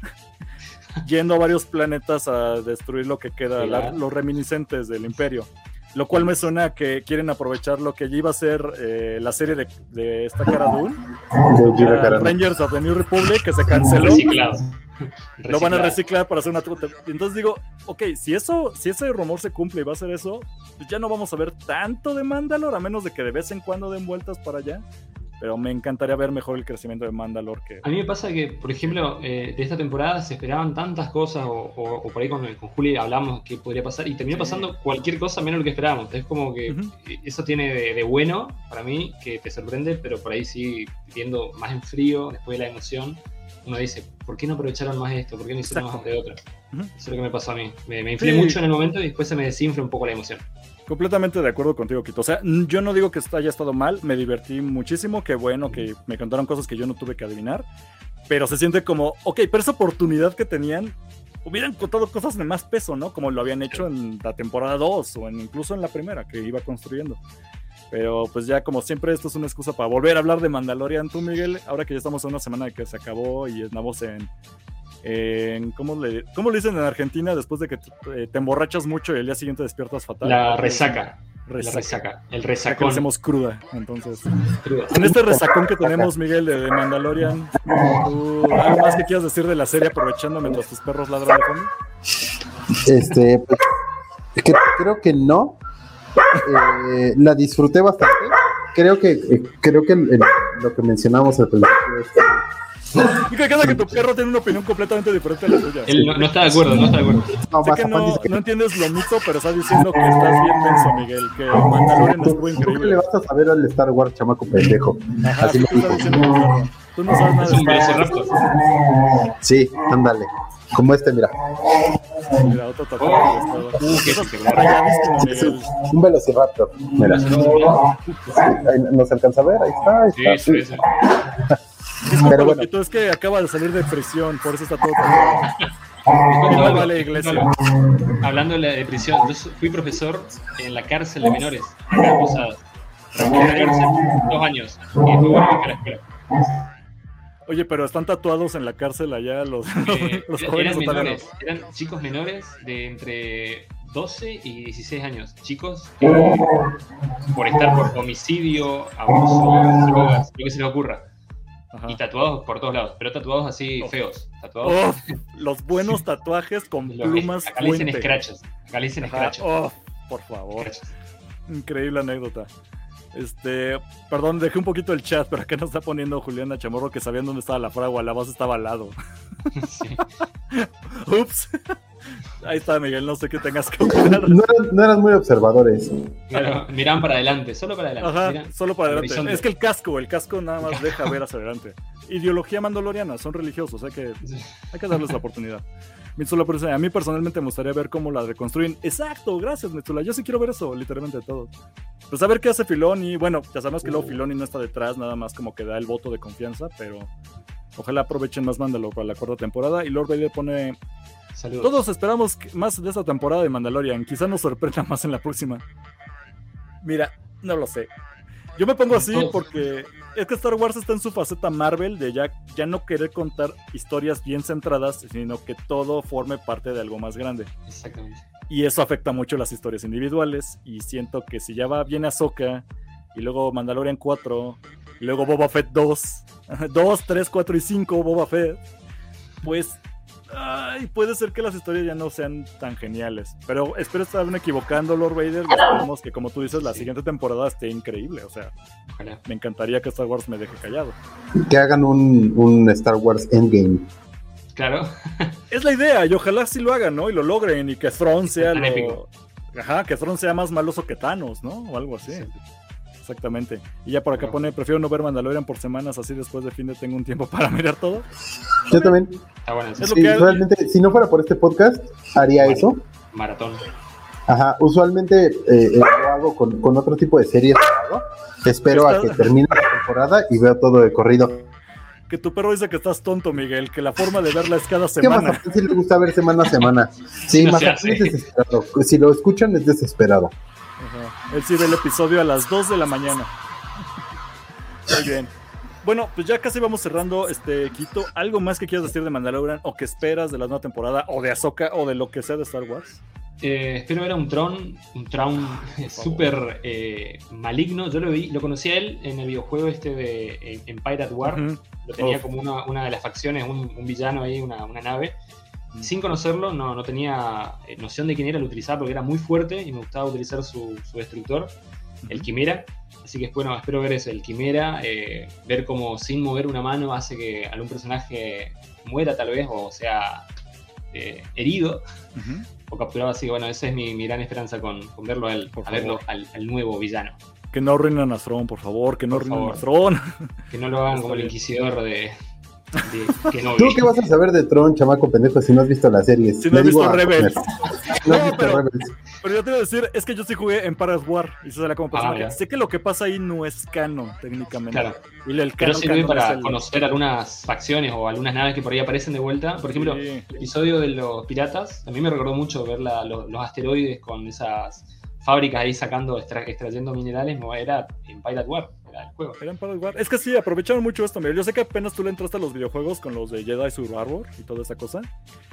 yendo a varios planetas a destruir lo que queda, la, los reminiscentes del imperio. Lo cual me suena a que quieren aprovechar lo que ya iba a ser eh, la serie de, de esta Cara Dune, Rangers of the New Republic, que se canceló. Reciclado. Lo van a reciclar para hacer una Entonces digo, ok, si eso, si ese rumor se cumple y va a ser eso, pues ya no vamos a ver tanto de Mandalore, a menos de que de vez en cuando den vueltas para allá. Pero me encantaría ver mejor el crecimiento de Mandalore que. A mí me pasa que, por ejemplo, eh, de esta temporada se esperaban tantas cosas, o, o, o por ahí con, con, Juli hablamos que podría pasar, y terminó pasando cualquier cosa menos lo que esperábamos. Es como que uh -huh. eso tiene de, de, bueno para mí, que te sorprende, pero por ahí sí, viendo más en frío, después de la emoción, uno dice, ¿por qué no aprovecharon más esto? ¿Por qué no hicieron más de otra? Uh -huh. Eso es lo que me pasó a mí. Me, me inflé sí. mucho en el momento y después se me desinfla un poco la emoción. Completamente de acuerdo contigo, Quito. O sea, yo no digo que haya estado mal, me divertí muchísimo, qué bueno que me contaron cosas que yo no tuve que adivinar, pero se siente como, ok, pero esa oportunidad que tenían, hubieran contado cosas de más peso, ¿no? Como lo habían hecho en la temporada 2 o en, incluso en la primera que iba construyendo. Pero pues ya como siempre esto es una excusa para volver a hablar de Mandalorian, tú Miguel, ahora que ya estamos a una semana de que se acabó y estamos en, en ¿cómo, le, ¿cómo le dicen en Argentina después de que te, eh, te emborrachas mucho y el día siguiente despiertas fatal? La resaca. Resaca. La resaca. El resacón. hacemos cruda, entonces. Cruda. En este resacón que tenemos, Miguel, de, de Mandalorian, ¿tú, ¿algo más que quieras decir de la serie aprovechando mientras tus perros ladran de fondo? Este, pues, que, creo que no. Eh, la disfruté bastante. Creo que, eh, creo que lo que mencionamos al principio es y que cada que tu perro tiene una opinión completamente diferente a la tuya. Él no, no está de acuerdo, no está de acuerdo. No, sé que no, no, entiendes lo mito, pero estás diciendo que estás bien menso, Miguel, que Mandalorian estuvo increíble. ¿Cómo le vas a saber al Star Wars, chamaco pendejo? Ajá, Así estás diciendo, tú no sabes nada es un velociraptor. Sí, ándale. Como este, mira. Mira, otro tatuaje. Oh, uh, qué es un, un velociraptor. Mira. ¿Nos alcanza a ver? Ahí está. Ahí está. Sí, sí, sí. Pero bueno. es que acaba de salir de prisión, por eso está todo no, vale, iglesia. Hablando de, la, de prisión, yo fui profesor en la cárcel de menores, acá en Posadas. En la cárcel, dos años. Y fue bueno que la escuela. Oye, pero están tatuados en la cárcel allá los, eh, los jóvenes. Eran, menores, eran chicos menores de entre 12 y 16 años. Chicos que, por estar por homicidio, abuso, drogas, lo que se les ocurra Ajá. Y tatuados por todos lados, pero tatuados así oh. feos. Tatuados. Oh, los buenos tatuajes con plumas. Acá le dicen scratches. Acá le dicen scratches. Oh, por favor. Scratches. Increíble anécdota. Este, perdón, dejé un poquito el chat, pero acá nos está poniendo Juliana Chamorro que sabían dónde estaba la fragua, la base estaba al lado. Sí. Ups. Ahí está, Miguel, no sé qué tengas que opinar. No eran, no eran muy observadores. Claro, miran para adelante, solo para adelante. Ajá, miran solo para adelante. horizonte. Es que el casco, el casco nada más deja ver hacia adelante. Ideología mandaloriana, son religiosos, hay que, hay que darles la oportunidad. Mitsula, pero a mí personalmente me gustaría ver cómo la reconstruyen. Exacto, gracias, Mitsula. Yo sí quiero ver eso, literalmente todo. Pues a ver qué hace Filoni. Bueno, ya sabemos que luego Filoni no está detrás, nada más como que da el voto de confianza, pero ojalá aprovechen más Mandalor para la cuarta temporada. Y Lord Vader pone Saludos. todos esperamos más de esta temporada de Mandalorian. Quizá nos sorprenda más en la próxima. Mira, no lo sé. Yo me pongo así porque es que Star Wars está en su faceta Marvel de ya, ya no querer contar historias bien centradas, sino que todo forme parte de algo más grande. Exactamente. Y eso afecta mucho las historias individuales. Y siento que si ya va bien Ahsoka, y luego Mandalorian 4, y luego Boba Fett 2, 2, 3, 4 y 5, Boba Fett, pues ay, puede ser que las historias ya no sean tan geniales. Pero espero estarme equivocando, Lord Vader. y esperemos que, como tú dices, la Sí. siguiente temporada esté increíble. O sea, Ojalá. me encantaría que Star Wars me deje callado. Que hagan un, un Star Wars Endgame. Claro. Es la idea, y ojalá sí lo hagan, ¿no? Y lo logren, y que Thrawn sea lo... Ajá, que Thrawn sea más maloso que Thanos, ¿no? O algo así. Exactamente. Y ya por acá No. pone, prefiero no ver Mandalorian por semanas, así después de fin de tengo un tiempo para mirar todo. Yo también. Está bueno. Es lo Sí, que- realmente, si no fuera por este podcast, haría eso. Maratón. Ajá, usualmente eh, eh, lo hago con, con otro tipo de series. Espero a que termine la temporada y veo todo de corrido. Que tu perro dice que estás tonto, Miguel, que la forma de verla es cada ¿Qué semana. Mazapán sí le gusta ver semana a semana? Sí, No desesperado. Si lo escuchan, es desesperado. Ajá. Él sí ve el episodio a las 2 de la mañana. Muy bien. Bueno, pues ya casi vamos cerrando este Quito. ¿Algo más que quieras decir de Mandalorian o que esperas de la nueva temporada o de Ahsoka o de lo que sea de Star Wars? Eh, espero ver a un Tron, un Tron súper eh, maligno. Yo lo vi, lo conocí a él en el videojuego este de en, en Pirate War. Lo tenía como una, una de las facciones, un, un villano ahí, una, una nave. Sin conocerlo, no, no tenía eh, noción de quién era, lo utilizaba porque era muy fuerte y me gustaba utilizar su, su destructor, el Quimera. Así que bueno, espero ver eso, el Quimera, eh, ver cómo sin mover una mano hace que algún personaje muera tal vez o sea eh, herido o capturado. Así que bueno, esa es mi, mi gran esperanza con, con verlo a él, Por a verlo al, al nuevo villano. Que no arruinen a Thrawn, por favor, que no Por arruinen a. Que no lo hagan como el inquisidor de, de Kenobi. ¿Tú qué vas a saber de Tron, chamaco pendejo, si no has visto la serie? Si no has visto Rebels. No has No, visto pero- Rebels. Pero yo te iba a decir, es que yo sí jugué en Paras War y eso era como personaje. ya. sé que lo que pasa ahí no es canon, técnicamente. Claro. Y el Pero canon, sirve canon para el- conocer algunas facciones o algunas naves que por ahí aparecen de vuelta. Por ejemplo, Sí. el episodio de los piratas, a mí me recordó mucho ver la- los, los asteroides con esas fábricas ahí sacando, extra- extrayendo minerales, no, era en Pirate War, juego. Es que sí, aprovecharon mucho esto. Miguel. Yo sé que apenas tú le entraste a los videojuegos con los de Jedi Survivor y toda esa cosa.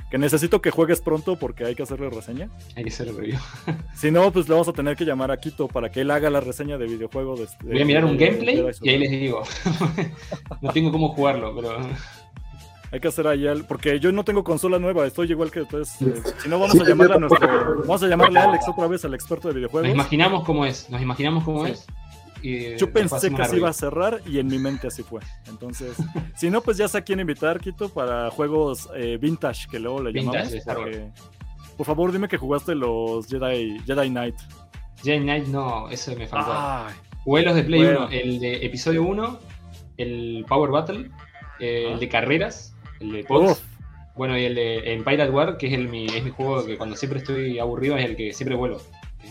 Que necesito que juegues pronto porque hay que hacerle reseña. Hay que hacer el review. Si no, pues le vamos a tener que llamar a Quito para que él haga la reseña de videojuego. De, de- Voy a mirar un de gameplay y ahí les digo. no tengo cómo jugarlo, pero Hay que hacer ahí al- porque yo no tengo consola nueva, estoy igual que ustedes. eh, si no, vamos Sí, a llamarle a nuestro. Vamos a llamarle a Alex otra vez, al experto de nos videojuegos. imaginamos cómo es. Nos imaginamos cómo Sí. es. Y Yo pensé que así iba a cerrar y en mi mente así fue. Entonces, si no, pues ya sé a quién invitar, Quito, para juegos eh, vintage, que luego le Vintage llamamos. porque- Por favor, dime que jugaste los Jedi, Jedi Knight. Jedi Knight no, eso me faltó. Ay, Jugué los de Play Bueno. 1, el de episodio 1, el Power Battle, eh, Ah. el de carreras, el de Pods. uf, Bueno, y el de en Pirate War, que es, el, mi, es mi juego que cuando siempre estoy aburrido es el que siempre vuelvo.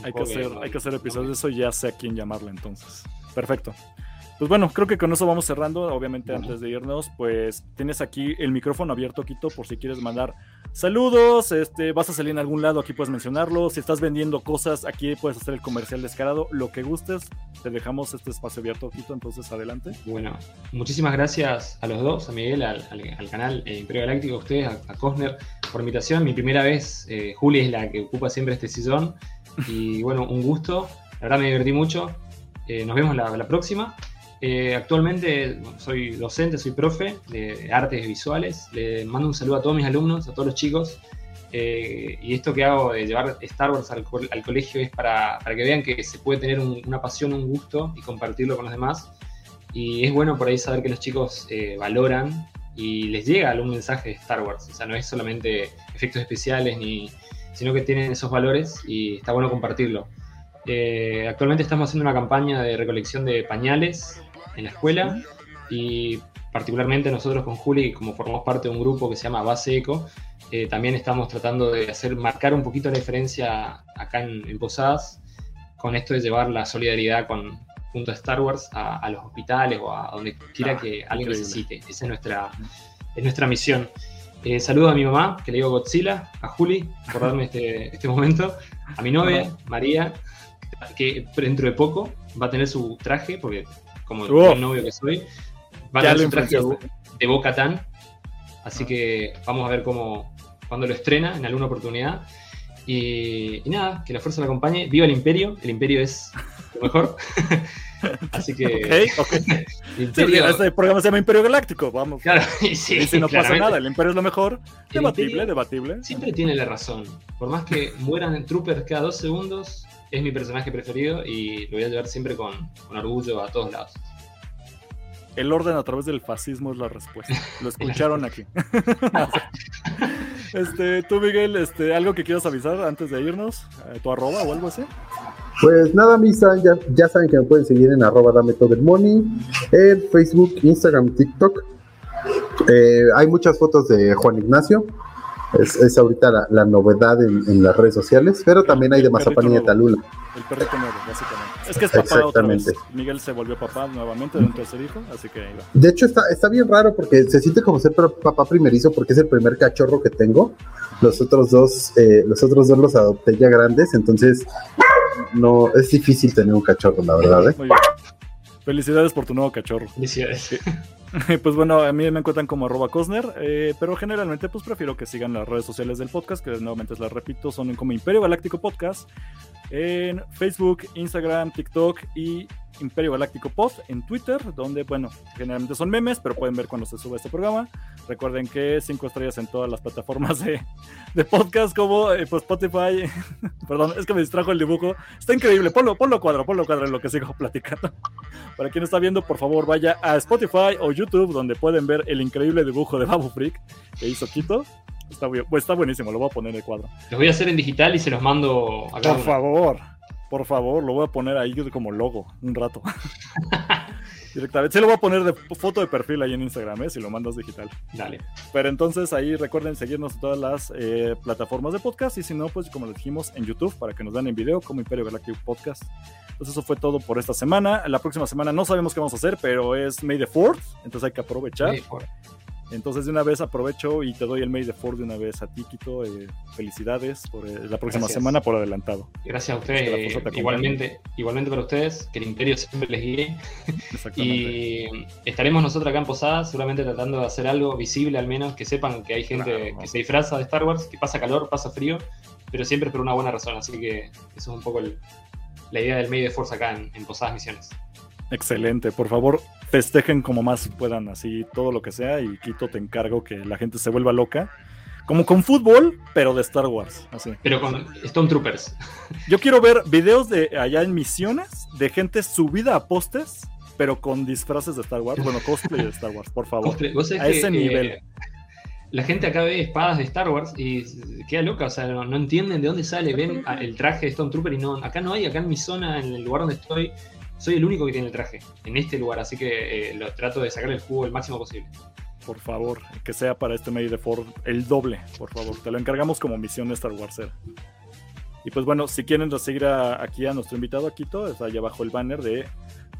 Hay, que hacer, hay que hacer episodios de eso y ya sé a quién llamarle entonces. Perfecto. Pues bueno, creo que con eso vamos cerrando. Obviamente, Bueno. antes de irnos, pues tienes aquí el micrófono abierto, Quito, por si quieres mandar saludos. Este, vas a salir en algún lado, aquí puedes mencionarlo. Si estás vendiendo cosas, aquí puedes hacer el comercial descarado. Lo que gustes, te dejamos este espacio abierto, Quito. Entonces, adelante. Bueno, muchísimas gracias a los dos, a Miguel, al, al- al canal eh, Imperio Galáctico, a ustedes, a, a Cosner, por invitación. Mi primera vez, eh, Juli es la que ocupa siempre este sillón. Y bueno, un gusto. La verdad me divertí mucho. Eh, nos vemos la, la próxima. Eh, actualmente soy docente, soy profe de artes visuales. Le mando un saludo a todos mis alumnos, a todos los chicos. Eh, y esto que hago de llevar Star Wars al, co- al colegio es para, para que vean que se puede tener un- una pasión, un gusto y compartirlo con los demás. Y es bueno por ahí saber que los chicos eh, valoran y les llega algún mensaje de Star Wars. O sea, no es solamente efectos especiales ni, sino que tienen esos valores y está bueno compartirlo. Eh, actualmente estamos haciendo una campaña de recolección de pañales en la escuela y particularmente nosotros con Juli, como formamos parte de un grupo que se llama Base Eco, eh, también estamos tratando de hacer marcar un poquito la diferencia acá en, Posadas con esto de llevar la solidaridad con junto a Star Wars a, los hospitales o a donde quiera ah, que alguien necesite. Esa es nuestra, es nuestra misión. Eh, saludo a mi mamá, que le digo Godzilla, a Juli, por darme este, este momento, a mi novia, María, que dentro de poco va a tener su traje, porque como el novio que soy, va a tener su traje de, Boca Tan. Así que vamos a ver cómo, cuando lo estrena en alguna oportunidad. Y, nada, que la fuerza la acompañe. Viva el Imperio, el Imperio es lo mejor. Así que. Ok, ok. este programa se llama Imperio Galáctico, vamos. Claro, sí, y si no pasa nada, el Imperio es lo mejor. debatible, debatible. Siempre tiene la razón. Por más que mueran en troopers cada dos segundos, es mi personaje preferido y lo voy a llevar siempre con, con orgullo a todos lados. El orden a través del fascismo es la respuesta. Lo escucharon aquí. este, tú, Miguel, este, algo que quieras avisar antes de irnos, eh, tu arroba o algo así. Pues nada, misa, ya, ya saben que me pueden seguir en arroba dame todo el money, en Facebook, Instagram, TikTok. Eh, hay muchas fotos de Juan Ignacio. Es, ahorita la, novedad en, las redes sociales, pero también hay de Mazapán y de Talula. El perrito nuevo, básicamente. Es que es papá otra vez. Miguel se volvió papá nuevamente de un tercer hijo, así que De hecho, está, está bien raro porque se siente como ser papá primerizo porque es el primer cachorro que tengo. Los otros dos, eh, los otros dos los adopté ya grandes, entonces no es difícil tener un cachorro, la verdad. ¿eh? Felicidades por tu nuevo cachorro. Felicidades. Pues bueno, a mí me encuentran como arroba Cosner, eh, pero generalmente pues prefiero que sigan las redes sociales del podcast, que nuevamente las repito, son como Imperio Galáctico Podcast, en Facebook, Instagram, TikTok y Imperio Galáctico Pod en Twitter, donde, bueno, generalmente son memes, pero pueden ver cuando se sube este programa. Recuerden que cinco estrellas en todas las plataformas de, podcast, como eh, pues Spotify. Perdón, es que me distrajo el dibujo. Está increíble, ponlo, ponlo cuadro, ponlo cuadro en lo que sigo platicando. Para quien está viendo, por favor, vaya a Spotify o YouTube, donde pueden ver el increíble dibujo de Babu Freak que hizo Quito. Está, pues, está buenísimo, lo voy a poner en el cuadro. Los voy a hacer en digital y se los mando acá. Por favor, por favor, lo voy a poner ahí como logo un rato. Directamente. Se lo voy a poner de foto de perfil ahí en Instagram, ¿eh? si lo mandas digital. Dale. Pero entonces ahí recuerden seguirnos en todas las eh, plataformas de podcast y si no, pues como les dijimos en YouTube para que nos dan en video como Imperio Galactic Podcast. Entonces eso fue todo por esta semana. La próxima semana no sabemos qué vamos a hacer, pero es May the 4th, entonces hay que aprovechar. Entonces de una vez aprovecho y te doy el mail de Ford de una vez a ti, Quito. Eh, felicidades por eh, la próxima semana por adelantado. Gracias a ustedes. igualmente, igualmente para ustedes, que el imperio siempre les guíe. y estaremos nosotros acá en Posada, seguramente tratando de hacer algo visible al menos, que sepan que hay gente que se disfraza de Star Wars, que pasa calor, pasa frío, pero siempre por una buena razón. Así que eso es un poco la idea del medio de fuerza acá en Posadas Misiones. Excelente, por favor, festejen como más puedan, así todo lo que sea, y Quito te encargo que la gente se vuelva loca. Como con fútbol, pero de Star Wars. Así. Pero con Stormtroopers. Yo quiero ver videos de allá en misiones de gente subida a postes, pero con disfraces de Star Wars. Bueno, cosplay de Star Wars, por favor. a ese nivel. la gente acá ve espadas de Star Wars y queda loca, o sea, no, no entienden de dónde sale, ven el traje de Stormtrooper y no, acá no hay, acá en mi zona, en el lugar donde estoy, soy el único que tiene el traje en este lugar, así que eh, lo trato de sacar el jugo el máximo posible. Por favor, que sea para este medio de Ford el doble, por favor. Te lo encargamos como misión de Star Wars. Y pues bueno, si quieren seguir aquí a nuestro invitado, Aquito, está ahí abajo el banner de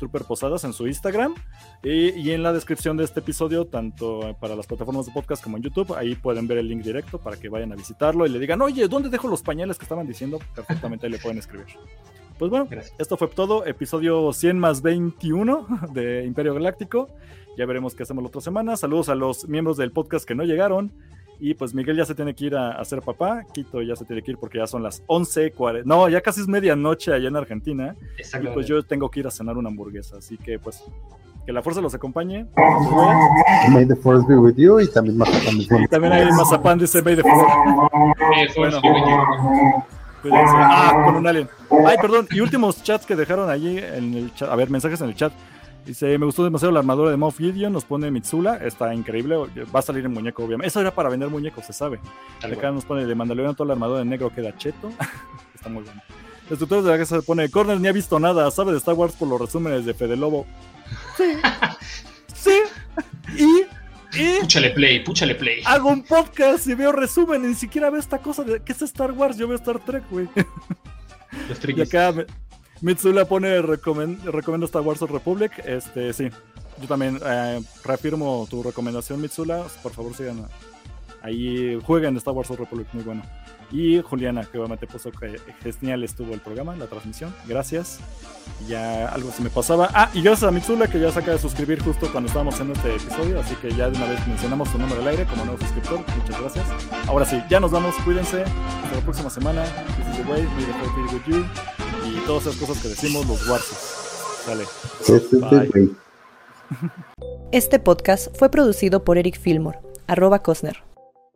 Trooper Posadas en su Instagram. Y, y, en la descripción de este episodio, tanto para las plataformas de podcast como en YouTube, ahí pueden ver el link directo para que vayan a visitarlo y le digan, oye, ¿dónde dejo los pañales que estaban diciendo? Perfectamente ahí le pueden escribir. Pues bueno, esto fue todo. Episodio 100 más 21 de Imperio Galáctico. Ya veremos qué hacemos la otra semana. Saludos a los miembros del podcast que no llegaron. Y pues Miguel ya se tiene que ir a, a ser papá. Quito ya se tiene que ir porque ya son las 11.40. No, ya casi es medianoche allá en Argentina. Y pues yo tengo que ir a cenar una hamburguesa. Así que pues que la fuerza los acompañe. May the force be with you y también Mazapán. Y también hay Mazapán dice May the force. Bueno. Ah, con un alien. Ay, perdón. Y últimos chats que dejaron allí en el chat. A ver, mensajes en el chat. Dice, me gustó demasiado la armadura de Moff Gideon, nos pone Mitsula, está increíble, va a salir en muñeco, obviamente. Eso era para vender muñecos, se sabe. Acá nos pone de Mandalorian toda la armadura de negro queda cheto. está muy bueno. El tutor de la casa se pone, Corner ni ha visto nada, sabe de Star Wars por los resúmenes de Fede Lobo. Sí. sí. Y y púchale play, púchale play. Hago un podcast y veo resumen, y ni siquiera veo esta cosa de qué es Star Wars, yo veo Star Trek, güey. Los y acá Mitsula pone recomiendo Star Wars Republic. Este, sí. Yo también eh, reafirmo tu recomendación, Mitsula. Por favor, sigan ahí. Jueguen Star Wars Republic, muy bueno. Y Juliana, que obviamente puso que genial estuvo el programa, la transmisión. Gracias. Ya algo se me pasaba. Ah, y gracias a Mitsula, que ya se acaba de suscribir justo cuando estábamos en este episodio. Así que ya de una vez mencionamos su número al aire como nuevo suscriptor. Muchas gracias. Ahora sí, ya nos vamos. Cuídense. Hasta la próxima semana. This is the way. Be with you. Y todas esas cosas que decimos los Warsos. Sale. Este podcast fue producido por Eric Fillmore, arroba Cosner.